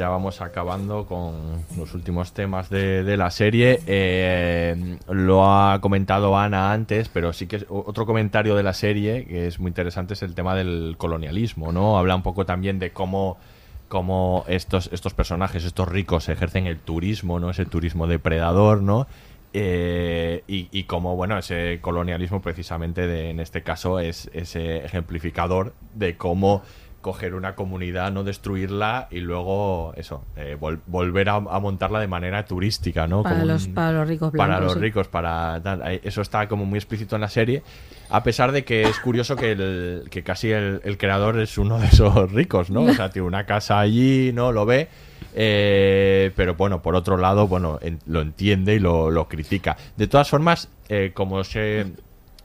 Ya vamos acabando con los últimos temas de, la serie. Eh, lo ha comentado Ana antes, pero sí que es otro comentario de la serie que es muy interesante es el tema del colonialismo, ¿no? Habla un poco también de cómo, cómo estos, estos personajes, estos ricos, ejercen el turismo, ¿no? Ese turismo depredador, ¿no? Eh, y, y cómo, bueno, ese colonialismo precisamente en este caso es ese ejemplificador de cómo coger una comunidad, no destruirla y luego eso, eh, vol- volver a, a montarla de manera turística, ¿no? Para Como los- para los ricos Para blancos, los sí. ricos, para. Eh, Eso está como muy explícito en la serie, a pesar de que es curioso que, el, que casi el, el creador es uno de esos ricos, ¿no? O sea, tiene una casa allí, ¿no? Lo ve. eh, pero bueno, por otro lado, bueno, en- lo entiende y lo, lo critica. De todas formas, eh, como se,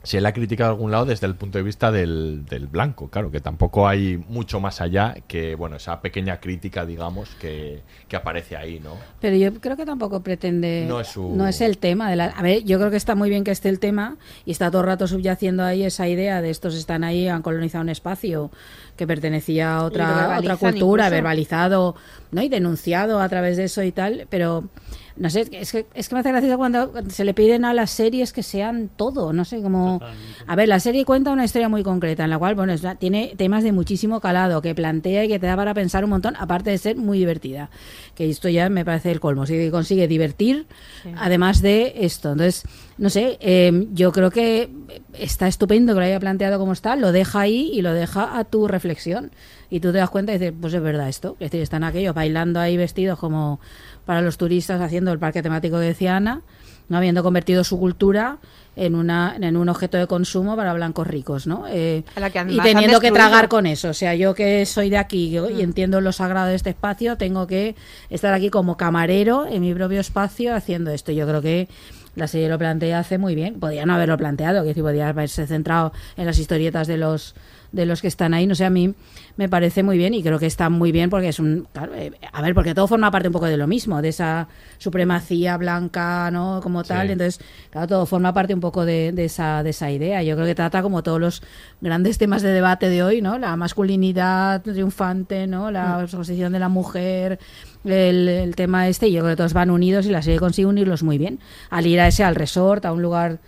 se le ha criticado a algún lado desde el punto de vista del, del blanco, claro, que tampoco hay mucho más allá que, bueno, esa pequeña crítica, digamos, que, que aparece ahí, ¿no? Pero yo creo que tampoco pretende. No es su- no es el tema. De la, a ver, yo creo que está muy bien que esté el tema y está todo el rato subyaciendo ahí esa idea de estos están ahí, han colonizado un espacio que pertenecía a otra, otra cultura, incluso. verbalizado ¿no? y denunciado a través de eso y tal. Pero no sé, es que, es que me hace gracia cuando se le piden a las series que sean todo. No sé, como. A ver, la serie cuenta una historia muy concreta en la cual, bueno, es tiene temas de muchísimo calado, que plantea y que te da para pensar un montón, aparte de ser muy divertida. Que esto ya me parece el colmo. Si consigue divertir, además de esto. Entonces, no sé, eh, yo creo que está estupendo que lo haya planteado como está, lo deja ahí y lo deja a tu reflexión. Y tú te das cuenta y dices, pues es verdad esto. Es decir, están aquellos bailando ahí vestidos como para los turistas haciendo el parque temático que decía Ana, no habiendo convertido su cultura en una en un objeto de consumo para blancos ricos, ¿no? Eh, y teniendo que tragar con eso. O sea, yo que soy de aquí y Mm. entiendo lo sagrado de este espacio, tengo que estar aquí como camarero en mi propio espacio haciendo esto. Yo creo que la serie lo plantea hace muy bien. Podía no haberlo planteado, que decir, podía haberse centrado en las historietas de los de los que están ahí. No sé, a mí me parece muy bien y creo que está muy bien porque es un... claro, eh, a ver, porque todo forma parte un poco de lo mismo, de esa supremacía blanca, ¿no? Como tal. Sí. Entonces, claro, todo forma parte un poco de, de esa, de esa idea. Yo creo que trata como todos los grandes temas de debate de hoy, ¿no? La masculinidad triunfante, ¿no? La posición de la mujer, el, el tema este. Y yo creo que todos van unidos y la serie consigue unirlos muy bien. Al ir a ese, al resort, a un lugar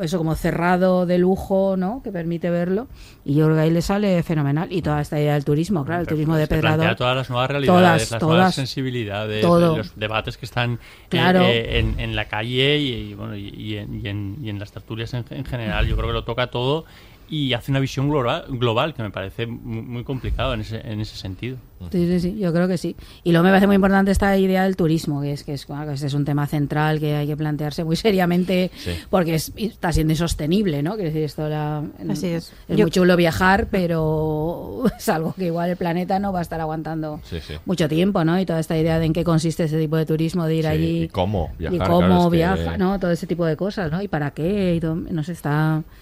eso como cerrado de lujo, ¿no? Que permite verlo. Y yo creo que ahí le sale fenomenal. Y toda esta idea del turismo, claro, el turismo de plantea Pedrador. todas las nuevas realidades, Todas, las todas. nuevas sensibilidades, Todo. los debates que están eh, Claro. eh, en, en la calle y, y, bueno, y, y en, y en- y en las tertulias en, en general. Yo creo que lo toca todo y hace una visión global, global que me parece muy, muy complicado en ese, en ese sentido. Sí, sí, sí, yo creo que sí. Y luego me parece muy importante esta idea del turismo, que es que es, bueno, que este es un tema central que hay que plantearse muy seriamente Sí. porque es- está siendo insostenible, ¿no? Quiero decir, esto la- Así es. Es Yo- muy chulo viajar, pero es algo que igual el planeta no va a estar aguantando Sí, sí. mucho tiempo, ¿no? Y toda esta idea de en qué consiste ese tipo de turismo, de ir Sí, allí y cómo viajar, y claro, cómo es que- viaja, ¿no? Todo ese tipo de cosas, ¿no? Y para qué, y todo- no sé, está es-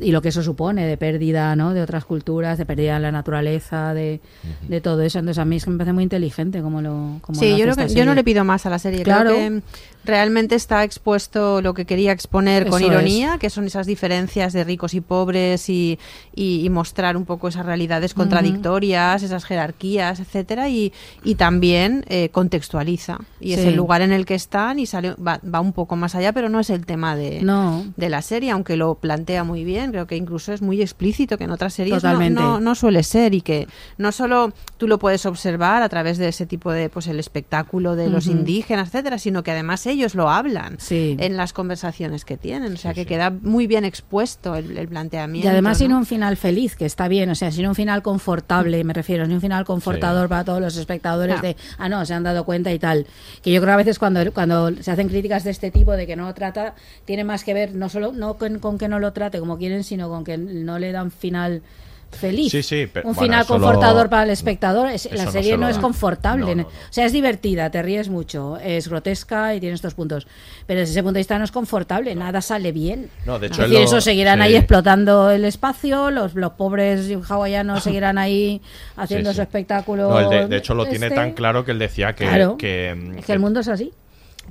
y lo que eso supone de pérdida, ¿no? De otras culturas, de pérdida de la naturaleza, de, de todo eso. Entonces a mí es que me parece muy inteligente como lo como Sí, lo yo, creo que, yo no le pido más a la serie. Claro. Creo que realmente está expuesto lo que quería exponer con Eso ironía, que son esas diferencias de ricos y pobres y, y- y mostrar un poco esas realidades contradictorias, esas jerarquías, etcétera, y, y también eh, contextualiza. Y es el lugar en el que están y sale va, va un poco más allá, pero no es el tema de, No. de la serie, aunque lo plantea muy bien. Creo que incluso es muy explícito, que en otras series no- no, no suele ser y que no solo tú lo puedes observar a través de ese tipo de, pues el espectáculo de los indígenas, etcétera, sino que además ellos lo hablan Sí. en las conversaciones que tienen. O sea, que queda muy bien expuesto el, el planteamiento. Y además sin un final feliz, que está bien, o sea, sin un final confortable, me refiero, sin un final confortador para todos los espectadores No. de, ah, no, se han dado cuenta y tal. Que yo creo que a veces cuando, cuando se hacen críticas de este tipo, de que no lo trata, tiene más que ver no solo no con, con que no lo trate como quieren, sino con que no le dan final feliz. Sí, sí, pero, un bueno, final lo- confortador para el espectador. Es- la no serie se no, es confortable. No, no, O sea, es divertida, te ríes mucho, es grotesca y tiene estos puntos. Pero desde ese punto de vista no es confortable, nada sale bien. No, de Es hecho, decir, él lo- eso seguirán sí. ahí explotando el espacio, los, los pobres hawaianos seguirán ahí haciendo su espectáculo. De, de hecho lo tiene este. tan claro que él decía que, Claro. que, mm, Es que el mundo es así.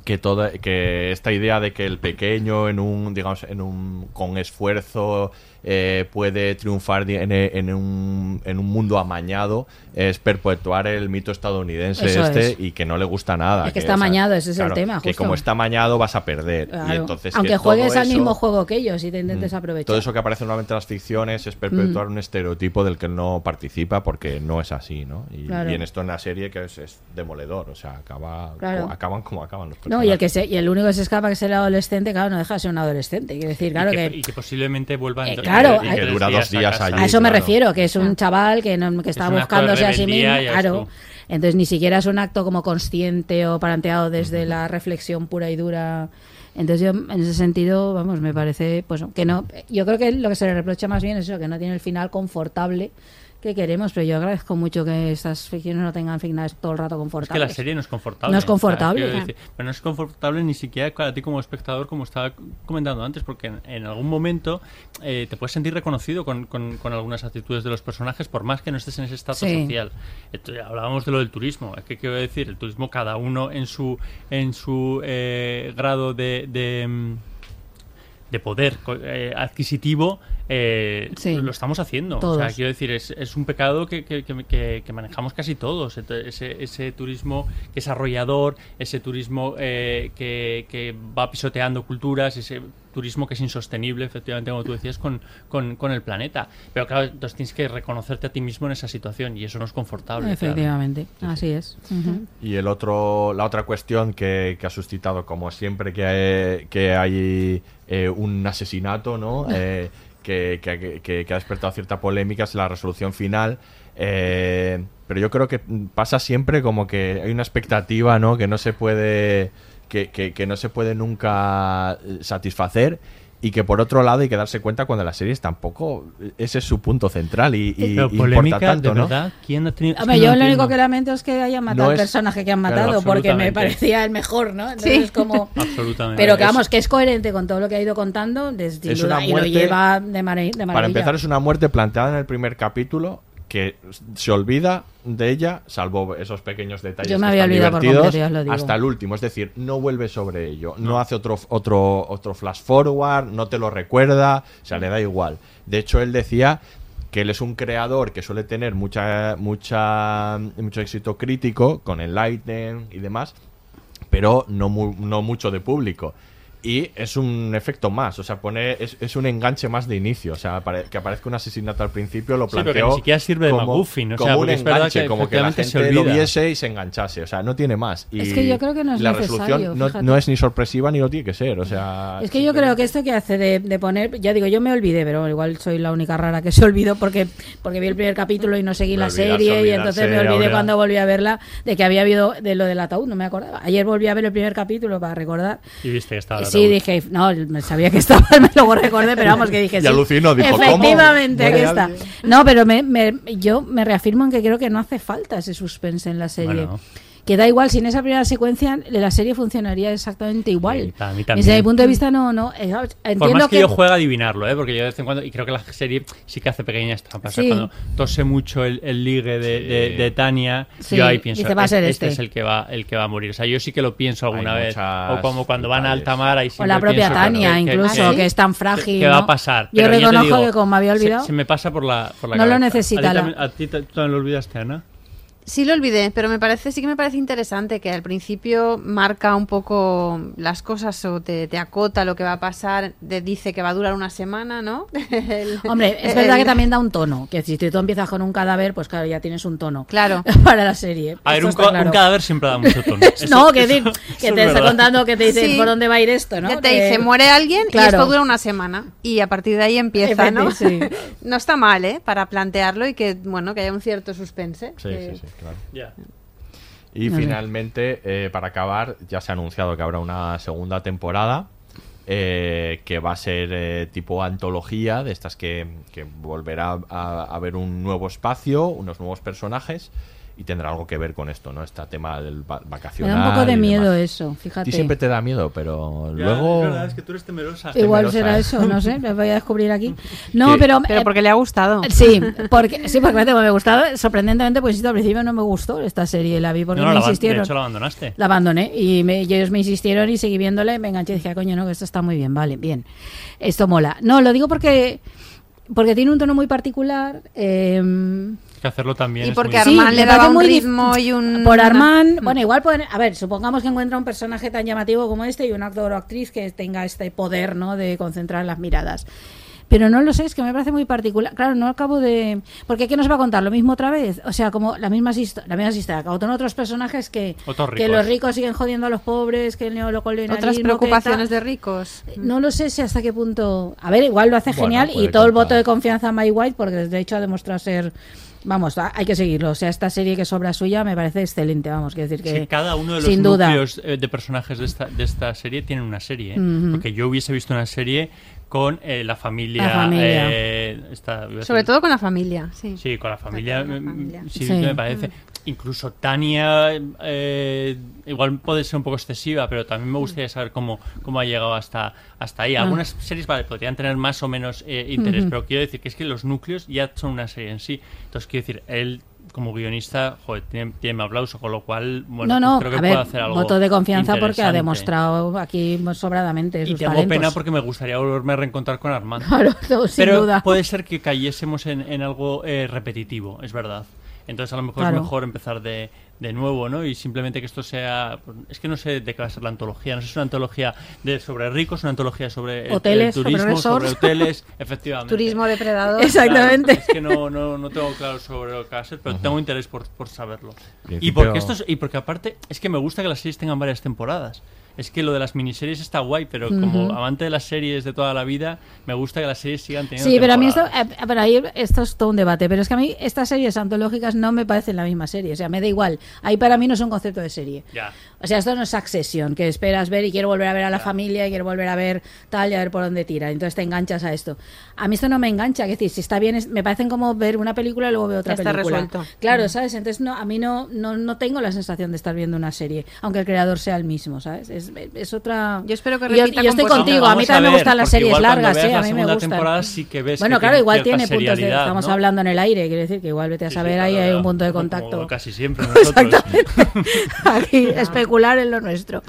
que toda que esta idea de que el pequeño en un digamos en un con esfuerzo eh, puede triunfar di- en, en un, en un mundo amañado es perpetuar el mito estadounidense Eso este es. y que no le gusta nada Es que está amañado, ese es el tema, que como está amañado vas a perder y entonces que Aunque juegues al eso- mismo juego que ellos y te intentes Mm. aprovechar. Todo eso que aparece normalmente en las ficciones es perpetuar un estereotipo del que no participa porque no es así, ¿no? Y, Claro. y en esto en la serie que es, es demoledor, o sea, acaba, Claro. acaban como acaban los No, y el personajes. que se, y el único que se escapa que es el adolescente, claro, no deja de ser un adolescente. Quiero decir, claro y, que, que, y que posiblemente vuelva a Eh, entrar- Claro, y que dura dos días allí. A eso me claro. refiero, que es un chaval que, no- que está de buscándose a sí mismo. Claro. Entonces ni siquiera es un acto como consciente o planteado desde la reflexión pura y dura. Entonces yo en ese sentido, vamos, me parece pues que no. Yo creo que lo que se le reprocha más bien es eso, que no tiene el final confortable que queremos, pero yo agradezco mucho que estas ficciones no tengan finales todo el rato Es que confortables. la serie no es confortable. No es confortable. pero no es confortable ni siquiera para ti como espectador, como estaba comentando antes, porque en, en algún momento eh, te puedes sentir reconocido con, con- con algunas actitudes de los personajes, por más que no estés en ese estatus Sí. social. Entonces, hablábamos de lo del turismo. Es que quiero decir, el turismo, cada uno en su, en su eh, grado de. de, mm, de poder eh, adquisitivo eh, Sí. lo estamos haciendo. O sea, quiero decir, es, es un pecado que, que- que- que- manejamos casi todos. Ese, ese turismo que es arrollador, ese turismo eh, que, que va pisoteando culturas, ese turismo que es insostenible, efectivamente, como tú decías, con, con- con el planeta. Pero claro, entonces tienes que reconocerte a ti mismo en esa situación y eso no es confortable. claro. Efectivamente, así es. Y el otro, la otra cuestión que, que ha suscitado, como siempre que hay, que hay eh, un asesinato, ¿no? Eh, que, que- que- que ha despertado cierta polémica es la resolución final. Eh, pero yo creo que pasa siempre como que hay una expectativa, ¿no? Que no se puede. Que, que- que no se puede nunca eh, satisfacer. Y que por otro lado hay que darse cuenta cuando las series tampoco ese es su punto central y, y- Pero polémica, importa tanto, de ¿no? verdad, ¿quién ha tenido...? es Hombre, yo no lo único que lamento es que hayan matado No al personaje que han Claro, matado, porque me parecía el mejor, ¿no? Entonces Sí. es como... Absolutamente. Pero que Es- vamos, que es coherente con todo lo que ha ido contando, desde Es duda, una y lo muerte- lleva de, de maravilla. Para empezar, es una muerte planteada en el primer capítulo que se olvida de ella, salvo esos pequeños detalles Yo me que había están olvidado por divertidos, completo, ya os lo digo. hasta el último. Es decir, no vuelve sobre ello, no, hace otro, otro, otro flash forward, no te lo recuerda, o sea, le da igual. De hecho, él decía que él es un creador que suele tener mucha, mucha, mucho éxito crítico con el Lightning y demás, pero no, mu- no mucho de público. Y es un efecto más, o sea, pone es, es un enganche más de inicio, o sea, apare- que aparezca un asesinato al principio lo Sí, pero que planteó ni siquiera sirve de como, McGuffin, o como sea, un es verdad enganche, que como que la gente lo viese y se enganchase, o sea, no tiene más. Y Es que yo creo que no es la resolución no, es ni sorpresiva ni lo tiene que ser, o sea... Es que yo creo que esto que hace de, de poner, ya digo, yo me olvidé, pero igual soy la única rara que se olvidó porque, porque vi el primer capítulo y no seguí Me la olvidarse, serie y entonces me olvidé cuando volví a verla de que había habido de lo del ataúd, no me acordaba. Ayer volví a ver el primer capítulo para recordar. Y viste que estaba Sí, dije, no, sabía que estaba, me luego recordé, pero vamos, que dije Y sí. alucinó, dijo, ¿cómo? Efectivamente, aquí ¿Muere está. No, pero me, me- yo me reafirmo en que creo que no hace falta ese suspense en la serie. Bueno. Que da igual, si en esa primera secuencia la serie funcionaría exactamente igual. para mí también. Desde mi punto de vista, no, no. eh, Por Entiendo más que, que. yo juegue a adivinarlo, ¿eh? porque yo de vez en cuando, y creo que la serie sí que hace pequeñas trampas. O sea, Sí. Cuando tose mucho el, el ligue de, de- de Tania, Sí, yo ahí pienso, dice, va a ser este, este. es el que va el que va a morir. O sea, yo sí que lo pienso alguna Hay vez. O como cuando van a alta mar, ahí O la propia Tania, que- incluso, que- que es tan frágil. que va ¿no? a pasar. Yo reconozco digo, que como me había se- olvidado. Se, me pasa por la, por la No lo cabeza. necesita ¿A ti, la- también, a ti te- tú también lo olvidaste, Ana? Sí lo olvidé, pero me parece, sí que me parece interesante que al principio marca un poco las cosas o te, te acota lo que va a pasar, te dice que va a durar una semana, ¿no? El- Hombre, es el- verdad que también da un tono. Que si tú empiezas con un cadáver, pues claro, ya tienes un tono. Claro. Para la serie. A ver, un, claro. cadáver siempre da mucho tono. no, Eso- que, decir, eso- que te es está contando que te dice Sí. por dónde va a ir esto, ¿no? Ya te Que- dice, muere alguien y esto dura una semana. Y a partir de ahí empieza, ¿no? Sí. no está mal, ¿eh? Para plantearlo y que, bueno, que haya un cierto suspense. Sí, que- sí, sí, claro. Ya. Y finalmente, eh, para acabar, ya se ha anunciado que habrá una segunda temporada eh, que va a ser eh, tipo antología, de estas que, que volverá a, a haber un nuevo espacio, unos nuevos personajes y tendrá algo que ver con esto, ¿no? Este tema del va- Me vacacional. da un poco de miedo demás. eso, A fíjate. ti siempre te da miedo, pero Ya, luego... Es verdad, es que tú eres temerosa. Igual temerosa, será ¿eh? eso, no sé, lo voy a descubrir aquí. No, pero... Pero eh, porque le ha gustado. Sí, porque, sí, porque me ha gustado. Sorprendentemente, pues insisto, al principio no me gustó esta serie, la vi porque No, no, me la, aban- de insistieron. hecho la abandonaste. La abandoné y, me- y ellos me insistieron y seguí viéndole y me enganché y dije, "Ah, coño, no, que esto está muy bien, vale, bien. Esto mola. No, lo digo porque porque tiene un tono muy particular. eh, que hacerlo también Y es porque muy- Armand Sí, le daba un muy ritmo y un... Por Armand, bueno, igual pueden, a ver, supongamos que encuentra un personaje tan llamativo como este y un actor o actriz que tenga este poder, ¿no? De concentrar las miradas. Pero no lo sé, es que me parece muy particular. Claro, no acabo de. Porque ¿qué nos va a contar? ¿Lo mismo otra vez? O sea, como las mismas. La misma historia. Con otros personajes que, Otros que los ricos siguen jodiendo a los pobres, que el neocolonialismo. Otras preocupaciones de ricos. No lo sé si hasta qué punto. A ver, igual lo hace Bueno, genial y todo el voto de confianza a Mike White, porque de hecho ha demostrado ser. Vamos, ha- hay que seguirlo. O sea, esta serie que sobra suya me parece excelente. Vamos, quiero decir que. Sí, cada uno de los sin duda. núcleos eh, de personajes de esta, de esta serie tienen una serie. ¿eh? Porque yo hubiese visto una serie con eh, la familia. La familia. eh, esta- Sobre todo con la familia, sí. Sí, con la familia. con la mm, familia. Sí, Sí. me parece. Incluso Tania, eh, igual puede ser un poco excesiva, pero también me gustaría saber cómo, cómo ha llegado hasta, hasta ahí. Ah. Algunas series vale, podrían tener más o menos eh, interés, pero quiero decir que es que los núcleos ya son una serie en sí. Entonces, quiero decir, él como guionista, joder, tiene, tiene aplauso, con lo cual, bueno, no, no, pues creo que a puede ver, hacer algo. voto de confianza porque ha demostrado aquí sobradamente Y sus tengo talentos. pena porque me gustaría volverme a reencontrar con Armando. Claro, no, sin Pero duda. puede ser que cayésemos en, en algo eh, repetitivo, es verdad. Entonces a lo mejor Claro. es mejor empezar de, de nuevo, ¿no? Y simplemente que esto sea... Es que no sé de qué va a ser la antología. No sé si es una antología de, sobre ricos, una antología sobre el- Hoteles, el sobre turismo, sobre, resorts. hoteles, efectivamente. Turismo depredador. Exactamente. Claro, es que no, no, no tengo claro sobre lo que va a ser, pero tengo interés por, por saberlo. Y porque, esto es- y porque aparte es que me gusta que las series tengan varias temporadas. Es que lo de las miniseries está guay, pero como amante de las series de toda la vida, me gusta que las series sigan teniendo Sí, pero a mí esto, temporadas. eh, pero ahí esto es todo un debate, pero es que a mí estas series antológicas no me parecen la misma serie, o sea, me da igual. Ahí para mí no es un concepto de serie. Ya. O sea, esto no es Succession, que esperas ver y quiero volver a ver a la familia y quiero volver a ver tal y a ver por dónde tira. Entonces te enganchas a esto. A mí esto no me engancha, es decir, si está bien, es- me parecen como ver una película y luego veo otra está película. resuelto. Claro. ¿sabes? Entonces no, a mí no, no, no tengo la sensación de estar viendo una serie, aunque el creador sea el mismo, ¿sabes? Es, es otra... Yo espero que yo, repita y yo estoy con vosotros. contigo, a mí también me ver, gustan las series largas, veas ¿eh? la A mí me gustan. sí que ves bueno, que claro, igual tiene puntos de... Estamos ¿no? hablando en el aire, quiere decir que igual vete a Sí, sí, saber, claro, ahí hay un punto de contacto. como casi siempre nosotros. Aquí, especular en lo nuestro.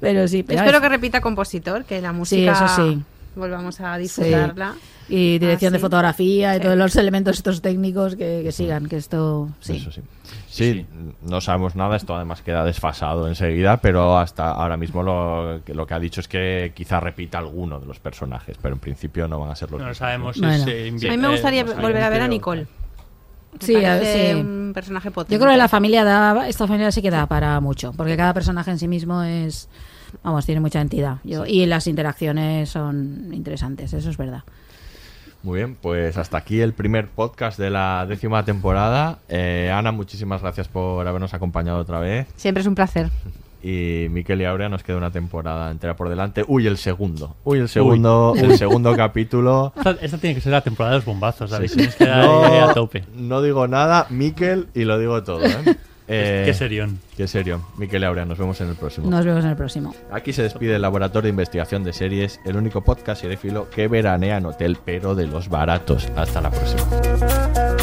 Pero sí, Yo pero espero es- que repita compositor, que la Sí, música eso sí. Volvamos a Sí. disfrutarla. Y dirección Ah, de sí. fotografía y Sí. todos los elementos estos técnicos que, que sigan, que esto sí. Eso sí. Sí, no sabemos nada, esto además queda desfasado enseguida, pero hasta ahora mismo lo, que- lo que ha dicho es que quizá repita alguno de los personajes, pero en principio no van a ser los No lo mismos, sabemos, es, Bueno. A mí me gustaría volver a ver a. Nicole. Me Sí, sí. un personaje potente. Yo creo que la familia da, esta familia sí que da para mucho, porque cada personaje en sí mismo es, vamos, tiene mucha entidad. Yo- Y las interacciones son interesantes, eso es verdad. Muy bien, pues hasta aquí el primer podcast de la décima temporada. Eh, Ana, muchísimas gracias por habernos acompañado otra vez. Siempre es un placer. Y Miquel y Aurea nos queda una temporada entera por delante. Uy, el segundo. Uy, el segundo, el segundo capítulo. Esta, esta tiene que ser la temporada de los bombazos. Sí. Que dar No, ahí a tope. no digo nada, Miquel, y lo digo todo. ¿eh? Eh, Qué serión. Qué serio. Miquel y Aurea, nos vemos en el próximo. Nos vemos en el próximo. Aquí se despide el Laboratorio de Investigación de Series, el único podcast cinéfilo que veranea en hotel, pero de los baratos. Hasta la próxima.